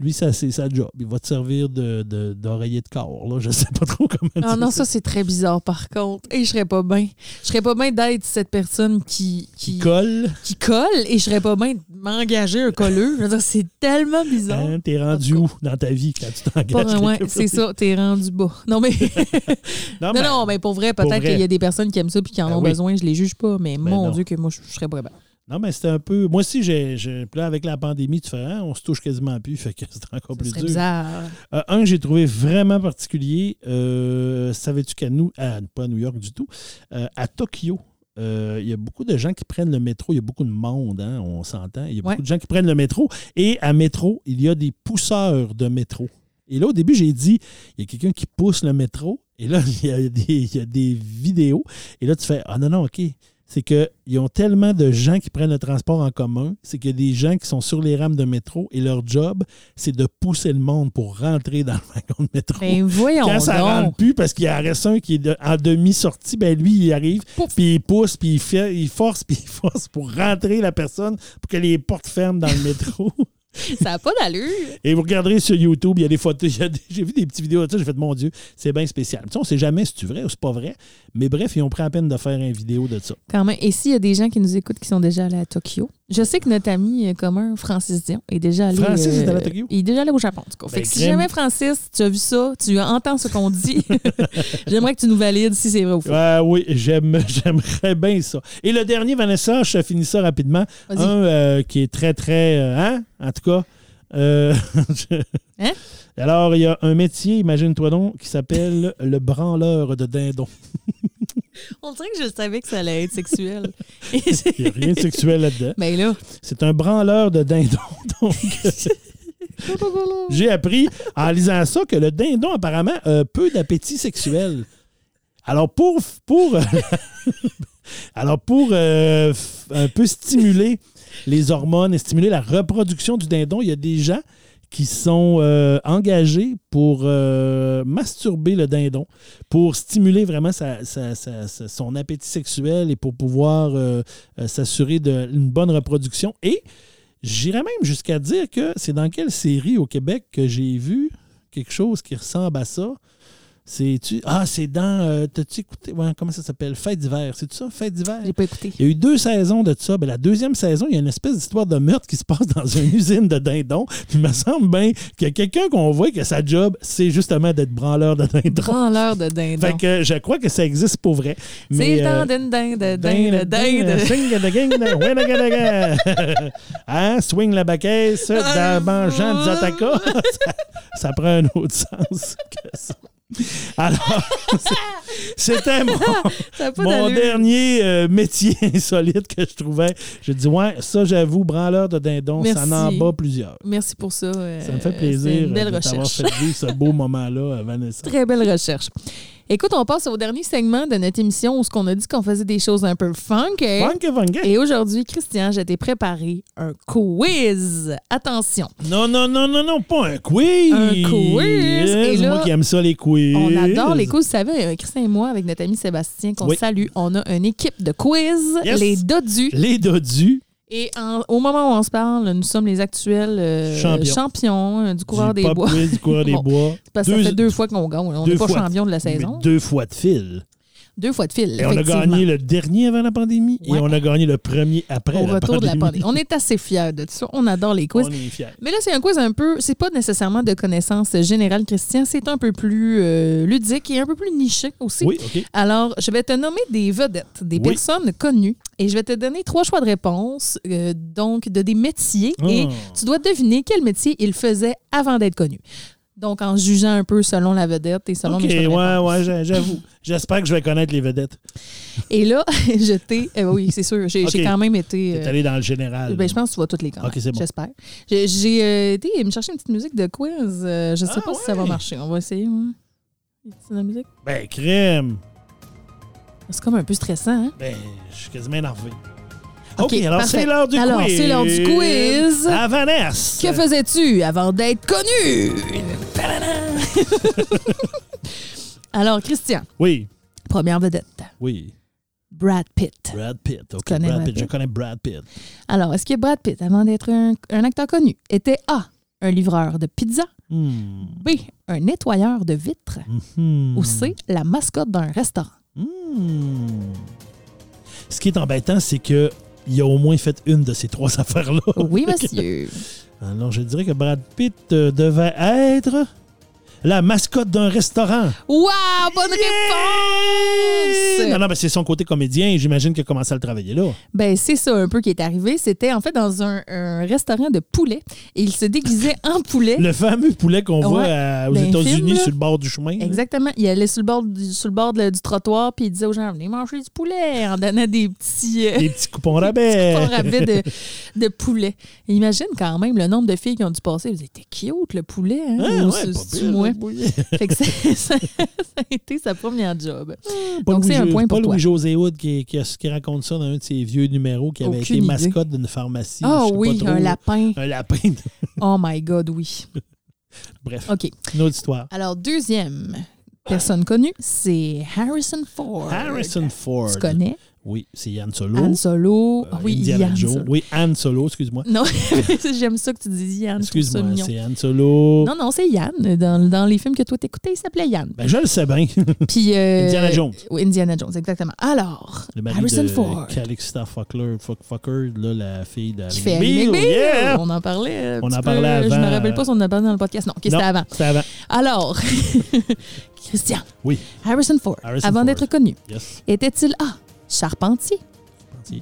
lui, ça, c'est sa job. Il va te servir de, de- d'oreiller de corps, là. Je sais pas trop comment Ah dire non, ça, c'est très bizarre, par contre. Et je serais pas bien. Je serais pas bien d'être cette personne qui, qui, Qui colle, qui colle et je serais pas bien de m'engager un colleux. Je veux dire, c'est tellement bizarre. hein, t'es rendu En où dans ta vie quand tu t'engages? quelque c'est ça, t'es rendu bas. Non, mais, (laughs) Non, (laughs) non, non, mais pour vrai, peut-être qu'il y a des personnes qui aiment ça et qui en Ben ont oui. besoin, je les juge pas, mais Ben mon non. Dieu, que moi, je, je serais pas bien. Non, mais c'était un peu. Moi aussi, j'ai. là, avec la pandémie, tu fais, hein, on se touche quasiment plus, (laughs) fait que c'est encore plus dur. bizarre. Euh, un que j'ai trouvé vraiment particulier, euh, savais-tu qu'à nous, à- pas à New York du tout, euh, à Tokyo, euh, il y a beaucoup de gens qui prennent le métro. Il y a beaucoup de monde, hein, on s'entend. Il y a Ouais. beaucoup de gens qui prennent le métro. Et à métro, il y a des pousseurs de métro. Et là, au début, j'ai dit, il y a quelqu'un qui pousse le métro. Et là, (laughs) il y, a des, il y a des vidéos. Et là, tu fais, ah non, non, OK. C'est qu'ils ont tellement de gens qui prennent le transport en commun. C'est qu'il y a des gens qui sont sur les rames de métro et leur job, c'est de pousser le monde pour rentrer dans le wagon de métro. Ben voyons Quand ça donc. rentre plus, parce qu'il y en reste un qui est de- en demi-sortie, ben lui, il arrive, puis il pousse, puis il, fait, il force, (laughs) puis il force pour rentrer la personne pour que les portes ferment dans le métro. Ça n'a pas d'allure. Et vous regarderez sur YouTube, il y a des photos, (laughs) j'ai vu des petites vidéos de ça, j'ai fait, mon Dieu, c'est bien spécial. Tu sais, on sait jamais si c'est vrai ou c'est pas vrai, mais bref, ils ont pris la peine de faire une vidéo de ça. Quand même. Et s'il y a des gens qui nous écoutent qui sont déjà allés à Tokyo, je sais que notre ami euh, commun, Francis Dion, est déjà allé. Francis est allé à Tokyo? Il est déjà allé au Japon, en tout cas. Fait que si jamais, Francis, tu as vu ça, tu entends ce qu'on dit, (laughs) j'aimerais que tu nous valides si c'est vrai ou faux. Ah oui, j'aime, (laughs) j'aimerais bien ça. Et le dernier, Vanessa, je finis ça rapidement. Vas-y. Un euh, qui est très, très. euh, hein? En tout cas. euh, je- (laughs) Hein? Alors, il y a un métier, imagine-toi donc, qui s'appelle le branleur de dindon. (laughs) On dirait que je savais que ça allait être sexuel. (laughs) Il n'y a rien de sexuel là-dedans. Mais là, C'est un branleur de dindon. (laughs) Donc, j'ai appris en lisant ça que le dindon, apparemment, a peu d'appétit sexuel. Alors, pour, pour, alors pour euh, un peu stimuler les hormones et stimuler la reproduction du dindon, il y a des gens qui sont euh, engagés pour euh, masturber le dindon, pour stimuler vraiment son appétit sexuel et pour pouvoir euh, s'assurer d'une bonne reproduction. Et j'irais même jusqu'à dire que c'est dans quelle série au Québec que j'ai vu quelque chose qui ressemble à ça. C'est-tu. Ah, c'est dans. euh, T'as-tu écouté? ouais, comment ça s'appelle? Fête d'hiver. C'est ça Fête d'hiver? J'ai pas écouté. il y a eu deux saisons de ça. Ben, la deuxième saison, il y a une espèce d'histoire de meurtre qui se passe dans une (laughs) usine de dindons. Puis il me semble bien qu'il y a quelqu'un qu'on voit que sa job, c'est justement d'être branleur de dindons. Branleur de dindon. Fait que je crois que ça existe pour vrai. C'est euh, temps d'une dinde, de dinde, de dinde. Swing the gang. Hein? Swing la baquette, dans mangeant du Zataka. ça, (laughs) ça prend un autre sens que ça. (laughs) Alors, c'était mon, Ça dernier euh, métier (laughs) insolite que je trouvais. Je dis, ouais, ça, j'avoue, branleur de dindon, ça Merci. en bat plusieurs. Merci pour ça. euh, Ça me fait c'est plaisir une belle euh, de t'avoir recherche. fait vivre ce beau moment-là, euh, Vanessa. Très belle recherche. Écoute, on passe au dernier segment de notre émission où ce qu'on a dit qu'on faisait des choses un peu funky. Funky, funky. Et aujourd'hui, Christian, je t'ai préparé un quiz. Attention, Non, non, non, non, non, pas un quiz. Un quiz. Et C'est là, moi qui aime ça, les quiz. on adore les quiz. Vous savez, euh, Christian et moi, avec notre ami Sébastien, qu'on Oui. salue, on a une équipe de quiz, Yes. les dodus. Les dodus. Et en- au moment où on se parle, nous sommes les actuels euh, Champions. champions euh, du coureur du des bois. quiz, du coureur des (laughs) Bon. bois. Parce que ça fait deux fois qu'on gagne. On n'est pas fois. champion de la saison. Deux fois de fil. Deux fois de fil. Et on a gagné le dernier avant la pandémie Ouais. et on a gagné le premier après au la retour de la pandémie. pandémie. On est assez fiers de ça. On adore les quiz. On est fiers. Mais là, c'est un quiz un peu. C'est pas nécessairement de connaissances générales, Christian. C'est un peu plus euh, ludique et un peu plus niché aussi. Oui, OK. Alors, je vais te nommer des vedettes, des Oui. personnes connues, et je vais te donner trois choix de réponse, euh, donc de des métiers, et Oh. tu dois deviner quel métier ils faisaient avant d'être connus. Donc, en jugeant un peu selon la vedette et selon OK, mes ouais, ouais, j'a- j'avoue. J'espère que je vais connaître les vedettes. (laughs) Et là, (laughs) je t'ai. euh, oui, c'est sûr. J'ai quand même été. T'es euh, allé dans le général. Ben, je pense que tu vas toutes les connaître. Ok, c'est bon. J'espère. J'ai euh, été me chercher une petite musique de quiz. Euh, je sais Ah, pas si ça va marcher. On va essayer. ouais. Une petite musique. Ben, crème. C'est comme un peu stressant, hein? Ben, je suis quasiment énervé. OK, alors c'est l'heure du Alors, quiz. c'est l'heure du quiz. À Vanessa. Que faisais-tu avant d'être connu? Alors, Christian, Oui, première vedette. oui. Brad Pitt. Brad Pitt. OK, Brad Brad Pitt. Je connais Brad Pitt. Alors, est-ce que Brad Pitt, avant d'être un, un acteur connu, était A, un livreur de pizza, Hmm. B, un nettoyeur de vitres, Hmm. ou C, la mascotte d'un restaurant? Hmm. Ce qui est embêtant, c'est que il a au moins fait une de ces trois (laughs) affaires-là. Oui, (laughs) monsieur. Alors, je dirais que Brad Pitt euh, devait être La mascotte d'un restaurant. Wow, bonne Yeah! réponse! Non, non, mais c'est son côté comédien. J'imagine qu'il a commencé à le travailler là. Ben, c'est ça un peu qui est arrivé. C'était en fait dans un, un restaurant de poulet. Et il se déguisait en (laughs) poulet. Le fameux poulet qu'on voit à- aux États-Unis sur le bord du chemin. là. Exactement. Il allait sur le bord du, sur le bord de- du trottoir puis il disait aux gens venez manger du poulet en donnant des petits euh, Des petits coupons rabais. coupons rabais de, (laughs) de poulet. Et imagine quand même le nombre de filles qui ont dû passer. Vous étiez cute le poulet, hein? Ah, ouais, pas c'est-tu pire, moi? (laughs) Fait que (laughs) ça, a été sa première job. Pas Donc, c'est un point pas pour toi. Louis-José Hood qui, qui, qui raconte ça dans un de ses vieux numéros qui avait Aucune été idée. mascotte d'une pharmacie. Ah pas oui, trop, un lapin. Un lapin. (laughs) Oh my God, oui. Bref, OK. une autre histoire. Alors, deuxième personne connue, c'est Harrison Ford. Harrison Ford. Tu connais? Oui, c'est Yann Solo. Han Solo. Euh, Ah oui, Indiana Yann Jones. Solo. Oui, Han Solo, excuse-moi. Non, (laughs) j'aime ça que tu dis Yann. je Excuse-moi, c'est Han Solo. Non, non, c'est Yann. Dans, dans les films que toi t'écoutais, il s'appelait Yann. Ben, je le sais bien. (laughs) Puis, euh, Indiana Jones. Oui, Indiana Jones, exactement. Alors, Le mari Harrison de Ford. Calixta Fuckler, Fuck- Fucker, là, la fille de Qui fait yeah! On en parlait. On en peu. parlait Je avant. me rappelle pas si on en a parlé dans le podcast. Non, OK, c'était avant. C'était avant. Alors, (laughs) Christian, Oui, Harrison Ford, Harrison avant d'être connu, yes. était-il A. Charpentier.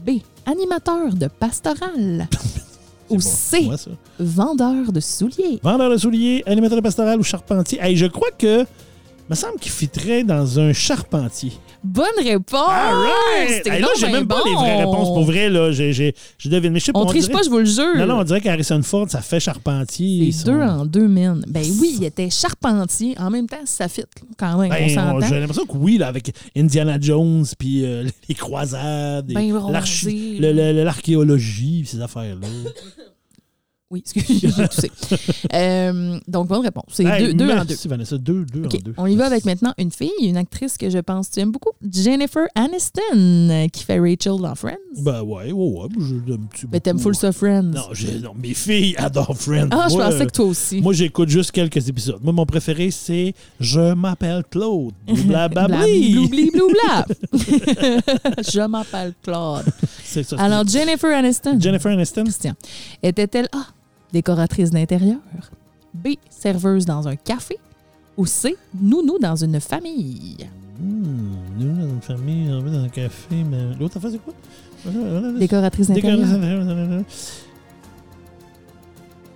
B. Animateur de pastoral (laughs) ou. C. Moi, ça. Vendeur de souliers. Vendeur de souliers, animateur de pastoral ou charpentier. Hey, je crois que. me semble qu'il fitterait dans un charpentier. Bonne réponse! All right! Hey, là, j'ai même pas les vraies réponses. Pour vrai, là, j'ai, j'ai, je devine. Mais je sais pas. On triche dirait- pas, je vous le jure. Non, non, on dirait qu'Harrison Ford, ça fait charpentier. Les Son- deux en deux mines. Ben oui, il était charpentier. En même temps, ça fit quand même. Ben, on on- s'entend. j'ai l'impression que oui, là, avec Indiana Jones, puis euh, (laughs) les croisades, et Ben bronzé, l'archi- là. le- le- l'archéologie, puis ces affaires-là. (laughs) Oui, excusez, j'ai (laughs) toussé. Euh, donc, bonne réponse. C'est Hey, deux, deux en deux. merci, Vanessa. Deux, en deux. On y va avec maintenant une fille, une actrice que je pense que tu aimes beaucoup, Jennifer Aniston, euh, qui fait Rachel dans Friends. Ben ouais, ouais, ouais. Je l'aime Mais t'aimes full ça, Friends. Non, non, mes filles adorent Friends. ah, je pensais que toi aussi. Moi, j'écoute juste quelques épisodes. Moi, mon préféré, c'est Je m'appelle Claude. Blabli, Blablabli. bloubla. (laughs) (laughs) je m'appelle Claude. C'est ça. Alors, Jennifer Aniston. Jennifer Aniston? Christian. Était-elle A, décoratrice d'intérieur, B, serveuse dans un café, ou C, nounou dans une famille? Hmm, nous, dans une famille, on va dans un café, mais l'autre affaire, c'est quoi? Décoratrice d'intérieur.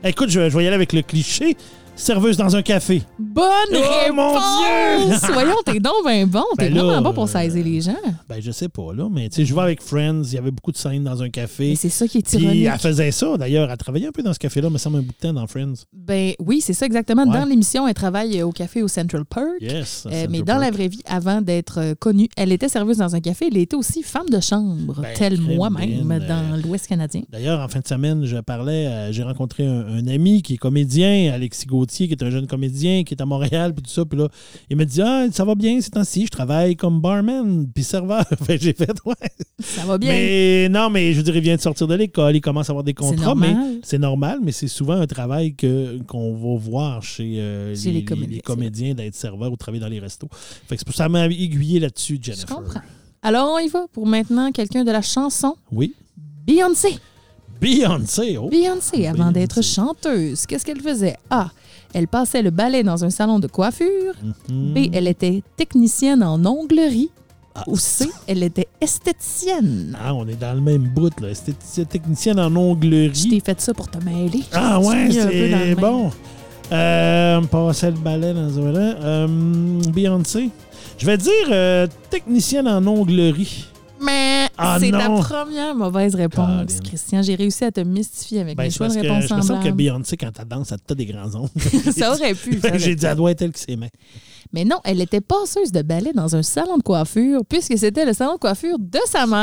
Écoute, je, je vais y aller avec le cliché. Serveuse dans un café. Bonne Oh, réponse! mon Dieu! (laughs) Voyons, t'es donc ben bon. T'es Ben vraiment bon pour euh, saisir les gens. Ben, je sais pas, là, mais tu sais, je vais avec Friends. Il y avait beaucoup de scènes dans un café. Mais c'est ça qui est Puis ironique. elle faisait ça, d'ailleurs. Elle travaillait un peu dans ce café-là, me semble un bout de temps dans Friends. Ben oui, c'est ça exactement. Ouais. Dans l'émission, elle travaille au café au Central Park. Yes. Euh, Central mais dans la vraie vie, avant d'être euh, connue, elle était serveuse dans un café. Elle était aussi femme de chambre, Ben, telle moi-même, bien, dans euh, l'Ouest canadien. D'ailleurs, en fin de semaine, je parlais, euh, j'ai rencontré un, un ami qui est comédien, Alexis Gauthier, qui est un jeune comédien, qui est à Montréal, puis tout ça. Puis là, il me dit Ah, ça va bien ces temps-ci, je travaille comme barman, puis serveur. Que (laughs) j'ai fait Ouais. Ça va bien. Mais non, mais je veux dire, il vient de sortir de l'école, il commence à avoir des contrats, mais c'est normal, mais c'est souvent un travail qu'on va voir chez, euh, Chez les comédiens, d'être serveur ou travailler dans les restos. Fait que c'est pour ça m'a aiguillé là-dessus, Je Jennifer. comprends. Alors, on y va pour maintenant quelqu'un de la chanson. Oui. Beyoncé. Beyoncé, oh. Beyoncé, avant d'être chanteuse, qu'est-ce qu'elle faisait? A. Elle passait le balai dans un salon de coiffure. Mhm. B. Elle était technicienne en onglerie. Ah. Ou C. Elle était esthéticienne. Ah, on est dans le même bout, là. Esthéticienne technicienne en Je onglerie. t'ai fait ça pour te mêler. Ah ouais, c'est bon. Euh, passer le balai dans un. Euh, Beyoncé. Je vais dire euh, technicienne en onglerie. Mais Ah c'est ta première mauvaise réponse. Christian. J'ai réussi à te mystifier avec Ben, mes choix de réponse je me sens que. Beyoncé, quand elle danse, elle a des grands ongles. (laughs) Ça aurait pu. (laughs) aurait J'ai dit, elle doit être elle qui mains. Mais non, elle était passeuse de balai dans un salon de coiffure, puisque c'était le salon de coiffure de sa mère.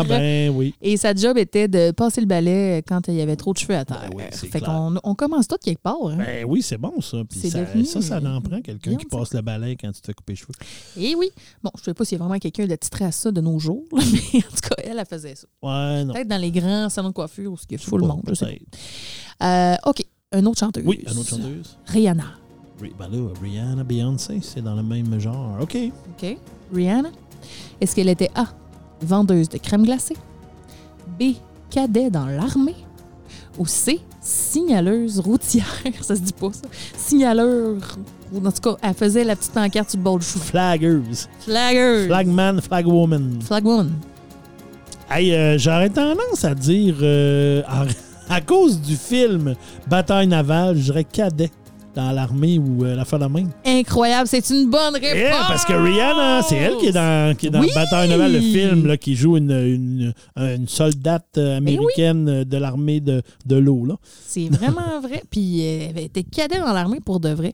Ah, ben oui. Et sa job était de passer le balai quand il y avait trop de cheveux à terre. Ben oui, fait qu'on on commence tout quelque part. hein. Ben oui, c'est bon, ça. Puis ça, devenu, ça, ça en euh, prend quelqu'un qui passe le balai quand tu te couper les cheveux. Et oui. Bon, je ne sais pas s'il y a vraiment quelqu'un d'attitré à ça de nos jours, (laughs) mais en tout cas, elle, elle faisait ça. Ouais, non. Peut-être dans les grands salons de coiffure où il y a full le monde. je sais. Euh, OK. Une autre chanteuse. Oui, une autre chanteuse. Rihanna. Ben là, Rihanna, Beyoncé, c'est dans le même genre. OK. OK. Rihanna. Est-ce qu'elle était A. Vendeuse de crème glacée? B. Cadet dans l'armée? ou C, signaleuse routière? (laughs) Ça se dit pas, ça. Signaleur. Ou en tout cas, elle faisait la petite pancarte sur le bord du chou. Flagman, flagwoman. Flagwoman. Hey, euh, j'aurais tendance à dire, euh, à, (laughs) à cause du film Bataille navale, je dirais cadet dans l'armée ou euh, la fin de la main. Incroyable, c'est une bonne réponse. Yeah, parce que Rihanna, c'est elle qui est dans, qui est dans Oui! Bataille navale, le film, là, qui joue une, une, une soldate euh, oui. américaine euh, de l'armée de, de l'eau. C'est vraiment vrai. (laughs) Puis euh, elle était cadet dans l'armée pour de vrai.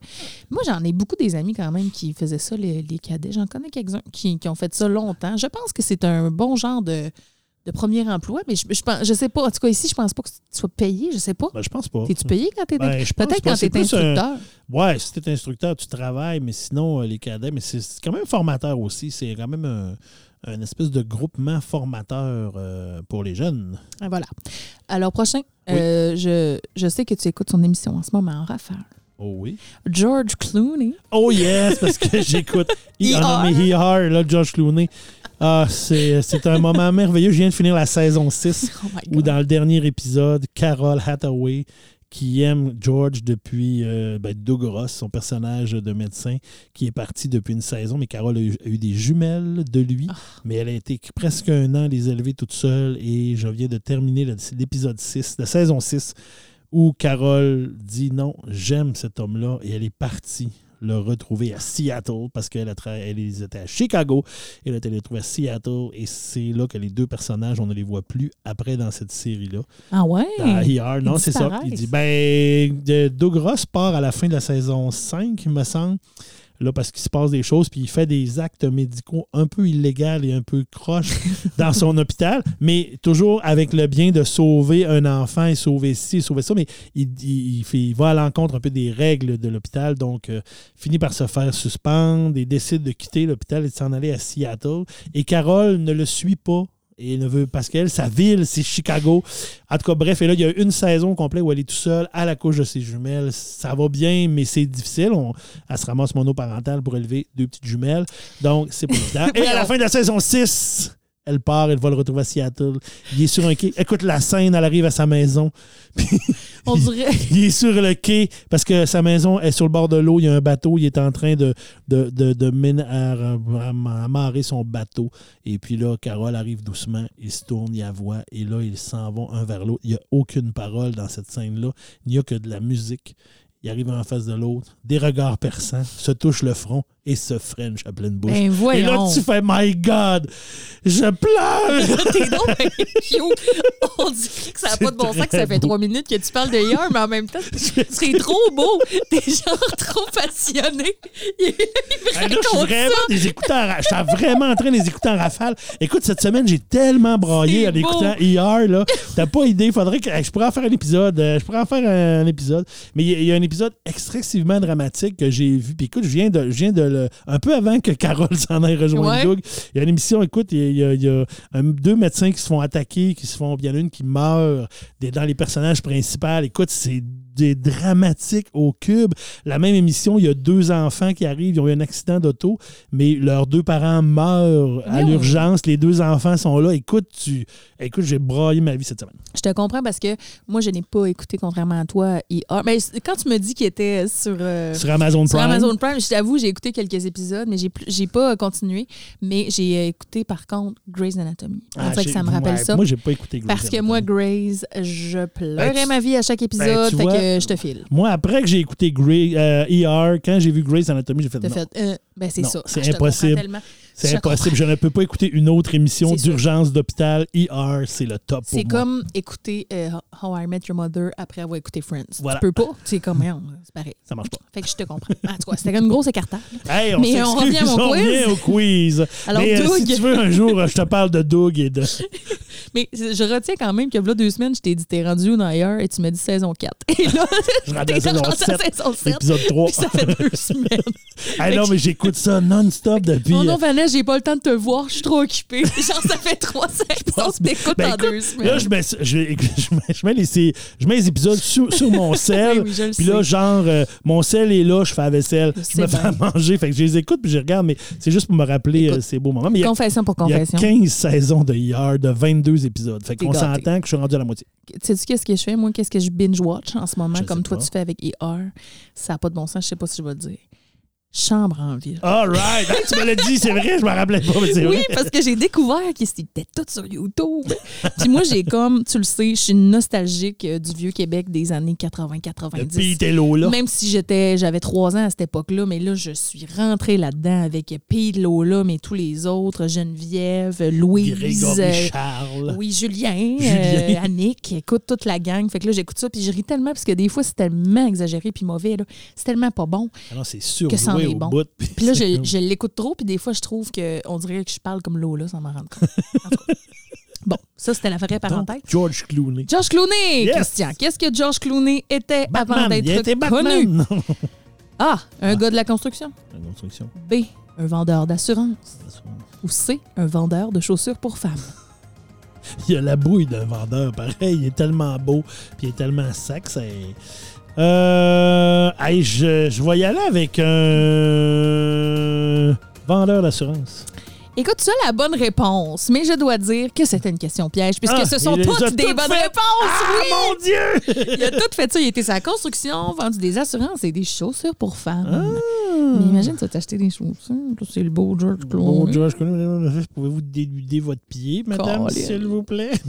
Moi, j'en ai beaucoup des amis quand même qui faisaient ça, les, les cadets. J'en connais quelques-uns qui, qui ont fait ça longtemps. Je pense que c'est un bon genre de, de premier emploi, mais je, je, pense, je sais pas. En tout cas, ici, je pense pas que tu sois payé. Je sais pas. Ben, je pense pas. T'es-tu payé quand t'es Ben, Peut-être quand t'es plus un- instructeur. Ouais, si t'es instructeur, tu travailles, mais sinon, euh, les cadets, mais c'est quand même formateur aussi. C'est quand même un, un espèce de groupement formateur euh, pour les jeunes. Ah, Voilà. Alors, prochain, Oui. euh, je, je sais que tu écoutes son émission en ce moment en rafale. Oh oui. George Clooney. Oh yes, parce que (laughs) j'écoute. Mis ER, là, George Clooney. Ah, c'est un moment merveilleux. Je viens de finir la saison 6, (laughs) Oh my où dans le dernier épisode, Carol Hathaway, qui aime George depuis euh, ben, Doug Ross, son personnage de médecin, qui est parti depuis une saison, mais Carol a eu, a eu des jumelles de lui, Ah. mais elle a été presque un an à les élever toute seule, et je viens de terminer l'épisode 6, la saison 6, où Carole dit non, j'aime cet homme-là, et elle est partie le retrouver à Seattle parce qu'elle a elle les était à Chicago et là elle les retrouve à Seattle et c'est là que les deux personnages on ne les voit plus après dans cette série là Ah ouais? dans ER, non, c'est ça. Il dit ben, de- Doug Ross part à la fin de la saison 5, il me semble. Là, parce qu'il se passe des choses, puis il fait des actes médicaux un peu illégaux et un peu croches (laughs) dans son hôpital, mais toujours avec le bien de sauver un enfant et sauver ci, sauver ça. Mais il, il- il fait, il va à l'encontre un peu des règles de l'hôpital, donc euh, finit par se faire suspendre et décide de quitter l'hôpital et de s'en aller à Seattle. Et Carole ne le suit pas et ne veut parce qu'elle, sa ville, c'est Chicago. En tout cas, bref, et là, il y a une saison complète où elle est toute seule à la couche de ses jumelles. Ça va bien, mais c'est difficile. On, elle se ramasse monoparentale pour élever deux petites jumelles. Donc, c'est pas évident. (laughs) Et à la fin de la saison 6, elle part, elle va le retrouver à Seattle. Il est sur un quai. Écoute, la scène, elle arrive à sa maison. On dirait. Il est sur le quai parce que sa maison est sur le bord de l'eau. Il y a un bateau. Il est en train de, de, de, de mine- à- à- amarrer son bateau. Et puis là, Carole arrive doucement. Il se tourne, il la voit. Et là, ils s'en vont un vers l'autre. Il n'y a aucune parole dans cette scène-là. Il n'y a que de la musique. Ils arrivent en face de l'autre. Des regards perçants. Se touchent le front et se French à pleine bouche. Ben et là, tu fais My God! Je pleure! (laughs) T'es donc. On dirait que ça n'a pas de bon sens que ça fait beau. trois minutes que tu parles de hier, mais en même temps, (laughs) c'est trop beau. T'es genre trop passionné. Il, il me Hey, là, je suis vraiment des écouteurs en ra- J'étais vraiment en train de les écouter en rafale. Écoute, cette semaine, j'ai tellement braillé C'est en écoutant hier. Là. T'as pas idée. Faudrait que. je pourrais en faire un épisode. euh, je pourrais en faire un, épisode. Mais il y, a- il y a un épisode excessivement dramatique que j'ai vu. Puis écoute, je viens de, je viens de le. Un peu avant que Carole (laughs) s'en aille rejoindre Ouais. Doug. Il y a une émission, écoute, il y a, il y a- il y a un- deux médecins qui se font attaquer, qui se font. Il y en a une qui meurt des- dans les personnages principaux. Écoute, c'est des dramatiques au cube. La même émission, il y a deux enfants qui arrivent, ils ont eu un accident d'auto, mais leurs deux parents meurent à l'urgence. Les deux enfants sont là. Écoute, tu, écoute, j'ai braillé ma vie cette semaine. Je te comprends parce que moi, je n'ai pas écouté, contrairement à toi. Mais quand tu me dis qu'il était sur, euh, Sur Amazon sur Prime. Amazon Prime, je t'avoue, j'ai écouté quelques épisodes, mais j'ai j'ai pas continué. Mais j'ai euh, écouté, par contre, Grey's Anatomy. Ah, que ça me rappelle ouais, ça. Moi, j'ai pas écouté Grey's Parce que moi. Grey's, je pleurais Ben, tu- ma vie à chaque épisode, ben, tu fait vois, que je te file. Moi, après que j'ai écouté Grey, euh, ER, quand j'ai vu Grey's Anatomy, j'ai fait non. fait, euh, ben c'est ça. c'est Ah, impossible. C'est impossible. Je ne peux pas écouter une autre émission d'urgence d'hôpital. ER, c'est le top pour C'est comme écouter euh, How I Met Your Mother après avoir écouté Friends. Voilà. Tu peux pas. C'est comme, c'est pareil. Ça marche pas. Fait que je te comprends. En tout cas, c'était une grosse écartade. Hey, on Mais on revient à mon on quiz. revient au quiz. Alors, Mais euh, si Doug. tu veux, un jour, euh, je te parle de Doug et de... (laughs) Mais je retiens quand même que là, deux semaines, je t'ai dit, t'es rendu où dans ailleurs et tu m'as dit saison 4. Et là, (laughs) Je rentre à saison rendu à 7, saison 7. épisode 3. Puis ça fait deux (laughs) semaines. hey, non, mais j'écoute ça non-stop depuis... Oh euh, non, Vanessa, J'ai pas le temps de te voir, je suis trop occupée. (laughs) Genre, ça fait trois saisons que t'écoutes Ben, en écoute, deux semaines. Là, je mets, je, (laughs) je mets, les, je mets les épisodes sur, sur mon (laughs) sel. Oui, je le puis là, genre, euh, mon sel est là, je fais la vaisselle, Je me fais à manger. Fait que je les écoute puis je les regarde, mais c'est juste pour me rappeler Écoute, euh, ces beaux moments. Mais Confession pour il y a confession. 15 saisons de hier, de 22 épisodes. Fait qu'on s'entend que je suis rendu à la moitié. Sais-tu qu'est-ce que je fais? Moi, qu'est-ce que je binge-watch en ce moment, Je comme toi pas. tu fais avec ER? Ça n'a pas de bon sens, je sais pas si je vais le dire. Chambre en ville. All right. Hey, tu me l'as dit, c'est vrai, je me rappelais pas, mais c'est Oui, vrai. parce que j'ai découvert qu'ils étaient tous sur YouTube. Puis moi, j'ai comme, tu le sais, je suis nostalgique euh, du vieux Québec des années 80-90. Depuis t'es là. Même si j'étais, j'avais trois ans à cette époque-là, mais là, je suis rentrée là-dedans avec Pete Lola, mais tous les autres, Geneviève, Louise, Grégory euh, Charles. oui, Julien, Julien. euh, Annick, écoute toute la gang. Fait que là, j'écoute ça, puis je ris tellement parce que des fois, c'est tellement exagéré puis mauvais. là. C'est tellement pas bon. Ah non, c'est que ça en surjoué est au bon. bout. Puis là, (laughs) je, l'écoute trop, puis des fois, je trouve qu'on dirait que je parle comme Lola sans m'en rendre compte. En tout cas. (laughs) Bon, ça, c'était la vraie Donc, parenthèse. George Clooney. George Clooney, Yes. Christian. Qu'est-ce que George Clooney était avant Batman. D'être connu? (laughs) Non. A. Un gars de la construction. La construction. B. Un vendeur d'assurance. Ou C. Un vendeur de chaussures pour femmes. Il y a la bouille d'un vendeur, pareil. Il est tellement beau, puis il est tellement sec. C'est... Euh, hey, je, je vais y aller avec un vendeur d'assurance. Écoute, ça, la bonne réponse, mais je dois dire que c'était une question piège, puisque Ah, ce sont toutes des toutes bonnes réponses, Ah, oui! mon Dieu! Il a tout fait ça. Il était sa construction, vendu des assurances et des chaussures pour femmes. Ah. Mais imagine, tu vas t'acheter des chaussures. C'est le beau George Clooney. George Clooney, pouvez-vous dénuder votre pied, madame, s'il vous plaît? (laughs)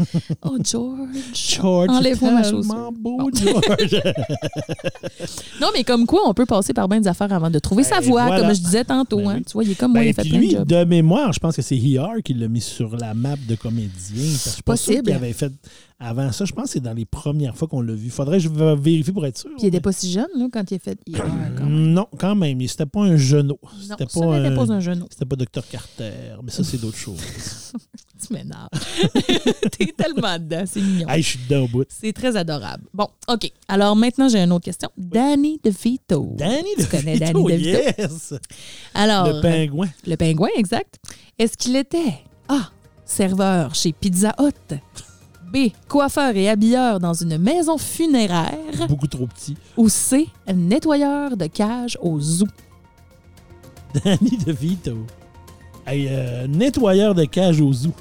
Oh, George. George, Enlève-moi ma chaussure. beau, Bon. George. (laughs) Non, mais comme quoi, on peut passer par bien des affaires avant de trouver sa Ben, voie, voilà. comme je disais tantôt. Ben hein. oui. Tu vois, il est comme moi, il Ben, a fait puis plein lui, de mémoire, je pense que c'est Here qui l'a mis sur la map de comédien. Parce que je suis pas sûr Possible. qu'il avait fait avant ça. Je pense que c'est dans les premières fois qu'on l'a vu. Faudrait que je vérifie pour être sûr. Puis il était pas si jeune, là, quand il a fait quand même. Non, quand même. C'était pas un genou. C'était pas, n'était un- pas un genou. C'était pas Dr Carter. Mais ça, c'est d'autres choses. (laughs) Tu m'énerves. (laughs) T'es tellement dedans, c'est mignon. hey, je suis dedans au bout. C'est très adorable. Bon, OK. Alors maintenant, j'ai une autre question. Danny DeVito. Danny Tu DeVito, connais Danny DeVito? yes! Alors, Le pingouin. le pingouin, exact. Est-ce qu'il était A. Serveur chez Pizza Hut? B. Coiffeur et habilleur dans une maison funéraire. Beaucoup trop petit. Ou C. Nettoyeur de cage au zoo. Danny (laughs) DeVito. Hey, euh, nettoyeur de cage au zoo.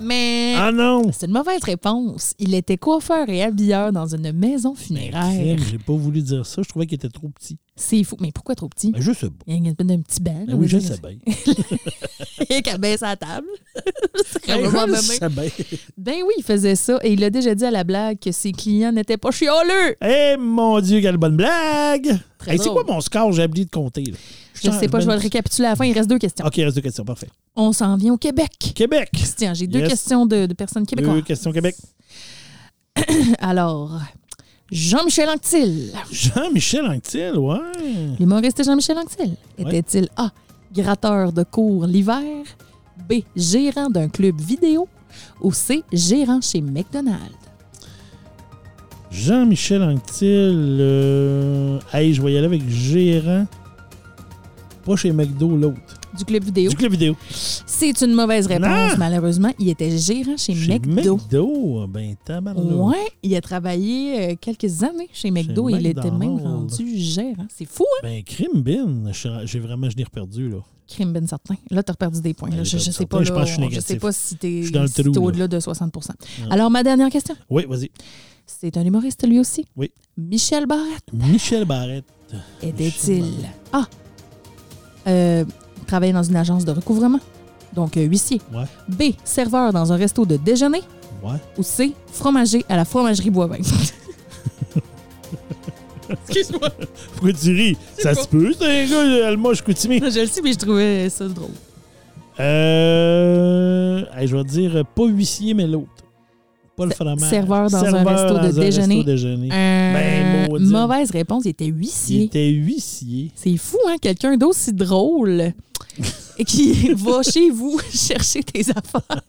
Mais Ah non! c'est une mauvaise réponse. Il était coiffeur et habilleur dans une maison funéraire. J'ai pas voulu dire ça. Je trouvais qu'il était trop petit. C'est fou. Mais pourquoi trop petit? Ben, je sais pas. Il y a un petit banc. Ben oui, je sais bien. (laughs) Il qu'à baisser la table. (laughs) Ben, je sais bien. Ben oui, il faisait ça. Et il a déjà dit à la blague que ses clients n'étaient pas chialeux. Eh mon Dieu, quelle bonne blague! Hey, c'est quoi mon score? J'ai oublié de compter. là. Je sais pas, je vais le récapituler à la fin. Il reste deux questions. OK, il reste deux questions. Parfait. On s'en vient au Québec. Québec. Christian, j'ai deux questions de, de personnes Deux québécoises. questions Québec. (coughs) Alors, Jean-Michel Anctil. Jean-Michel Anctil, ouais. L'humoriste Jean-Michel Anctil était-il A. Gratteur de cours l'hiver, B. Gérant d'un club vidéo ou C. Gérant chez McDonald's? Jean-Michel Anctil. euh, Hey, je vais y aller avec gérant. Pas chez McDo, l'autre. Du club vidéo. Du club vidéo. C'est une mauvaise réponse, Non. malheureusement. Il était gérant chez, Chez McDo. McDo? Ben, tabarnak. Ouais, il a travaillé euh, quelques années chez McDo. il était même rendu gérant. C'est fou, hein? Ben, crime bin. J'ai vraiment, je l'ai reperdu, là. Crime ben certain. Là, tu as perdu des points. Là. j'ai je, je perdu sais pas, Je là, on- sais pas si t'es si au-delà de 60% Alors, ma dernière question. Oui, vas-y. C'est un humoriste lui aussi? Oui. Michel Barrette Michel Barrette. était-il Michel A. Euh, travaillait dans une agence de recouvrement, donc euh, huissier. Ouais. B. Serveur dans un resto de déjeuner. Ouais. Ou C. Fromager à la fromagerie Boivin. (laughs) Excuse-moi. Pourquoi tu ris? Ça se peut, c'est un gars Alma Chicoutimi. Je le sais, mais je trouvais ça drôle. Euh. hey, je vais dire euh, pas huissier, mais l'autre. Pas le fromage. serveur dans un resto de un déjeuner. resto déjeuner. Euh, Ben, mauvaise réponse, il était Il huissier. était huissier. C'est fou, hein? Quelqu'un d'aussi drôle (laughs) qui va chez vous (laughs) chercher tes affaires.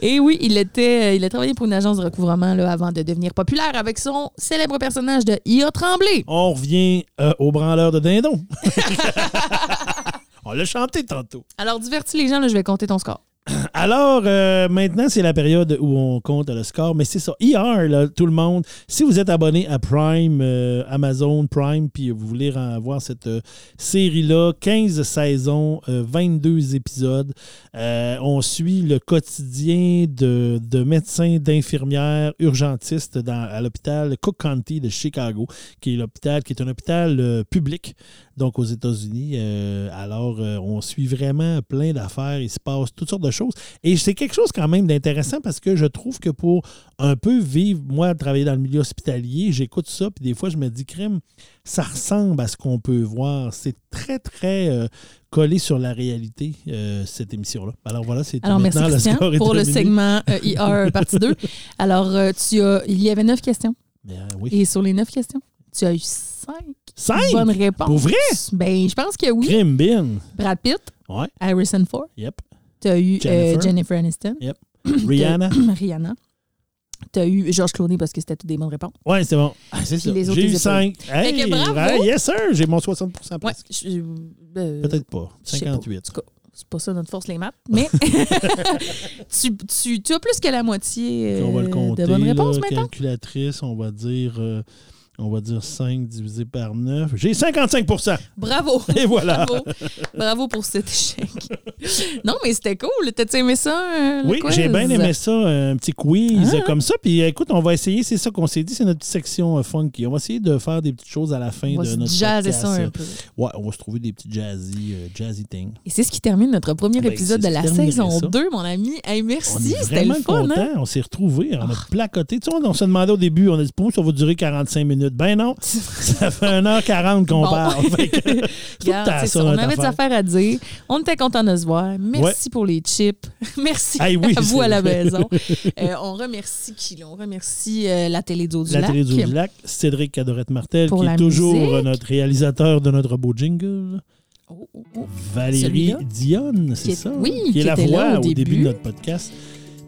Et oui, il était, il a travaillé pour une agence de recouvrement là, avant de devenir populaire avec son célèbre personnage de I.A. Tremblay. On revient euh, au branleur de dindon. (laughs) On l'a chanté tantôt. Alors, divertis les gens, là, je vais compter ton score. (clears throat) Alors, euh, maintenant, c'est la période où on compte le score, mais c'est ça. Hier, là, tout le monde, si vous êtes abonné à Prime, euh, Amazon Prime, puis vous voulez en voir cette euh, série-là, 15 saisons, euh, 22 épisodes, on suit le quotidien de, de médecins, d'infirmières, urgentistes à l'hôpital Cook County de Chicago, qui est l'hôpital, qui est un hôpital public, donc aux États-Unis. Alors, on suit vraiment plein d'affaires, il se passe toutes sortes de Et c'est quelque chose quand même d'intéressant parce que je trouve que pour un peu vivre, moi, travailler dans le milieu hospitalier, j'écoute ça, puis des fois, je me dis, crème, ça ressemble à ce qu'on peut voir. C'est très, très euh, collé sur la réalité, euh, cette émission-là. Alors voilà, c'est Alors, merci le pour le segment euh, IR (laughs) partie 2. Alors, euh, tu as, il y avait neuf questions. Bien, oui. Et sur les neuf questions, tu as eu cinq Cinq? bonnes réponses. Pour vrai? Ben, je pense que oui. Crime bin. Brad Pitt, Ouais, Harrison Ford, yep. Tu as eu euh, Jennifer. Aniston, Yep. (clears throat) Rihanna. (clears throat) Rihanna. Tu as eu Georges Clooney parce que c'était toutes des bonnes réponses. Ouais, c'est bon. Ah, c'est ça. J'ai eu les ai pas cinq. Hey, Fait que bravo. ouais, yes, sir. J'ai mon 60 Ouais, presque. je- euh, Peut-être pas. je sais pas. 58. En tout cas, c'est pas ça notre force, les maths. Mais (laughs) tu, tu, tu as plus que la moitié euh, on va le compter. de bonnes là, réponses maintenant? calculatrice, on va dire. On va dire 5 divisé par 9. J'ai 55% Bravo! (laughs) Et voilà. Bravo. Bravo pour cet échec. Non, mais c'était cool. T'as-tu aimé ça? euh, le Oui, j'ai bien aimé ça, un petit quiz Ah. comme ça. Puis euh, écoute, on va essayer, c'est ça qu'on s'est dit, c'est notre petite section euh, funky. On va essayer de faire des petites choses à la fin On va de se notre jazzer podcast. ça un peu. Ouais, on va se trouver des petits jazzy, euh, jazzy things. Et c'est ce qui termine notre premier Ben, épisode de la saison ça. 2, mon ami. Hey, merci, c'était le fun. Hein? On s'est retrouvés. On a placoté. Tu sais, on, on se demandait au début, on a dit, pour ça va durer 45 minutes. Ben non, (laughs) ça fait 1h40 qu'on Bon. parle. (laughs) Regarde, ça, ça, on avait des affaire. affaires à dire. On était contents de se voir. Merci pour les chips. (laughs) Merci Hey, oui, à vous à la maison. Euh, on remercie qui? On remercie euh, la télé du La lac. télé du lac, Cédric Cadorette-Martel, qui la est toujours musique. euh, notre réalisateur de notre beau jingle. Oh, oh, oh. Valérie? Dionne, c'est ça? oui, qui qui est la voix au début. de notre podcast.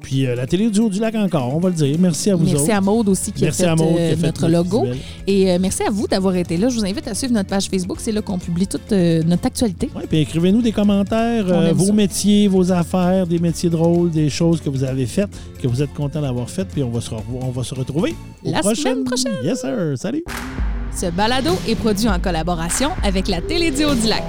Puis euh, la télé du haut du lac encore, on va le dire. Merci à vous Merci autres. à Maude aussi qui merci a fait, à Maud qui euh, a fait notre logo. visuel. Et euh, merci à vous d'avoir été là. Je vous invite à suivre notre page Facebook. C'est là qu'on publie toute euh, notre actualité. Ouais, puis écrivez-nous des commentaires, vos ça. métiers, vos affaires, des métiers drôles, des choses que vous avez faites, que vous êtes content d'avoir faites, puis on va se, revo- on va se retrouver La semaine prochaine. Yes, sir. Salut. Ce balado est produit en collaboration avec la Télé du Haut-du-Lac.